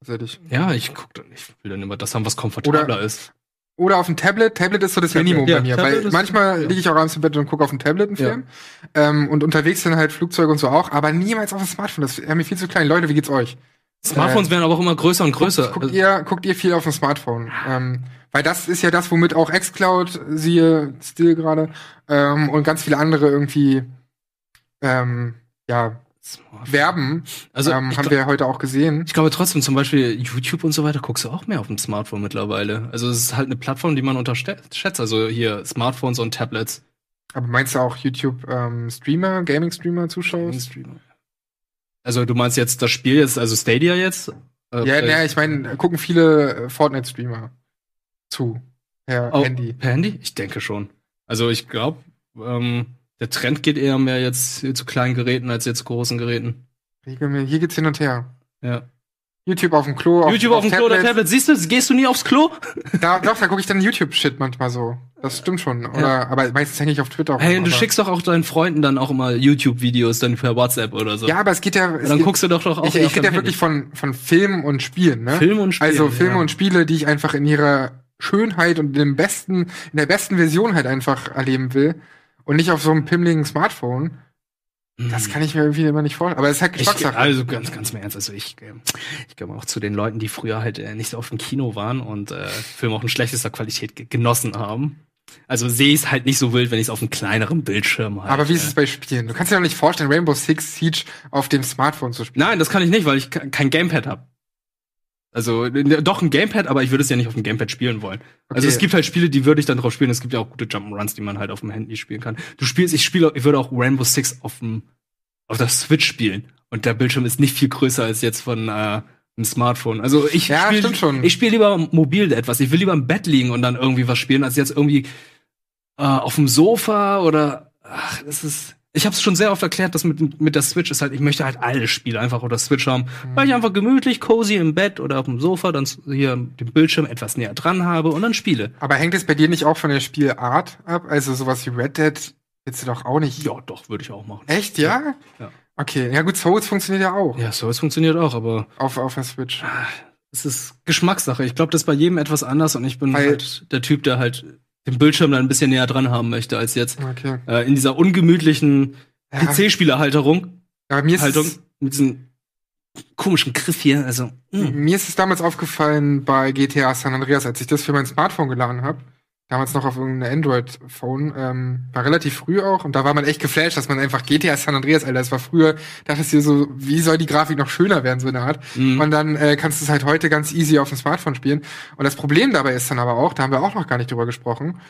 Tatsächlich. Ja, ich guck dann, ich will dann immer das haben, was komfortabler Oder- ist. Oder auf dem Tablet. Tablet ist so das Tablet, Minimum ja, bei mir. Tablet Weil manchmal ja. liege ich auch abends im Bett und gucke auf dem Tablet einen Ja. Film. Ähm, und unterwegs sind halt Flugzeuge und so auch, aber niemals auf dem Smartphone. Das wäre mir viel zu klein. Leute, wie geht's euch? Smartphones werden aber auch immer größer und größer. Guckt, guckt, ihr, guckt ihr viel auf dem Smartphone? Ähm, weil das ist ja das, womit auch xCloud, siehe Still gerade, ähm, und ganz viele andere irgendwie, ähm, ja, werben. Also, ähm, haben wir ja heute auch gesehen. Ich glaube trotzdem, zum Beispiel YouTube und so weiter, guckst du auch mehr auf dem Smartphone mittlerweile. Also es ist halt eine Plattform, die man unterschätzt. Also hier Smartphones und Tablets. Aber meinst du auch YouTube ähm, Streamer, Gaming-Streamer zuschaust? Also du meinst jetzt das Spiel jetzt, also Stadia jetzt? Äh, Ja, naja, ich meine, gucken viele äh, Fortnite-Streamer zu. Per oh, Handy. Per Handy? Ich denke schon. Also ich glaube, ähm, der Trend geht eher mehr jetzt zu kleinen Geräten als jetzt zu großen Geräten. Hier geht's hin und her. Ja. YouTube auf dem Klo. YouTube auf dem Klo oder Tablet. Siehst du, gehst du nie aufs Klo? Da, doch, da gucke ich dann YouTube-Shit manchmal so. Das stimmt schon. Oder, Ja. aber meistens hänge ich auf Twitter. Hey, rum, und du schickst doch auch deinen Freunden dann auch immer YouTube-Videos dann per WhatsApp oder so. Ja, aber es geht ja. es dann geht, guckst du doch doch auch Ich, ich auf rede ja wirklich von, von Filmen und Spielen, ne? Film und Spielen, Also Filme ja. und Spiele, die ich einfach in ihrer Schönheit und in dem besten, in der besten Version halt einfach erleben will. Und nicht auf so einem pimmligen Smartphone. Das kann ich mir irgendwie immer nicht vorstellen. Aber es ist halt. Ich, Geschmackssache. also ganz, ganz im Ernst. Also ich, äh, ich gehöre auch zu den Leuten, die früher halt äh, nicht so auf dem Kino waren und äh, Filme auch in schlechtester Qualität ge genossen haben. Also sehe ich es halt nicht so wild, wenn ich es auf einem kleineren Bildschirm halt. aber wie ist äh, es bei Spielen? Du kannst dir doch nicht vorstellen, Rainbow Six Siege auf dem Smartphone zu spielen. Nein, das kann ich nicht, weil ich ke- kein Gamepad habe. Also doch ein Gamepad, aber ich würde es ja nicht auf dem Gamepad spielen wollen. Also Okay. es gibt halt Spiele, die würde ich dann drauf spielen. Es gibt ja auch gute Jump'n'Runs, die man halt auf dem Handy spielen kann. Du spielst, ich spiele, ich würde auch Rainbow Six auf dem auf der Switch spielen und der Bildschirm ist nicht viel größer als jetzt von äh, einem Smartphone. Also ich Ja, spiel, stimmt schon. Ich spiele lieber mobil etwas. Ich will lieber im Bett liegen und dann irgendwie was spielen, als jetzt irgendwie äh, auf dem Sofa oder ach, das ist. Ich habe es schon sehr oft erklärt, dass mit, mit der Switch ist halt, ich möchte halt alle Spiele einfach auf der Switch haben, Mhm. weil ich einfach gemütlich, cozy im Bett oder auf dem Sofa dann hier den Bildschirm etwas näher dran habe und dann spiele. Aber hängt es bei dir nicht auch von der Spielart ab? Also sowas wie Red Dead willst du doch auch nicht. Ja, doch, würde ich auch machen. Echt, ja? Ja. Okay, ja gut, Souls funktioniert ja auch. Ja, so, es funktioniert auch, aber Auf, auf der Switch. es ist Geschmackssache. Ich glaube, das ist bei jedem etwas anders und ich bin Weil- halt der Typ, der halt den Bildschirm dann ein bisschen näher dran haben möchte als jetzt. Okay. Äh, in dieser ungemütlichen Ja. PC-Spielerhalterung. Ja, mir ist Haltung mit diesem komischen Griff hier. Also, mh. Mir ist es damals aufgefallen bei GTA San Andreas, als ich das für mein Smartphone geladen habe. Damals noch auf irgendeinem Android-Phone. Ähm, war relativ früh auch. Und da war man echt geflasht, dass man einfach GTA San Andreas, Alter, das war früher, dachtest du so, wie soll die Grafik noch schöner werden, so eine Art. Und dann äh, kannst du es halt heute ganz easy auf dem Smartphone spielen. Und das Problem dabei ist dann aber auch, da haben wir auch noch gar nicht drüber gesprochen,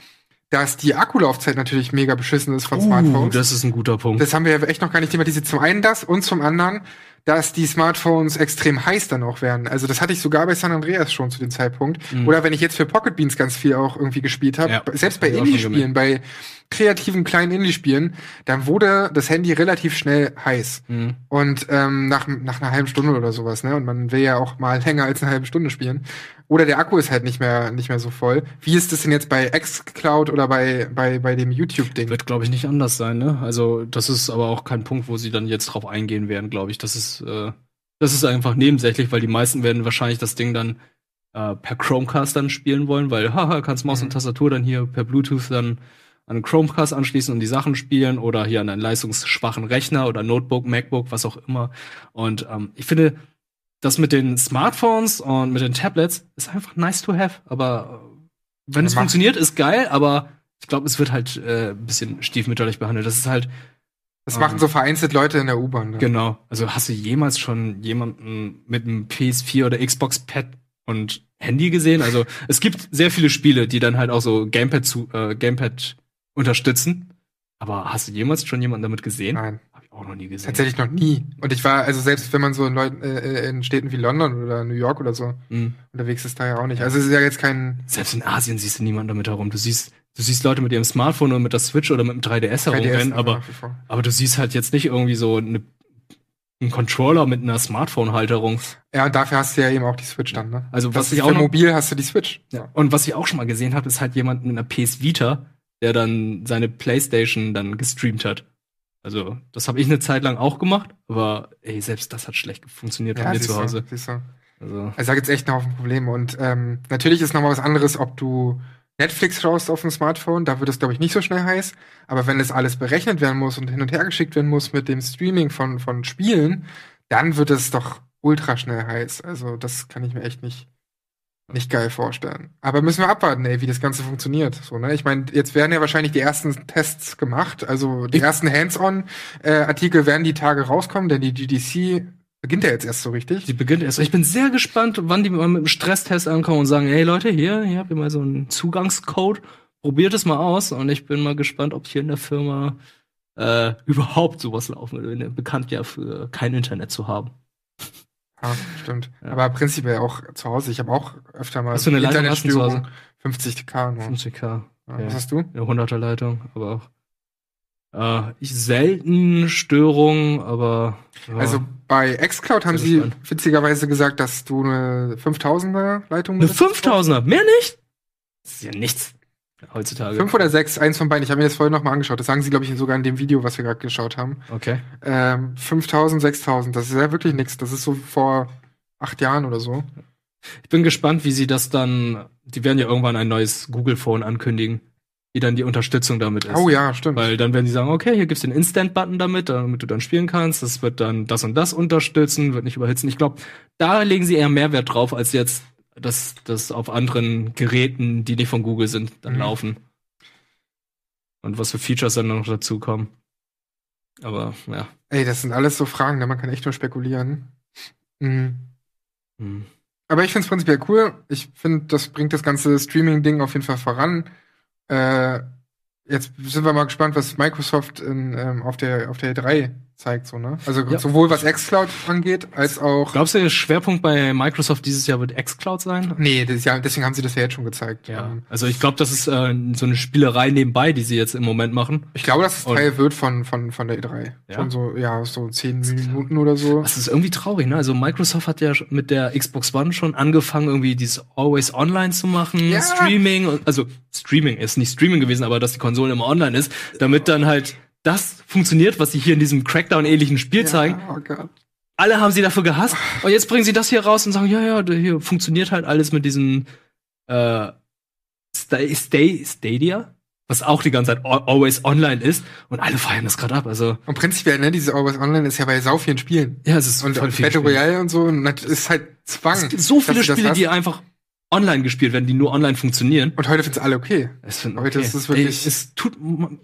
dass die Akkulaufzeit natürlich mega beschissen ist von uh, Smartphones. das ist ein guter Punkt. Das haben wir ja echt noch gar nicht thematisiert. Zum einen das und zum anderen, dass die Smartphones extrem heiß dann auch werden. Also das hatte ich sogar bei San Andreas schon zu dem Zeitpunkt. Mhm. Oder wenn ich jetzt für Pocket Beans ganz viel auch irgendwie gespielt habe, Ja, selbst bei Indie-Spielen, bei kreativen kleinen Indie-Spielen, dann wurde das Handy relativ schnell heiß. Mhm. Und ähm, nach, nach einer halben Stunde oder sowas, ne? Und man will ja auch mal länger als eine halbe Stunde spielen. Oder der Akku ist halt nicht mehr, nicht mehr so voll. Wie ist das denn jetzt bei xCloud oder bei, bei, bei dem YouTube-Ding? Wird, glaube ich, nicht anders sein, ne? Also, das ist aber auch kein Punkt, wo sie dann jetzt drauf eingehen werden, glaube ich. Das ist, äh, das ist einfach nebensächlich, weil die meisten werden wahrscheinlich das Ding dann äh, per Chromecast dann spielen wollen, weil, haha, kannst Maus und Tastatur dann hier per Bluetooth dann an Chromecast anschließen und die Sachen spielen oder hier an einen leistungsschwachen Rechner oder Notebook, MacBook, was auch immer. Und ähm, ich finde, das mit den Smartphones und mit den Tablets ist einfach nice to have, aber äh, wenn es funktioniert, ist geil, aber ich glaube, es wird halt äh, ein bisschen stiefmütterlich behandelt. Das ist halt. Das ähm, machen so vereinzelt Leute in der U-Bahn. Ne? Genau. Also hast du jemals schon jemanden mit einem PS4 oder Xbox Pad und Handy gesehen? Also es gibt sehr viele Spiele, die dann halt auch so Gamepad zu äh, Gamepad unterstützen. Aber hast du jemals schon jemanden damit gesehen? Nein. Hab ich auch noch nie gesehen. Tatsächlich noch nie. Und ich war, also selbst wenn man so in, Leuten, äh, in Städten wie London oder New York oder so Mhm. unterwegs ist, da ja auch nicht. Also es ist ja jetzt kein Selbst in Asien siehst du niemanden damit herum. Du siehst, du siehst Leute mit ihrem Smartphone oder mit der Switch oder mit dem 3DS 3DS herumrennen, aber, aber du siehst halt jetzt nicht irgendwie so eine, einen Controller mit einer Smartphone-Halterung. Ja, und dafür hast du ja eben auch die Switch dann, ne? Also, Das was ist ich auch für noch- mobil hast du die Switch. Ja. Und was ich auch schon mal gesehen habe, ist halt jemand mit einer PS Vita, der dann seine Playstation dann gestreamt hat. Also, das habe ich eine Zeit lang auch gemacht, aber ey, selbst das hat schlecht funktioniert bei mir zu du, Hause. Siehst du. Also, Also da gibt's echt einen Haufen Probleme. Und ähm, natürlich ist noch mal was anderes, ob du Netflix schaust auf dem Smartphone, da wird es, glaube ich, nicht so schnell heiß. Aber wenn das alles berechnet werden muss und hin und her geschickt werden muss mit dem Streaming von, von Spielen, dann wird es doch ultra schnell heiß. Also das kann ich mir echt nicht, nicht geil vorstellen. Aber müssen wir abwarten, ey, wie das Ganze funktioniert. So, ne? Ich meine, jetzt werden ja wahrscheinlich die ersten Tests gemacht. Also die ersten Hands-on-Artikel werden die Tage rauskommen, denn die GDC beginnt ja jetzt erst so richtig. die beginnt erst. Ich bin sehr gespannt, wann die mal mit dem Stresstest ankommen und sagen, hey Leute, hier, hier habt ihr mal so einen Zugangscode, probiert es mal aus. Und ich bin mal gespannt, ob hier in der Firma äh, überhaupt sowas laufen würde. Bekannt ja für kein Internet zu haben. Ja, stimmt. Aber prinzipiell auch zu Hause. Ich habe auch öfter mal Hast du eine Hause? 50k nur. 50k. Ja, was hast du? Eine 100er Leitung, aber auch. Äh, ich selten Störungen, aber. ja. Also bei xCloud haben sie gespannt. witzigerweise gesagt, dass du eine 5000er Leitung eine benutzt. 5000er, mehr nicht? Das ist ja nichts heutzutage. Fünf oder sechs, eins von beiden. Ich habe mir das vorhin noch mal angeschaut. Das sagen sie, glaube ich, sogar in dem Video, was wir gerade geschaut haben. Okay. Ähm, 5000, 6000. Das ist ja wirklich nichts. Das ist so vor acht Jahren oder so. Ich bin gespannt, wie sie das dann. Die werden ja irgendwann ein neues Google Phone ankündigen, wie dann die Unterstützung damit ist. Oh ja, stimmt. Weil dann werden sie sagen, okay, hier gibt's den Instant-Button damit, damit du dann spielen kannst. Das wird dann das und das unterstützen, wird nicht überhitzen. Ich glaube, da legen sie eher Mehrwert drauf, als jetzt, dass das auf anderen Geräten, die nicht von Google sind, dann Mhm. laufen. Und was für Features dann noch dazu kommen. Aber ja. Ey, das sind alles so Fragen, da man kann echt nur spekulieren. Mhm. Hm. Aber ich finde es prinzipiell cool. Ich finde, das bringt das ganze Streaming-Ding auf jeden Fall voran. Äh, jetzt sind wir mal gespannt, was Microsoft in, ähm, auf der auf der E3 zeigt, so ne? Also Ja. sowohl was xCloud angeht, als auch. Glaubst du, der Schwerpunkt bei Microsoft dieses Jahr wird xCloud sein? Nee, das ist ja, deswegen haben sie das ja jetzt schon gezeigt. Ja. Ähm, Also ich glaube, das ist äh, so eine Spielerei nebenbei, die sie jetzt im Moment machen. Ich glaube, dass es Und- Teil wird von, von, von der E3. Ja? Von so, ja, so zehn Minuten oder so. Das ist irgendwie traurig, ne? Also Microsoft hat ja mit der Xbox One schon angefangen, irgendwie dieses Always Online zu machen, Ja. Streaming, also Streaming ist nicht Streaming gewesen, aber dass die Konsole immer online ist, damit dann halt das funktioniert, was sie hier in diesem Crackdown-ähnlichen Spiel zeigen. Oh Gott. Alle haben sie dafür gehasst und jetzt bringen sie das hier raus und sagen, ja, ja, hier funktioniert halt alles mit diesen äh, Stay, Stadia, was auch die ganze Zeit al- always online ist und alle feiern das gerade ab. Also Und prinzipiell, ne, diese Always Online ist ja bei sau vielen Spielen. ja, es ist Und voll viel Battle. Royale und so, und das ist halt Zwang. Es gibt so viele Spiele, die einfach online gespielt werden, die nur online funktionieren. Und heute finden's alle okay. Es finden Heute okay. ist es wirklich- Ey, es tut,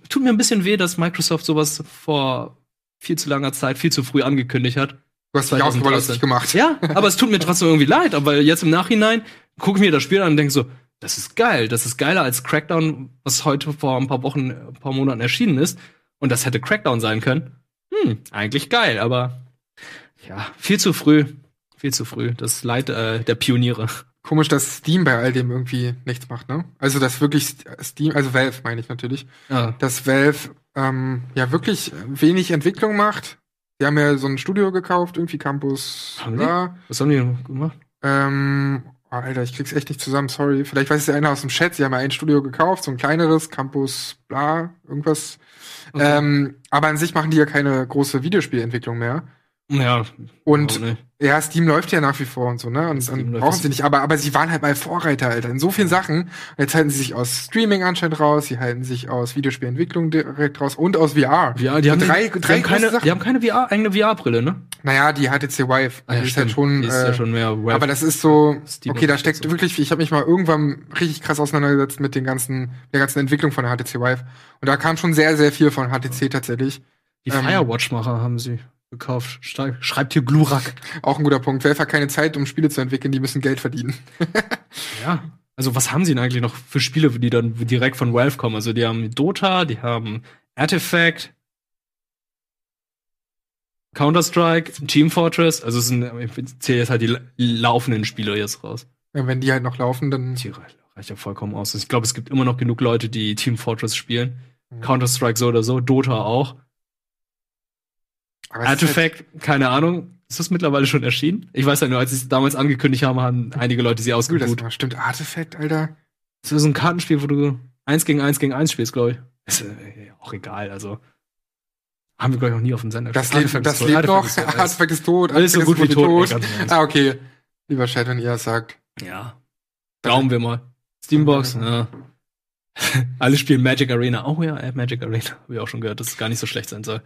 tut mir ein bisschen weh, dass Microsoft sowas vor viel zu langer Zeit, viel zu früh angekündigt hat. Du hast dich auch super lustig gemacht. Ja, aber es tut mir trotzdem irgendwie leid, aber jetzt im Nachhinein gucke ich mir das Spiel an und denke so, das ist geil. Das ist geiler als Crackdown, was heute vor ein paar Wochen, ein paar Monaten erschienen ist. Und das hätte Crackdown sein können. Hm, eigentlich geil, aber ja, viel zu früh. Viel zu früh. Das Leid äh, der Pioniere. Komisch, dass Steam bei all dem irgendwie nichts macht, ne? Also, dass wirklich Steam, also Valve meine ich natürlich, Ja. dass Valve ähm, ja wirklich wenig Entwicklung macht. Die haben ja so ein Studio gekauft, irgendwie Campus. Haben die? da. Was haben die denn gemacht? Ähm, oh, Alter, ich krieg's echt nicht zusammen, sorry. Vielleicht weiß es ja einer aus dem Chat, sie haben ja ein Studio gekauft, so ein kleineres, Campus, bla, irgendwas. Ähm, aber an sich machen die ja keine große Videospielentwicklung mehr. Ja. Und. Ja, Steam läuft ja nach wie vor und so, ne? Und, und brauchen sie nicht. Aber, aber sie waren halt mal Vorreiter, Alter, in so vielen Sachen. Und jetzt halten sie sich aus Streaming anscheinend raus, sie halten sich aus Videospielentwicklung direkt raus und aus VR. Ja, die haben, drei, die, drei haben keine, Sachen. die haben keine VR, eigene VR-Brille, ne? Naja, die HTC Vive. Ah, ja, die ist halt schon, Die ist ja äh, schon mehr Vive- aber das ist so, Steam okay, da steckt wirklich, ich habe mich mal irgendwann richtig krass auseinandergesetzt mit den ganzen, der ganzen Entwicklung von der HTC Vive. Und da kam schon sehr, sehr viel von HTC tatsächlich. Die Ähm, Firewatch-Macher haben sie gekauft. Schrei- Schreibt hier Glurak. Auch ein guter Punkt. Valve hat keine Zeit, um Spiele zu entwickeln, die müssen Geld verdienen. Ja. Also, was haben sie denn eigentlich noch für Spiele, die dann direkt von Valve kommen? Also, die haben Dota, die haben Artifact, Counter-Strike, Team Fortress. Also, es sind, ich zähle jetzt halt die la- laufenden Spiele jetzt raus. Ja, wenn die halt noch laufen, dann. Die reicht, reicht ja vollkommen aus. Ich glaube, es gibt immer noch genug Leute, die Team Fortress spielen. Mhm. Counter-Strike so oder so, Dota auch. Ist halt- Artifact, keine Ahnung. Ist das mittlerweile schon erschienen? Ich weiß ja nur, als sie es damals angekündigt haben, haben einige Leute sie das ausgebucht. mal stimmt. Artifact, Alter. Das ist so ein Kartenspiel, wo du eins gegen eins gegen eins spielst, glaube ich. Ist äh, auch egal, also. Haben wir, glaube ich, noch nie auf dem Sender Das lebt, das ist tot, lebt noch. Artifact ist tot. Artifact tot. Alles so Artifact gut wie tot. Ernst. Ah, okay. Lieber Chat, wenn ihr das sagt. Ja. Glauben wir mal. Steambox, ja. Alle spielen Magic Arena. Oh ja, äh, Magic Arena. Habe ich auch schon gehört, dass es gar nicht so schlecht sein soll.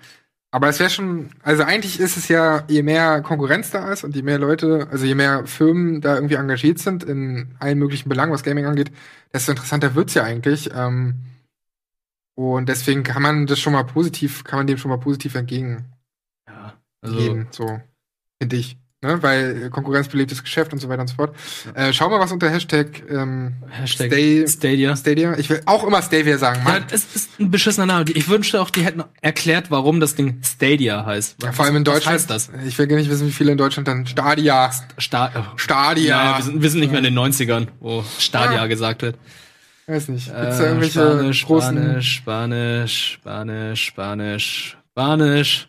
Aber es wäre schon, also eigentlich ist es ja, je mehr Konkurrenz da ist und je mehr Leute, also je mehr Firmen da irgendwie engagiert sind in allen möglichen Belangen, was Gaming angeht, desto interessanter wird's ja eigentlich. Ähm, und deswegen kann man das schon mal positiv, kann man dem schon mal positiv entgegen Also, gehen, so, finde ich. Ne? Weil äh, Konkurrenz belebtes Geschäft und so weiter und so fort. Äh, schau mal, was unter Hashtag, ähm, Hashtag Stay, Stadia. Stadia. Ich will auch immer Stadia sagen, Ja, Mann. es ist ein beschissener Name. Ich wünschte auch, die hätten erklärt, warum das Ding Stadia heißt. Ja, vor allem in Was Deutschland. heißt das? Ich will gar nicht wissen, wie viele in Deutschland dann Stadia. Sta oh. Stadia. Ja, wir, sind, wir sind nicht mehr in den 90ern, wo Stadia Ja. gesagt wird. Weiß nicht. Gibt's Äh, da irgendwelche Spanisch, großen. Spanisch, Spanisch, Spanisch, Spanisch, Spanisch.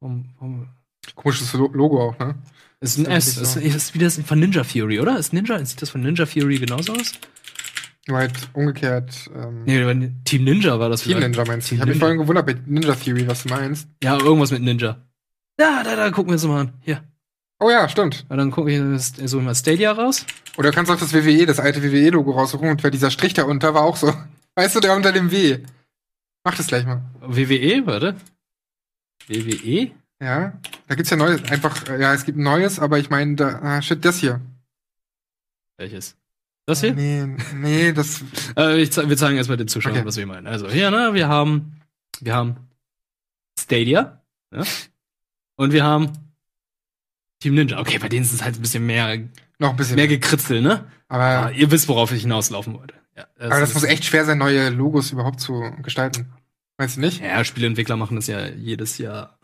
Um, um. Komisches Lo- Logo auch, ne? Ist ein Ist S. ja Ist, wie das von Ninja Fury, oder? Ist Ninja, sieht das von Ninja Fury genauso aus? Nur halt umgekehrt. Ähm, Nee, Team Ninja war das Team vielleicht. Ninja meinst du? Ich habe mich vorhin gewundert bei Ninja Theory, was du meinst. Ja, irgendwas mit Ninja. Ja, da, da, gucken wir uns mal an. Hier. Oh ja, stimmt. Und dann gucke ich das- so mal Stadia raus. Oder du kannst auch das WWE, das alte WWE-Logo raussuchen und weil dieser Strich da unter war auch so. Weißt du, der unter dem W. Mach das gleich mal. WWE, warte. WWE? Ja, da gibt's ja neues. Einfach, äh, ja, es gibt ein neues, aber ich meine, da, ah, shit, das hier. Welches? Das hier? Nee, nee, das. Äh, ich, wir zeigen erstmal den Zuschauern, Okay. was wir meinen. Also hier, ne, wir haben, wir haben Stadia, ja, und wir haben Team Ninja. Okay, bei denen ist es halt ein bisschen mehr, Noch ein bisschen mehr gekritzelt, ne? Aber, Ah, ihr wisst, worauf ich hinauslaufen wollte. Ja, aber das muss echt schwer sein, neue Logos überhaupt zu gestalten. Meinst du nicht? Ja, Spieleentwickler machen das ja jedes Jahr.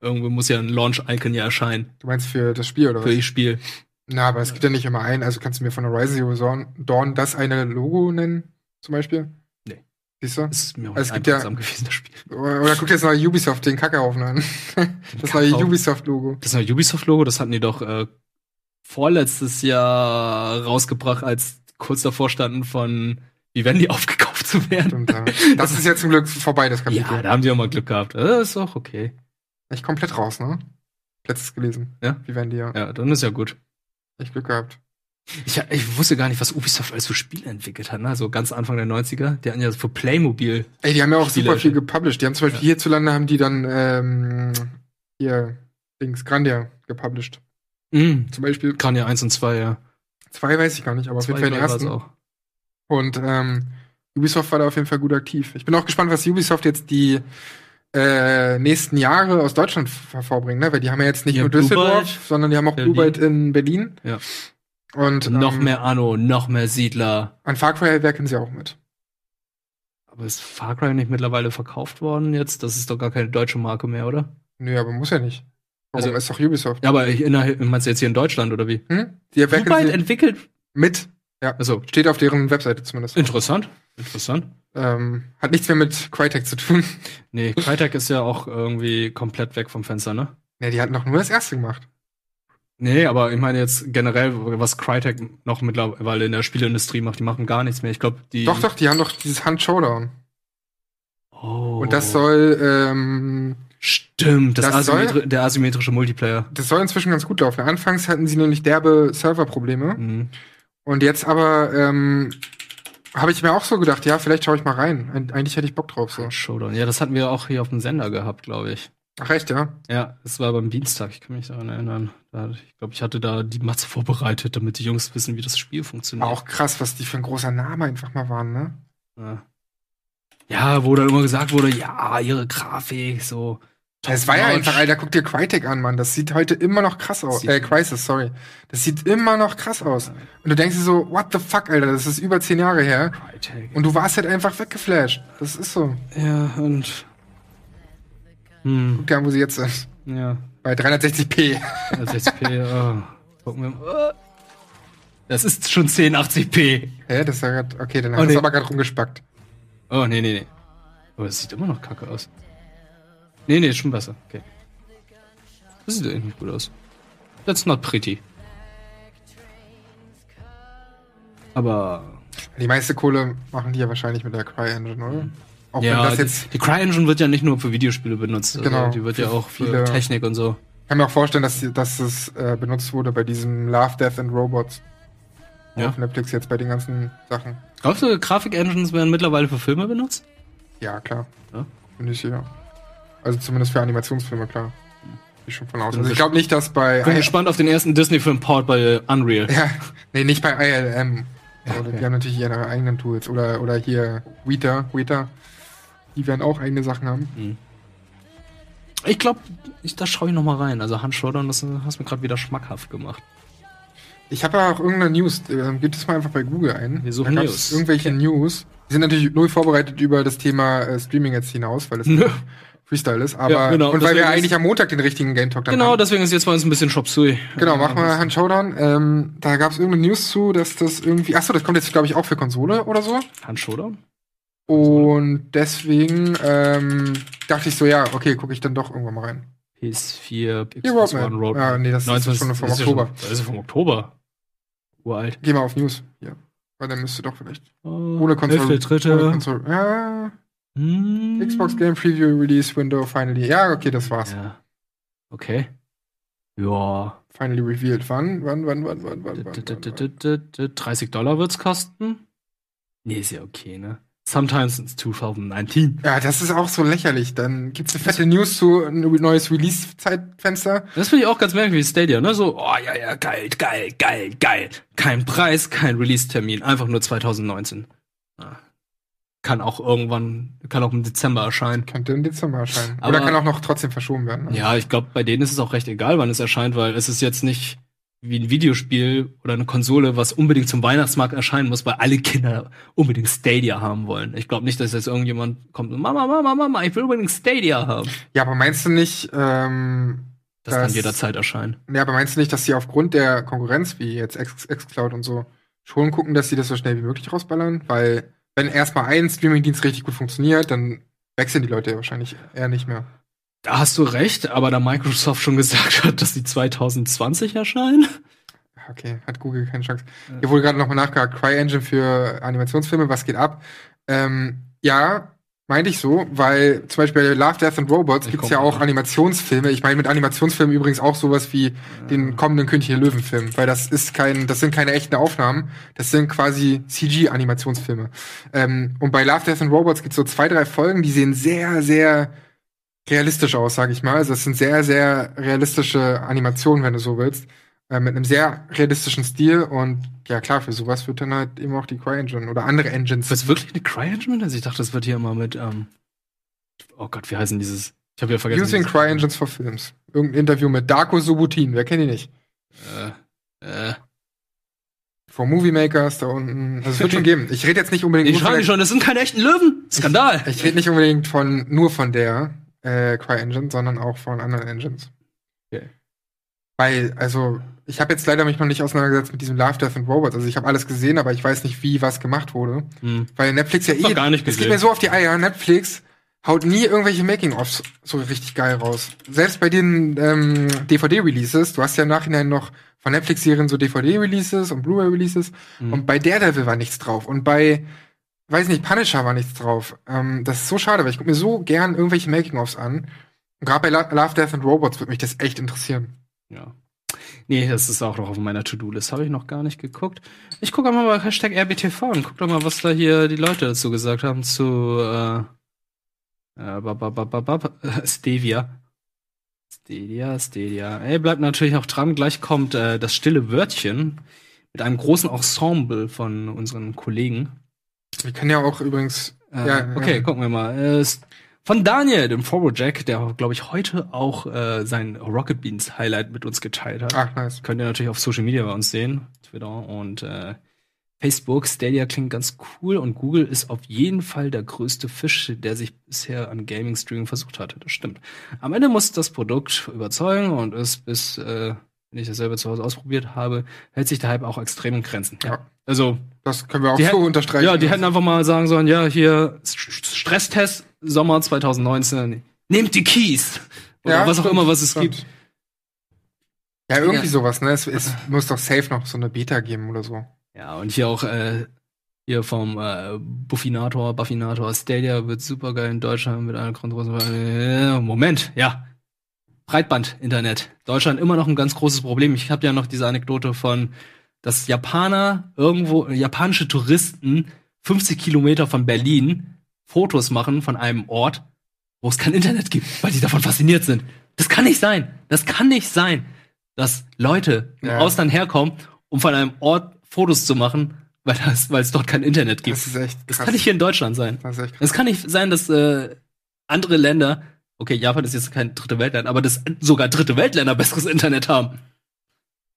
Irgendwo muss ja ein Launch-Icon ja erscheinen. Du meinst für das Spiel oder Für was? das Spiel. Na, aber es gibt ja nicht immer ein. Also kannst du mir von Horizon Zero Dawn- das eine Logo nennen, zum Beispiel? Nee. Siehst du? Das ist mir auch Also es gibt ja, gewesen, das Spiel. oder, oder guck dir jetzt mal Ubisoft den Kackerhaufen an. das neue. Ubisoft-Logo. Das neue Ubisoft-Logo, das hatten die doch äh, vorletztes Jahr rausgebracht, als kurz davor standen von Vivendi aufgekauft zu werden. Stimmt, ja. Das ist jetzt zum Glück vorbei, das Kapitel. Ja, da haben die auch mal Glück gehabt. Äh, Das ist auch okay. Echt komplett raus, ne? Letztes gelesen. Ja? Vivendi, ja. Ja, dann ist ja gut. Echt Glück gehabt. Ich, ich wusste gar nicht, was Ubisoft alles für Spiele entwickelt hat. Ne? Also ganz Anfang der 90er. Die hatten ja für Playmobil. Ey, die haben ja auch Spiele super viel gepublished. Die haben zum Beispiel hierzulande haben die dann ähm, hier Dings Grandia gepublished. Mhm. Zum Beispiel. Grandia 1 und 2, ja. Zwei weiß ich gar nicht, aber auf jeden Fall den ersten. auch. Und ähm, Ubisoft war da auf jeden Fall gut aktiv. Ich bin auch gespannt, was Ubisoft jetzt die äh, nächsten Jahre aus Deutschland hervorbringen, ne? Weil die haben ja jetzt nicht Ja, nur Düsseldorf, Byte, sondern die haben auch Berlin. Blue Byte in Berlin. Ja. Und noch ähm, mehr Anno, noch mehr Siedler. An Far Cry werken sie auch mit. Aber ist Far Cry nicht mittlerweile verkauft worden jetzt? Das ist doch gar keine deutsche Marke mehr, oder? Nö, aber muss ja nicht. Warum? Also- ist doch Ubisoft. Ja, aber innerhalb, meinst du jetzt hier in Deutschland oder wie? Hm? Die Blue werken Byte sie entwickelt. mit. Ja. Also Steht auf deren Webseite zumindest. interessant. Interessant. Ähm, hat nichts mehr mit Crytek zu tun. Nee, Crytek ist ja auch irgendwie komplett weg vom Fenster, ne? Ne, die hatten doch nur das erste gemacht. Nee, aber ich meine jetzt generell, was Crytek noch mittlerweile in der Spieleindustrie macht, die machen gar nichts mehr. Ich glaube, die. Doch, doch, die haben doch dieses Hand Showdown. Oh. Und das soll, ähm, Stimmt, das Das soll- asymmetri der asymmetrische Multiplayer. das soll inzwischen ganz gut laufen. Anfangs hatten sie nämlich derbe Serverprobleme. Mhm. Und jetzt aber, ähm, habe ich mir auch so gedacht, ja, vielleicht schaue ich mal rein. Eig- Eigentlich hätte ich Bock drauf, so. Showdown. Ja, das hatten wir auch hier auf dem Sender gehabt, glaube ich. Ach, echt, ja? Ja, das war beim Dienstag, ich kann mich daran erinnern. Da, ich glaube, ich hatte da die Matze vorbereitet, damit die Jungs wissen, wie das Spiel funktioniert. War auch krass, was die für ein großer Name einfach mal waren, ne? Ja. Ja, wo dann immer gesagt wurde, ja, ihre Grafik, so. Es war ja einfach, Alter, guck dir Crytek an, Mann. Das sieht heute immer noch krass aus. Äh, Crisis, sorry. Das sieht immer noch krass aus. Und du denkst dir so, what the fuck, Alter, das ist über zehn Jahre her. Crytek. Und du warst halt einfach weggeflasht. Das ist so. Ja, und. Hm, Guck dir an, wo sie jetzt sind. ja. Bei 360p. 60p, oh. Gucken wir mal. Das ist schon 1080p. Hä, das war grad, okay, dann Oh, hast du nee. aber gerade rumgespackt. Oh, nee, nee, nee. Aber es sieht immer noch kacke aus. Nee, nee, ist schon besser. Okay. Das sieht eigentlich gut aus. That's not pretty. Aber. Die meiste Kohle machen die ja wahrscheinlich mit der Cry-Engine, oder? Auch ja, wenn das die, jetzt. die CryEngine wird ja nicht nur für Videospiele benutzt. Also Genau, die wird ja auch für viele- Technik und so. Ich kann mir auch vorstellen, dass, die- dass es äh, benutzt wurde bei diesem Love, Death and Robots. Ja. Auf Netflix jetzt bei den ganzen Sachen. Glaubst du, Grafik-Engines werden mittlerweile für Filme benutzt? Ja, klar. Ja? Bin ich sicher. Also zumindest für Animationsfilme, klar. Ich schon von aus. Also ich glaube nicht, dass bei. Bin gespannt auf den ersten Disney-Film-Port bei Unreal. Ja, nee, nicht bei ILM. Oder okay. Die haben natürlich ihre eigenen Tools. Oder, oder hier Weta, Weta. Die werden auch eigene Sachen haben. Ich glaube, ich, da schaue ich noch mal rein. Also Hand Showdown, das hast mir gerade wieder schmackhaft gemacht. Ich habe ja auch irgendeine News. Ähm, Gib das mal einfach bei Google ein. Wir suchen da News. Irgendwelche News. Die sind natürlich null vorbereitet über das Thema äh, Streaming jetzt hinaus, weil es. Freestyle ist. Aber Ja, genau. und weil wir ist- eigentlich am Montag den richtigen Game Talk dann Genau, haben. deswegen ist jetzt bei uns ein bisschen Shop Sui. Genau, Ja, machen wir Hand Showdown. Ähm, da gab es irgendeine News zu, dass das irgendwie. Achso, das kommt jetzt, glaube ich, auch für Konsole oder so. Hand Showdown? Und deswegen ähm, dachte ich so, ja, okay, gucke ich dann doch irgendwann mal rein. PS4, Xbox Hier, Roadmap. One Roadmap. Ja, nee, das ist 29 schon vom das ist ja Oktober. Schon, das ist ja vom Oktober. Uralt. Geh mal auf News. Ja. Weil dann müsste doch vielleicht. Oh, Ohne Konsole. Elfte, dritte. Ohne Konsole. Ja. Hm. Xbox Game Preview Release Window finally. Ja, okay, das war's. Ja. Okay. Ja. Finally revealed. Wann? Wann, wann, wann, wann, wann, wann? D- d- wann, d- wann? d- d- 30 Dollar wird's kosten? Nee, ist ja okay, ne? Sometimes it's 2019. Ja, das ist auch so lächerlich. Dann gibt's eine fette News zu ein neues Release-Zeitfenster. Das finde ich auch ganz merkwürdig, Stadia, ne? So, oh ja, ja, geil, geil, geil, geil. Kein Preis, kein Release-Termin, einfach nur 2019. Ja. Kann auch irgendwann, kann auch im Dezember erscheinen. Könnte im Dezember erscheinen. Aber- Oder kann auch noch trotzdem verschoben werden. ne? Ja, ich glaube, bei denen ist es auch recht egal, wann es erscheint, weil es ist jetzt nicht wie ein Videospiel oder eine Konsole, was unbedingt zum Weihnachtsmarkt erscheinen muss, weil alle Kinder unbedingt Stadia haben wollen. Ich glaube nicht, dass jetzt irgendjemand kommt und Mama, Mama, Mama, ich will unbedingt Stadia haben. Ja, aber meinst du nicht, ähm, Das kann jederzeit erscheinen. Ja, aber meinst du nicht, dass sie aufgrund der Konkurrenz, wie jetzt Xcloud und so, schon gucken, dass sie das so schnell wie möglich rausballern? Weil, wenn erstmal ein Streamingdienst richtig gut funktioniert, dann wechseln die Leute ja wahrscheinlich eher nicht mehr. Da hast du recht, aber da Microsoft schon gesagt hat, dass die 2020 erscheinen. Okay, hat Google keine Chance. Hier wurde gerade nochmal nachgehakt, CryEngine für Animationsfilme, was geht ab? Ähm, ja, Meinte ich so, weil zum Beispiel bei Love, Death and Robots gibt's komm ja auch. Animationsfilme. Ich meine mit Animationsfilmen übrigens auch sowas wie den kommenden König der Löwen-Film, weil das ist kein, das sind keine echten Aufnahmen, das sind quasi CG-Animationsfilme. Ähm, und bei Love, Death and Robots gibt's so zwei, drei Folgen, die sehen sehr, sehr realistisch aus, sag ich mal. Also es sind sehr, sehr realistische Animationen, wenn du so willst. Äh, mit einem sehr realistischen Stil und ja klar, für sowas wird dann halt eben auch die CryEngine oder andere Engines. Was wirklich eine CryEngine? Also ich dachte, das wird hier immer mit, ähm, oh Gott, wie heißen dieses? Ich habe ja vergessen. Using CryEngines for Films. Irgendein Interview mit Darko Subutin, wer kennt ihn nicht? Äh, äh. For Movie Makers da unten. Also es wird schon geben. Ich rede jetzt nicht unbedingt schreiben der- schon, das sind keine echten Löwen. Skandal. Ich rede nicht unbedingt von nur von der äh, CryEngine, sondern auch von anderen Engines. Okay. Weil, also, ich habe jetzt leider mich noch nicht auseinandergesetzt mit diesem Love, Death and Robots. Also ich habe alles gesehen, aber ich weiß nicht, wie was gemacht wurde. Hm. Weil Netflix ja eh. gar nicht Es geht gesehen. mir so auf die Eier. Netflix haut nie irgendwelche Making-ofs so richtig geil raus. Selbst bei den ähm, DVD-Releases, du hast ja im Nachhinein noch von Netflix-Serien so DVD-Releases und Blu-ray-Releases Mhm. und bei Daredevil war nichts drauf und bei weiß nicht, Punisher war nichts drauf. Ähm, das ist so schade, weil ich gucke mir so gern irgendwelche Making-ofs an. Und gerade bei Lo- Love, Death and Robots würde mich das echt interessieren. Ja. Nee, das ist auch noch auf meiner To-Do-List. Habe ich noch gar nicht geguckt. Ich gucke mal bei Hashtag RBTV und guck doch mal, was da hier die Leute dazu gesagt haben zu äh, äh, ba, ba, ba, ba, ba, Stevia. Stadia, Stadia. Ey, bleibt natürlich auch dran. Gleich kommt äh, das stille Wörtchen mit einem großen Ensemble von unseren Kollegen. Wir können ja auch übrigens. Äh, ja, okay, ja. gucken wir mal. Äh, von Daniel, dem Forward Jack, der, glaube ich, heute auch äh, sein Rocket Beans Highlight mit uns geteilt hat. Ach, nice. Könnt ihr natürlich auf Social Media bei uns sehen. Twitter und äh, Facebook. Stadia klingt ganz cool und Google ist auf jeden Fall der größte Fisch, der sich bisher an Gaming-Streaming versucht hatte. Das stimmt. Am Ende muss das Produkt überzeugen und es bis, äh, wenn ich das selber zu Hause ausprobiert habe, hält sich der Hype auch extrem in Grenzen. Ja. Also, Das können wir auch so unterstreichen. Ja, die hätten einfach mal sagen sollen, ja, hier St- Stresstest Sommer 2019. Nehmt die Keys. Oder Ja, was auch immer, was es stimmt. gibt. Ja, irgendwie Ja. sowas, ne? Es, es muss doch safe noch so eine Beta geben oder so. Ja, und hier auch äh, hier vom äh, Buffinator, Buffinator, Stadia wird super geil in Deutschland mit einer großen äh, Moment, ja. Breitband-Internet. Deutschland immer noch ein ganz großes Problem. Ich habe ja noch diese Anekdote von, dass Japaner irgendwo, japanische Touristen 50 Kilometer von Berlin Fotos machen von einem Ort, wo es kein Internet gibt, weil die davon fasziniert sind. Das kann nicht sein. Das kann nicht sein, dass Leute im Ja. Ausland herkommen, um von einem Ort Fotos zu machen, weil, das, weil es dort kein Internet gibt. Das ist echt Das krass. kann nicht hier in Deutschland sein. Das ist echt Es kann nicht sein, dass äh, andere Länder, okay, Japan ist jetzt kein dritte Weltland, aber dass sogar dritte Weltländer besseres Internet haben.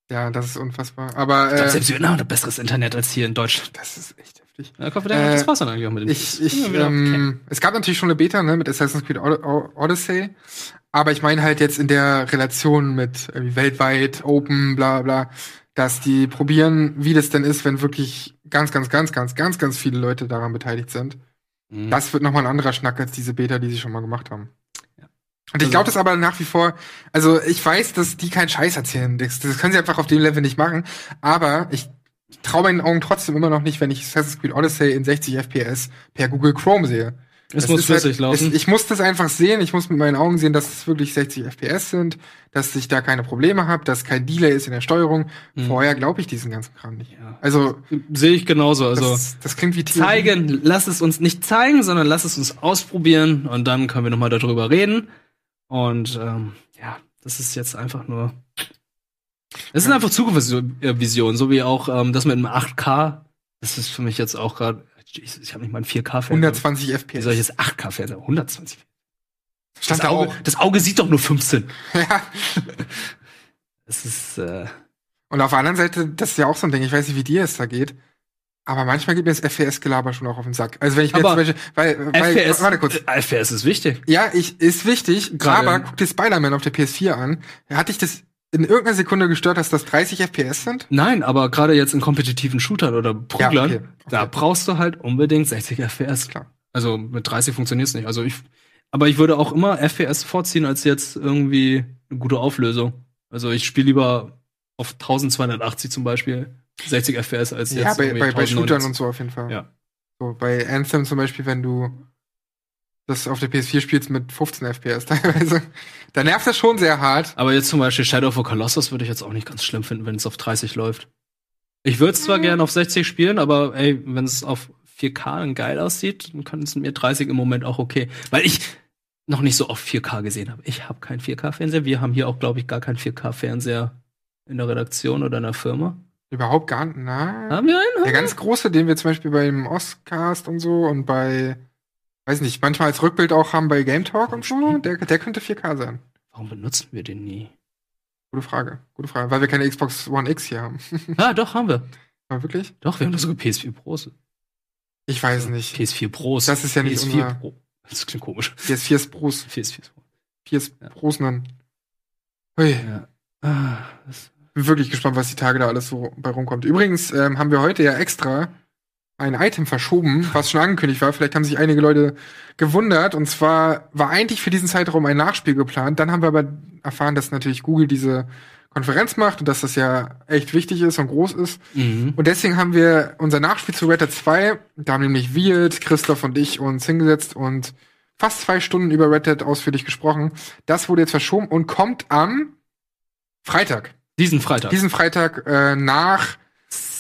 Ja, das ist unfassbar. Aber Ich glaube, äh, selbst Vietnam hat besseres Internet als hier in Deutschland. das ist echt heftig. Ja, Kopf, das Äh, war's dann eigentlich auch mit den Ich, ich, ähm, es gab natürlich schon eine Beta, ne, mit Assassin's Creed Odyssey. Aber ich meine halt jetzt in der Relation mit irgendwie weltweit, Open, bla bla, dass die probieren, wie das denn ist, wenn wirklich ganz, ganz, ganz, ganz, ganz, ganz viele Leute daran beteiligt sind. Mhm. Das wird nochmal ein anderer Schnack als diese Beta, die sie schon mal gemacht haben. Und ich Also- glaube das aber nach wie vor, also ich weiß, dass die keinen Scheiß erzählen. Das, das können sie einfach auf dem Level nicht machen. Aber ich traue meinen Augen trotzdem immer noch nicht, wenn ich Assassin's Creed Odyssey in 60 FPS per Google Chrome sehe. Es Das muss halt- flüssig laufen. Es, ich muss das einfach sehen. Ich muss mit meinen Augen sehen, dass es wirklich 60 FPS sind, dass ich da keine Probleme habe, dass kein Delay ist in der Steuerung. Mhm. Vorher glaube ich diesen ganzen Kram nicht. Also Sehe ich genauso. Also das, das klingt wie Theorie. zeigen, lass es uns nicht zeigen, sondern lass es uns ausprobieren und dann können wir noch mal darüber reden. Und ähm, ja, das ist jetzt einfach nur. Das sind einfach Zukunftsvisionen, so wie auch das mit dem 8K. Das ist für mich jetzt auch gerade. Ich, ich habe nicht mal einen 4K-Fernseher. 120 Wie FPS. soll ich jetzt 8K-Fernseher? 120. Stand das, da Auge, auch. das Auge sieht doch nur 15. Ja. Es ist. Äh, Und auf der anderen Seite, das ist ja auch so ein Ding, ich weiß nicht, wie dir es da geht. Aber manchmal geht mir das FPS-Gelaber schon auch auf den Sack. Also wenn ich mir Aber zum Beispiel, weil, weil FPS, warte kurz. FPS ist wichtig. Ja, ich, ist wichtig, Gerade aber im- guck dir Spider-Man auf der PS4 an. Hat dich das in irgendeiner Sekunde gestört, dass das 30 FPS sind? Nein, aber gerade jetzt in kompetitiven Shootern oder Prüglern, Ja, okay, da brauchst du halt unbedingt 60 FPS. Klar. Also mit 30 funktioniert's nicht. Also ich, aber ich würde auch immer FPS vorziehen als jetzt irgendwie eine gute Auflösung. Also ich spiele lieber auf 1280 zum Beispiel 60 FPS als jetzt Ja, bei, bei, bei 1990. Shootern und so auf jeden Fall. Ja. So, bei Anthem zum Beispiel, wenn du das auf der PS4 spielst mit 15 FPS teilweise. Da nervt das schon sehr hart. Aber jetzt zum Beispiel Shadow of the Colossus würde ich jetzt auch nicht ganz schlimm finden, wenn es auf 30 läuft. Ich würde es zwar Mhm. gerne auf 60 spielen, aber ey, wenn es auf 4K dann geil aussieht, dann können es mir 30 im Moment auch okay. Weil ich noch nicht so oft 4K gesehen habe. Ich habe keinen 4K-Fernseher. Wir haben hier auch, glaube ich, gar keinen 4K-Fernseher in der Redaktion oder in der Firma. Überhaupt gar nicht. Na, Haben wir einen? der ganz große, den wir zum Beispiel beim Oscast und so und bei, weiß nicht, manchmal als Rückbild auch haben bei Game Talk und so, der, der könnte 4K sein. Warum benutzen wir den nie? Gute Frage, gute Frage. Weil wir keine Xbox One X hier haben. Ah, doch, haben wir. Aber wirklich? Doch, wir haben doch sogar PS4 Pros. Ich weiß nicht. PS4 Pros. Das ist ja nicht PS4 unser- Pro. Das klingt komisch. PS4 ist Pros. PS4 ist PS Pros nennen. Hui. Ah, das Bin wirklich gespannt, was die Tage da alles so bei rumkommt. Übrigens ähm, haben wir heute ja extra ein Item verschoben, was schon angekündigt war. Vielleicht haben sich einige Leute gewundert. Und zwar war eigentlich für diesen Zeitraum ein Nachspiel geplant. Dann haben wir aber erfahren, dass natürlich Google diese Konferenz macht und dass das ja echt wichtig ist und groß ist. Mhm. Und deswegen haben wir unser Nachspiel zu Red Dead 2, da haben nämlich Wirt, Christoph und ich uns hingesetzt und fast zwei Stunden über Red Dead ausführlich gesprochen. Das wurde jetzt verschoben und kommt am Freitag. Diesen Freitag. Diesen Freitag äh, nach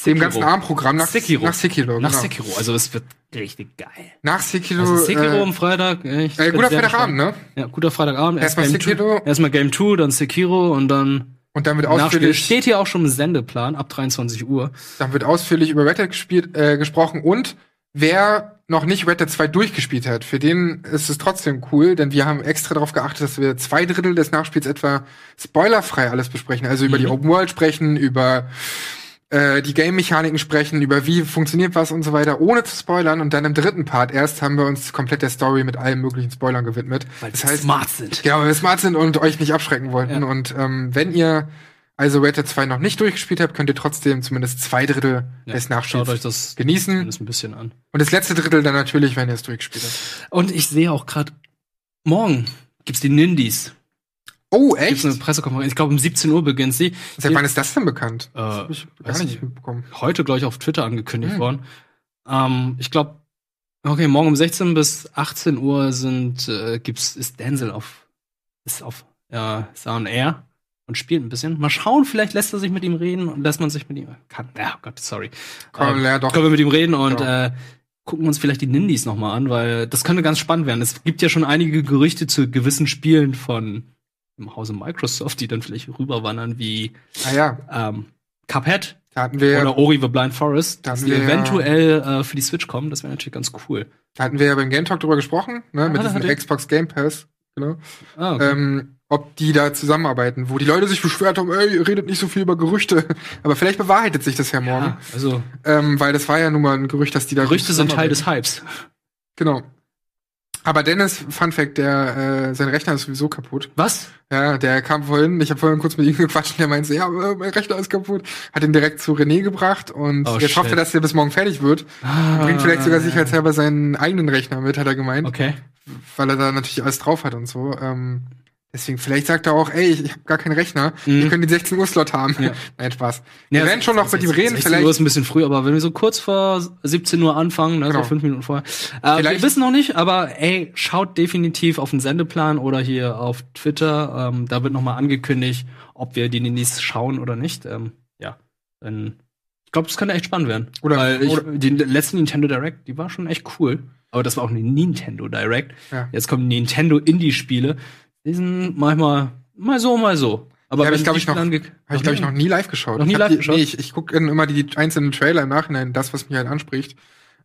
dem ganzen Abendprogramm, nach Sekiro. Nach Sekiro, Nach genau. Sekiro. Also es wird richtig geil. Nach Sekiro. Also Sekiro äh, am Freitag. Äh, ich bin guter Freitagabend, ne? Ja, guter Freitagabend. Erst Erstmal Game Sekiro. Two- Erstmal Game 2, dann Sekiro und dann Und dann wird ausführlich, Steht hier auch schon im Sendeplan ab 23 Uhr. dann wird ausführlich über Red Dead gespielt, äh, gesprochen und wer noch nicht Red Dead 2 durchgespielt hat, für den ist es trotzdem cool, denn wir haben extra darauf geachtet, dass wir zwei Drittel des Nachspiels etwa spoilerfrei alles besprechen. Also über die Mhm. Open World sprechen, über äh, die Game-Mechaniken sprechen, über wie funktioniert was und so weiter, ohne zu spoilern. Und dann im dritten Part erst haben wir uns komplett der Story mit allen möglichen Spoilern gewidmet. Weil das wir heißt, smart sind. Genau, weil wir smart sind und euch nicht abschrecken wollten. Und ähm, wenn ihr also Red Dead 2 noch nicht durchgespielt habt, könnt ihr trotzdem zumindest zwei Drittel Ja, des Schaut euch das genießen. zumindest ein bisschen an. Und das letzte Drittel dann natürlich, wenn ihr es durchgespielt habt. Und ich sehe auch gerade, morgen gibt's die Nindies. Oh, Gibt's echt? eine Pressekonferenz. Ich glaube, um 17 Uhr beginnt sie. Seit wann ist das denn bekannt? Äh, Das hab ich gar nicht mitbekommen. heute, glaube ich, auf Twitter angekündigt Hm. worden. Ähm, ich glaube, okay, morgen um 16 bis 18 Uhr sind, äh, gibt's, ist Denzel auf, ist auf, ja, ist on air und spielt ein bisschen. Mal schauen, vielleicht lässt er sich mit ihm reden und lässt man sich mit ihm, kann, ja, Gott, sorry. Komm, Ähm, ja, doch. Können wir mit ihm reden und, Ja. äh, gucken uns vielleicht die Nindies noch mal an, weil das könnte ganz spannend werden. Es gibt ja schon einige Gerüchte zu gewissen Spielen von im Hause Microsoft, die dann vielleicht rüberwandern wie Ah ja, ähm, Cuphead wir, oder Ori the Blind Forest, Da dass die wir eventuell äh, für die Switch kommen. Das wäre natürlich ganz cool. da hatten wir ja beim Game Talk drüber gesprochen, ne, mit Ah, da diesem Xbox Game Pass, genau. Ah, okay. ähm, ob die da zusammenarbeiten, wo die Leute sich beschwert haben, ey, ihr redet nicht so viel über Gerüchte. Aber vielleicht bewahrheitet sich das ja morgen. ja, also Ähm, weil das war ja nun mal ein Gerücht, dass die da Gerüchte sind Teil des Hypes. Genau. Aber Dennis, Fun Fact, der, äh, sein Rechner ist sowieso kaputt. Was? Ja, der kam vorhin, ich habe vorhin kurz mit ihm gequatscht und der meinte, ja, äh, mein Rechner ist kaputt. Hat ihn direkt zu René gebracht und Oh, jetzt hofft er, dass der bis morgen fertig wird. Bringt vielleicht sogar sicherheitshalber seinen eigenen Rechner mit, hat er gemeint. Okay. Weil er da natürlich alles drauf hat und so. Ähm, deswegen, vielleicht sagt er auch, ey, ich, habe gar keinen Rechner. Mhm. Wir können den 16 Uhr Slot haben. Ja. Nein, Spaß. Wir Ja, werden schon noch mit ihm reden, 16 vielleicht. Uhr ist ein bisschen früh, aber wenn wir so kurz vor 17 Uhr anfangen, ne, Genau. fünf Minuten vorher. Äh, wir wissen noch nicht, aber ey, schaut definitiv auf den Sendeplan oder hier auf Twitter. Ähm, da wird noch mal angekündigt, ob wir die Nindies schauen oder nicht. Ähm, ja, dann ich glaube, das könnte echt spannend werden. Oder- Weil ich, oder- die letzte Nintendo Direct, die war schon echt cool. Aber das war auch eine Nintendo Direct. Ja. Jetzt kommen Nintendo Indie-Spiele. Die sind manchmal mal so, mal so. Aber Ja, hab wenn ich, glaub die ich, noch- Habe ich, glaube ich, noch nie live geschaut. Noch nie ich hab live die, geschaut? Nee, ich, ich gucke immer die einzelnen Trailer im Nachhinein, das, was mich halt anspricht.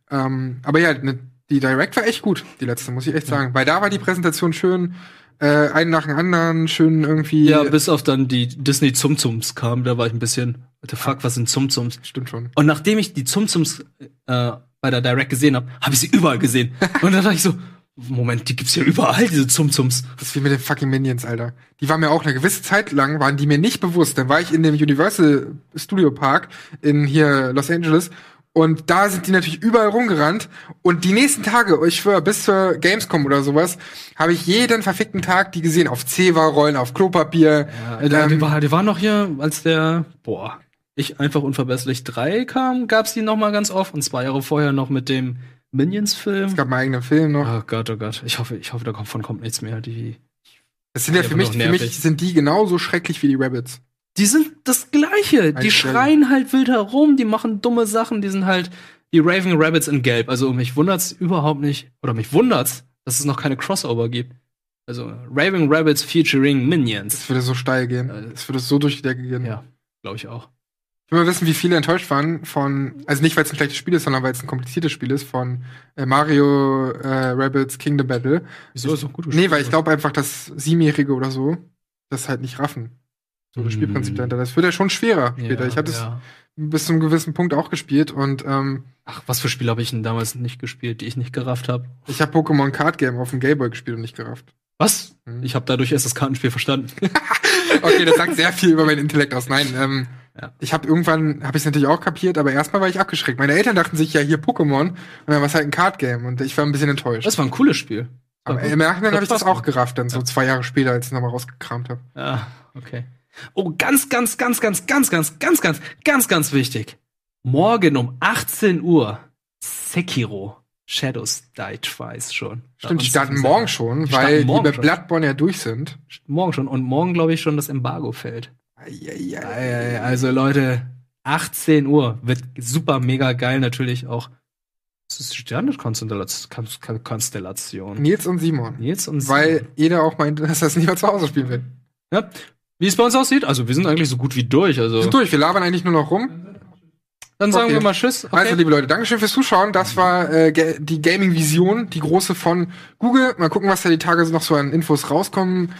Ähm, aber ja, ne, die Direct war echt gut, die letzte, muss ich echt sagen. Weil da war die Präsentation schön, äh, einen nach dem anderen, schön irgendwie. Ja, bis auf dann die Disney Zumzums kam, da war ich ein bisschen, what the fuck, was sind Zumzums? Stimmt schon. Und nachdem ich die Zumzums äh, bei der Direct gesehen habe, habe ich sie überall gesehen. Und dann dachte ich so, Moment, die gibt's ja überall, diese Zumzums. Das ist wie mit den fucking Minions, Alter. Die waren mir auch eine gewisse Zeit lang, waren die mir nicht bewusst. Dann war ich in dem Universal Studio Park in hier Los Angeles und da sind die natürlich überall rumgerannt. Und die nächsten Tage, ich schwör, bis zur Gamescom oder sowas, habe ich jeden verfickten Tag die gesehen. Auf Zewa-Rollen, auf Klopapier. Ja, ähm, die, war, die war noch hier, als der, boah, ich einfach unverbesslich 3 kam, gab's die noch mal ganz oft. Und zwei Jahre vorher noch mit dem Minions-Film. Es gab einen eigenen Film noch. Oh Gott, oh Gott. Ich hoffe, ich hoffe, davon kommt nichts mehr. Die, Das sind ja für mich, für mich sind die genauso schrecklich wie die Rabbits. die sind das Gleiche. Die Eigentlich schreien halt wild herum, die machen dumme Sachen, die sind halt die Raving Rabbits in Gelb. Also mich wundert's überhaupt nicht, oder mich wundert's, dass es noch keine Crossover gibt. Also Raving Rabbits featuring Minions. Das würde so steil gehen. Das würde so durch die Decke gehen. Ja, glaube ich auch. Ich will mal wissen, wie viele enttäuscht waren von, also nicht, weil es ein schlechtes Spiel ist, sondern weil es ein kompliziertes Spiel ist, von äh, Mario äh, Rabbits Kingdom Battle. Wieso ist doch gut? Nee, weil ich glaube einfach, dass Siebenjährige oder so das halt nicht raffen. So das Spielprinzip dahinter. Das wird ja schon schwerer später. Ja, ich hatte es ja. bis zu einem gewissen Punkt auch gespielt und ähm, Ach, was für Spiele habe ich denn damals nicht gespielt, die ich nicht gerafft habe? ich habe Pokémon Card Game auf dem Gameboy gespielt und nicht gerafft. Was? Mhm. Ich habe dadurch erst das Kartenspiel verstanden. Okay, das sagt sehr viel über meinen Intellekt aus. Nein, ähm, Ja. ich habe irgendwann, habe ich es natürlich auch kapiert, aber erstmal war ich abgeschreckt. Meine Eltern dachten sich ja hier Pokémon und dann war es halt ein Card Game und ich war ein bisschen enttäuscht. Das war ein cooles Spiel. aber im Nachhinein habe ich das auch gerafft, dann so zwei Jahre später, als ich es nochmal rausgekramt habe. Ja, okay. Oh, ganz, ganz, ganz, ganz, ganz, ganz, ganz, ganz, ganz, ganz wichtig. Morgen um 18 Uhr Sekiro. Shadows Die Twice schon. Stimmt, die starten morgen schon, weil die bei. Bloodborne ja durch sind. Morgen schon. Und morgen, glaube ich, schon das Embargo fällt. Also, Leute, 18 Uhr wird super mega geil natürlich auch. Das ist Sternenkonstellation. Konstellation. Nils und Simon. Nils und Weil jeder auch meint, dass er es nicht mehr zu Hause spielen will. Ja. Wie es bei uns aussieht, also wir sind eigentlich so gut wie durch. Also Wir sind durch, wir labern eigentlich nur noch rum. Dann sagen Okay. wir mal Tschüss. Okay. Also, liebe Leute, Dankeschön fürs Zuschauen. Das war äh, die Gaming-Vision, die große von Google. Mal gucken, was da die Tage noch so an Infos rauskommen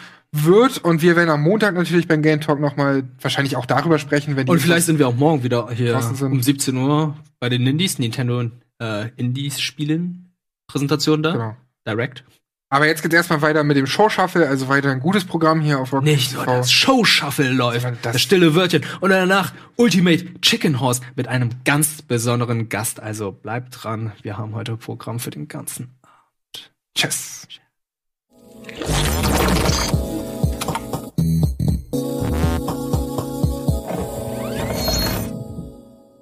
wird. Und wir werden am Montag natürlich beim Game Talk noch mal wahrscheinlich auch darüber sprechen, wenn die Und vielleicht sind wir auch morgen wieder hier um 17 Uhr bei den Indies, Nintendo äh, Indies Spielen Präsentation da. Genau. Direct. Aber jetzt geht's erstmal weiter mit dem Show Shuffle, also weiter ein gutes Programm hier auf Rock Nicht nur das Show Shuffle läuft, das- das, stille Wörtchen und danach Ultimate Chicken Horse mit einem ganz besonderen Gast. Also bleibt dran, wir haben heute Programm für den ganzen Abend. Tschüss.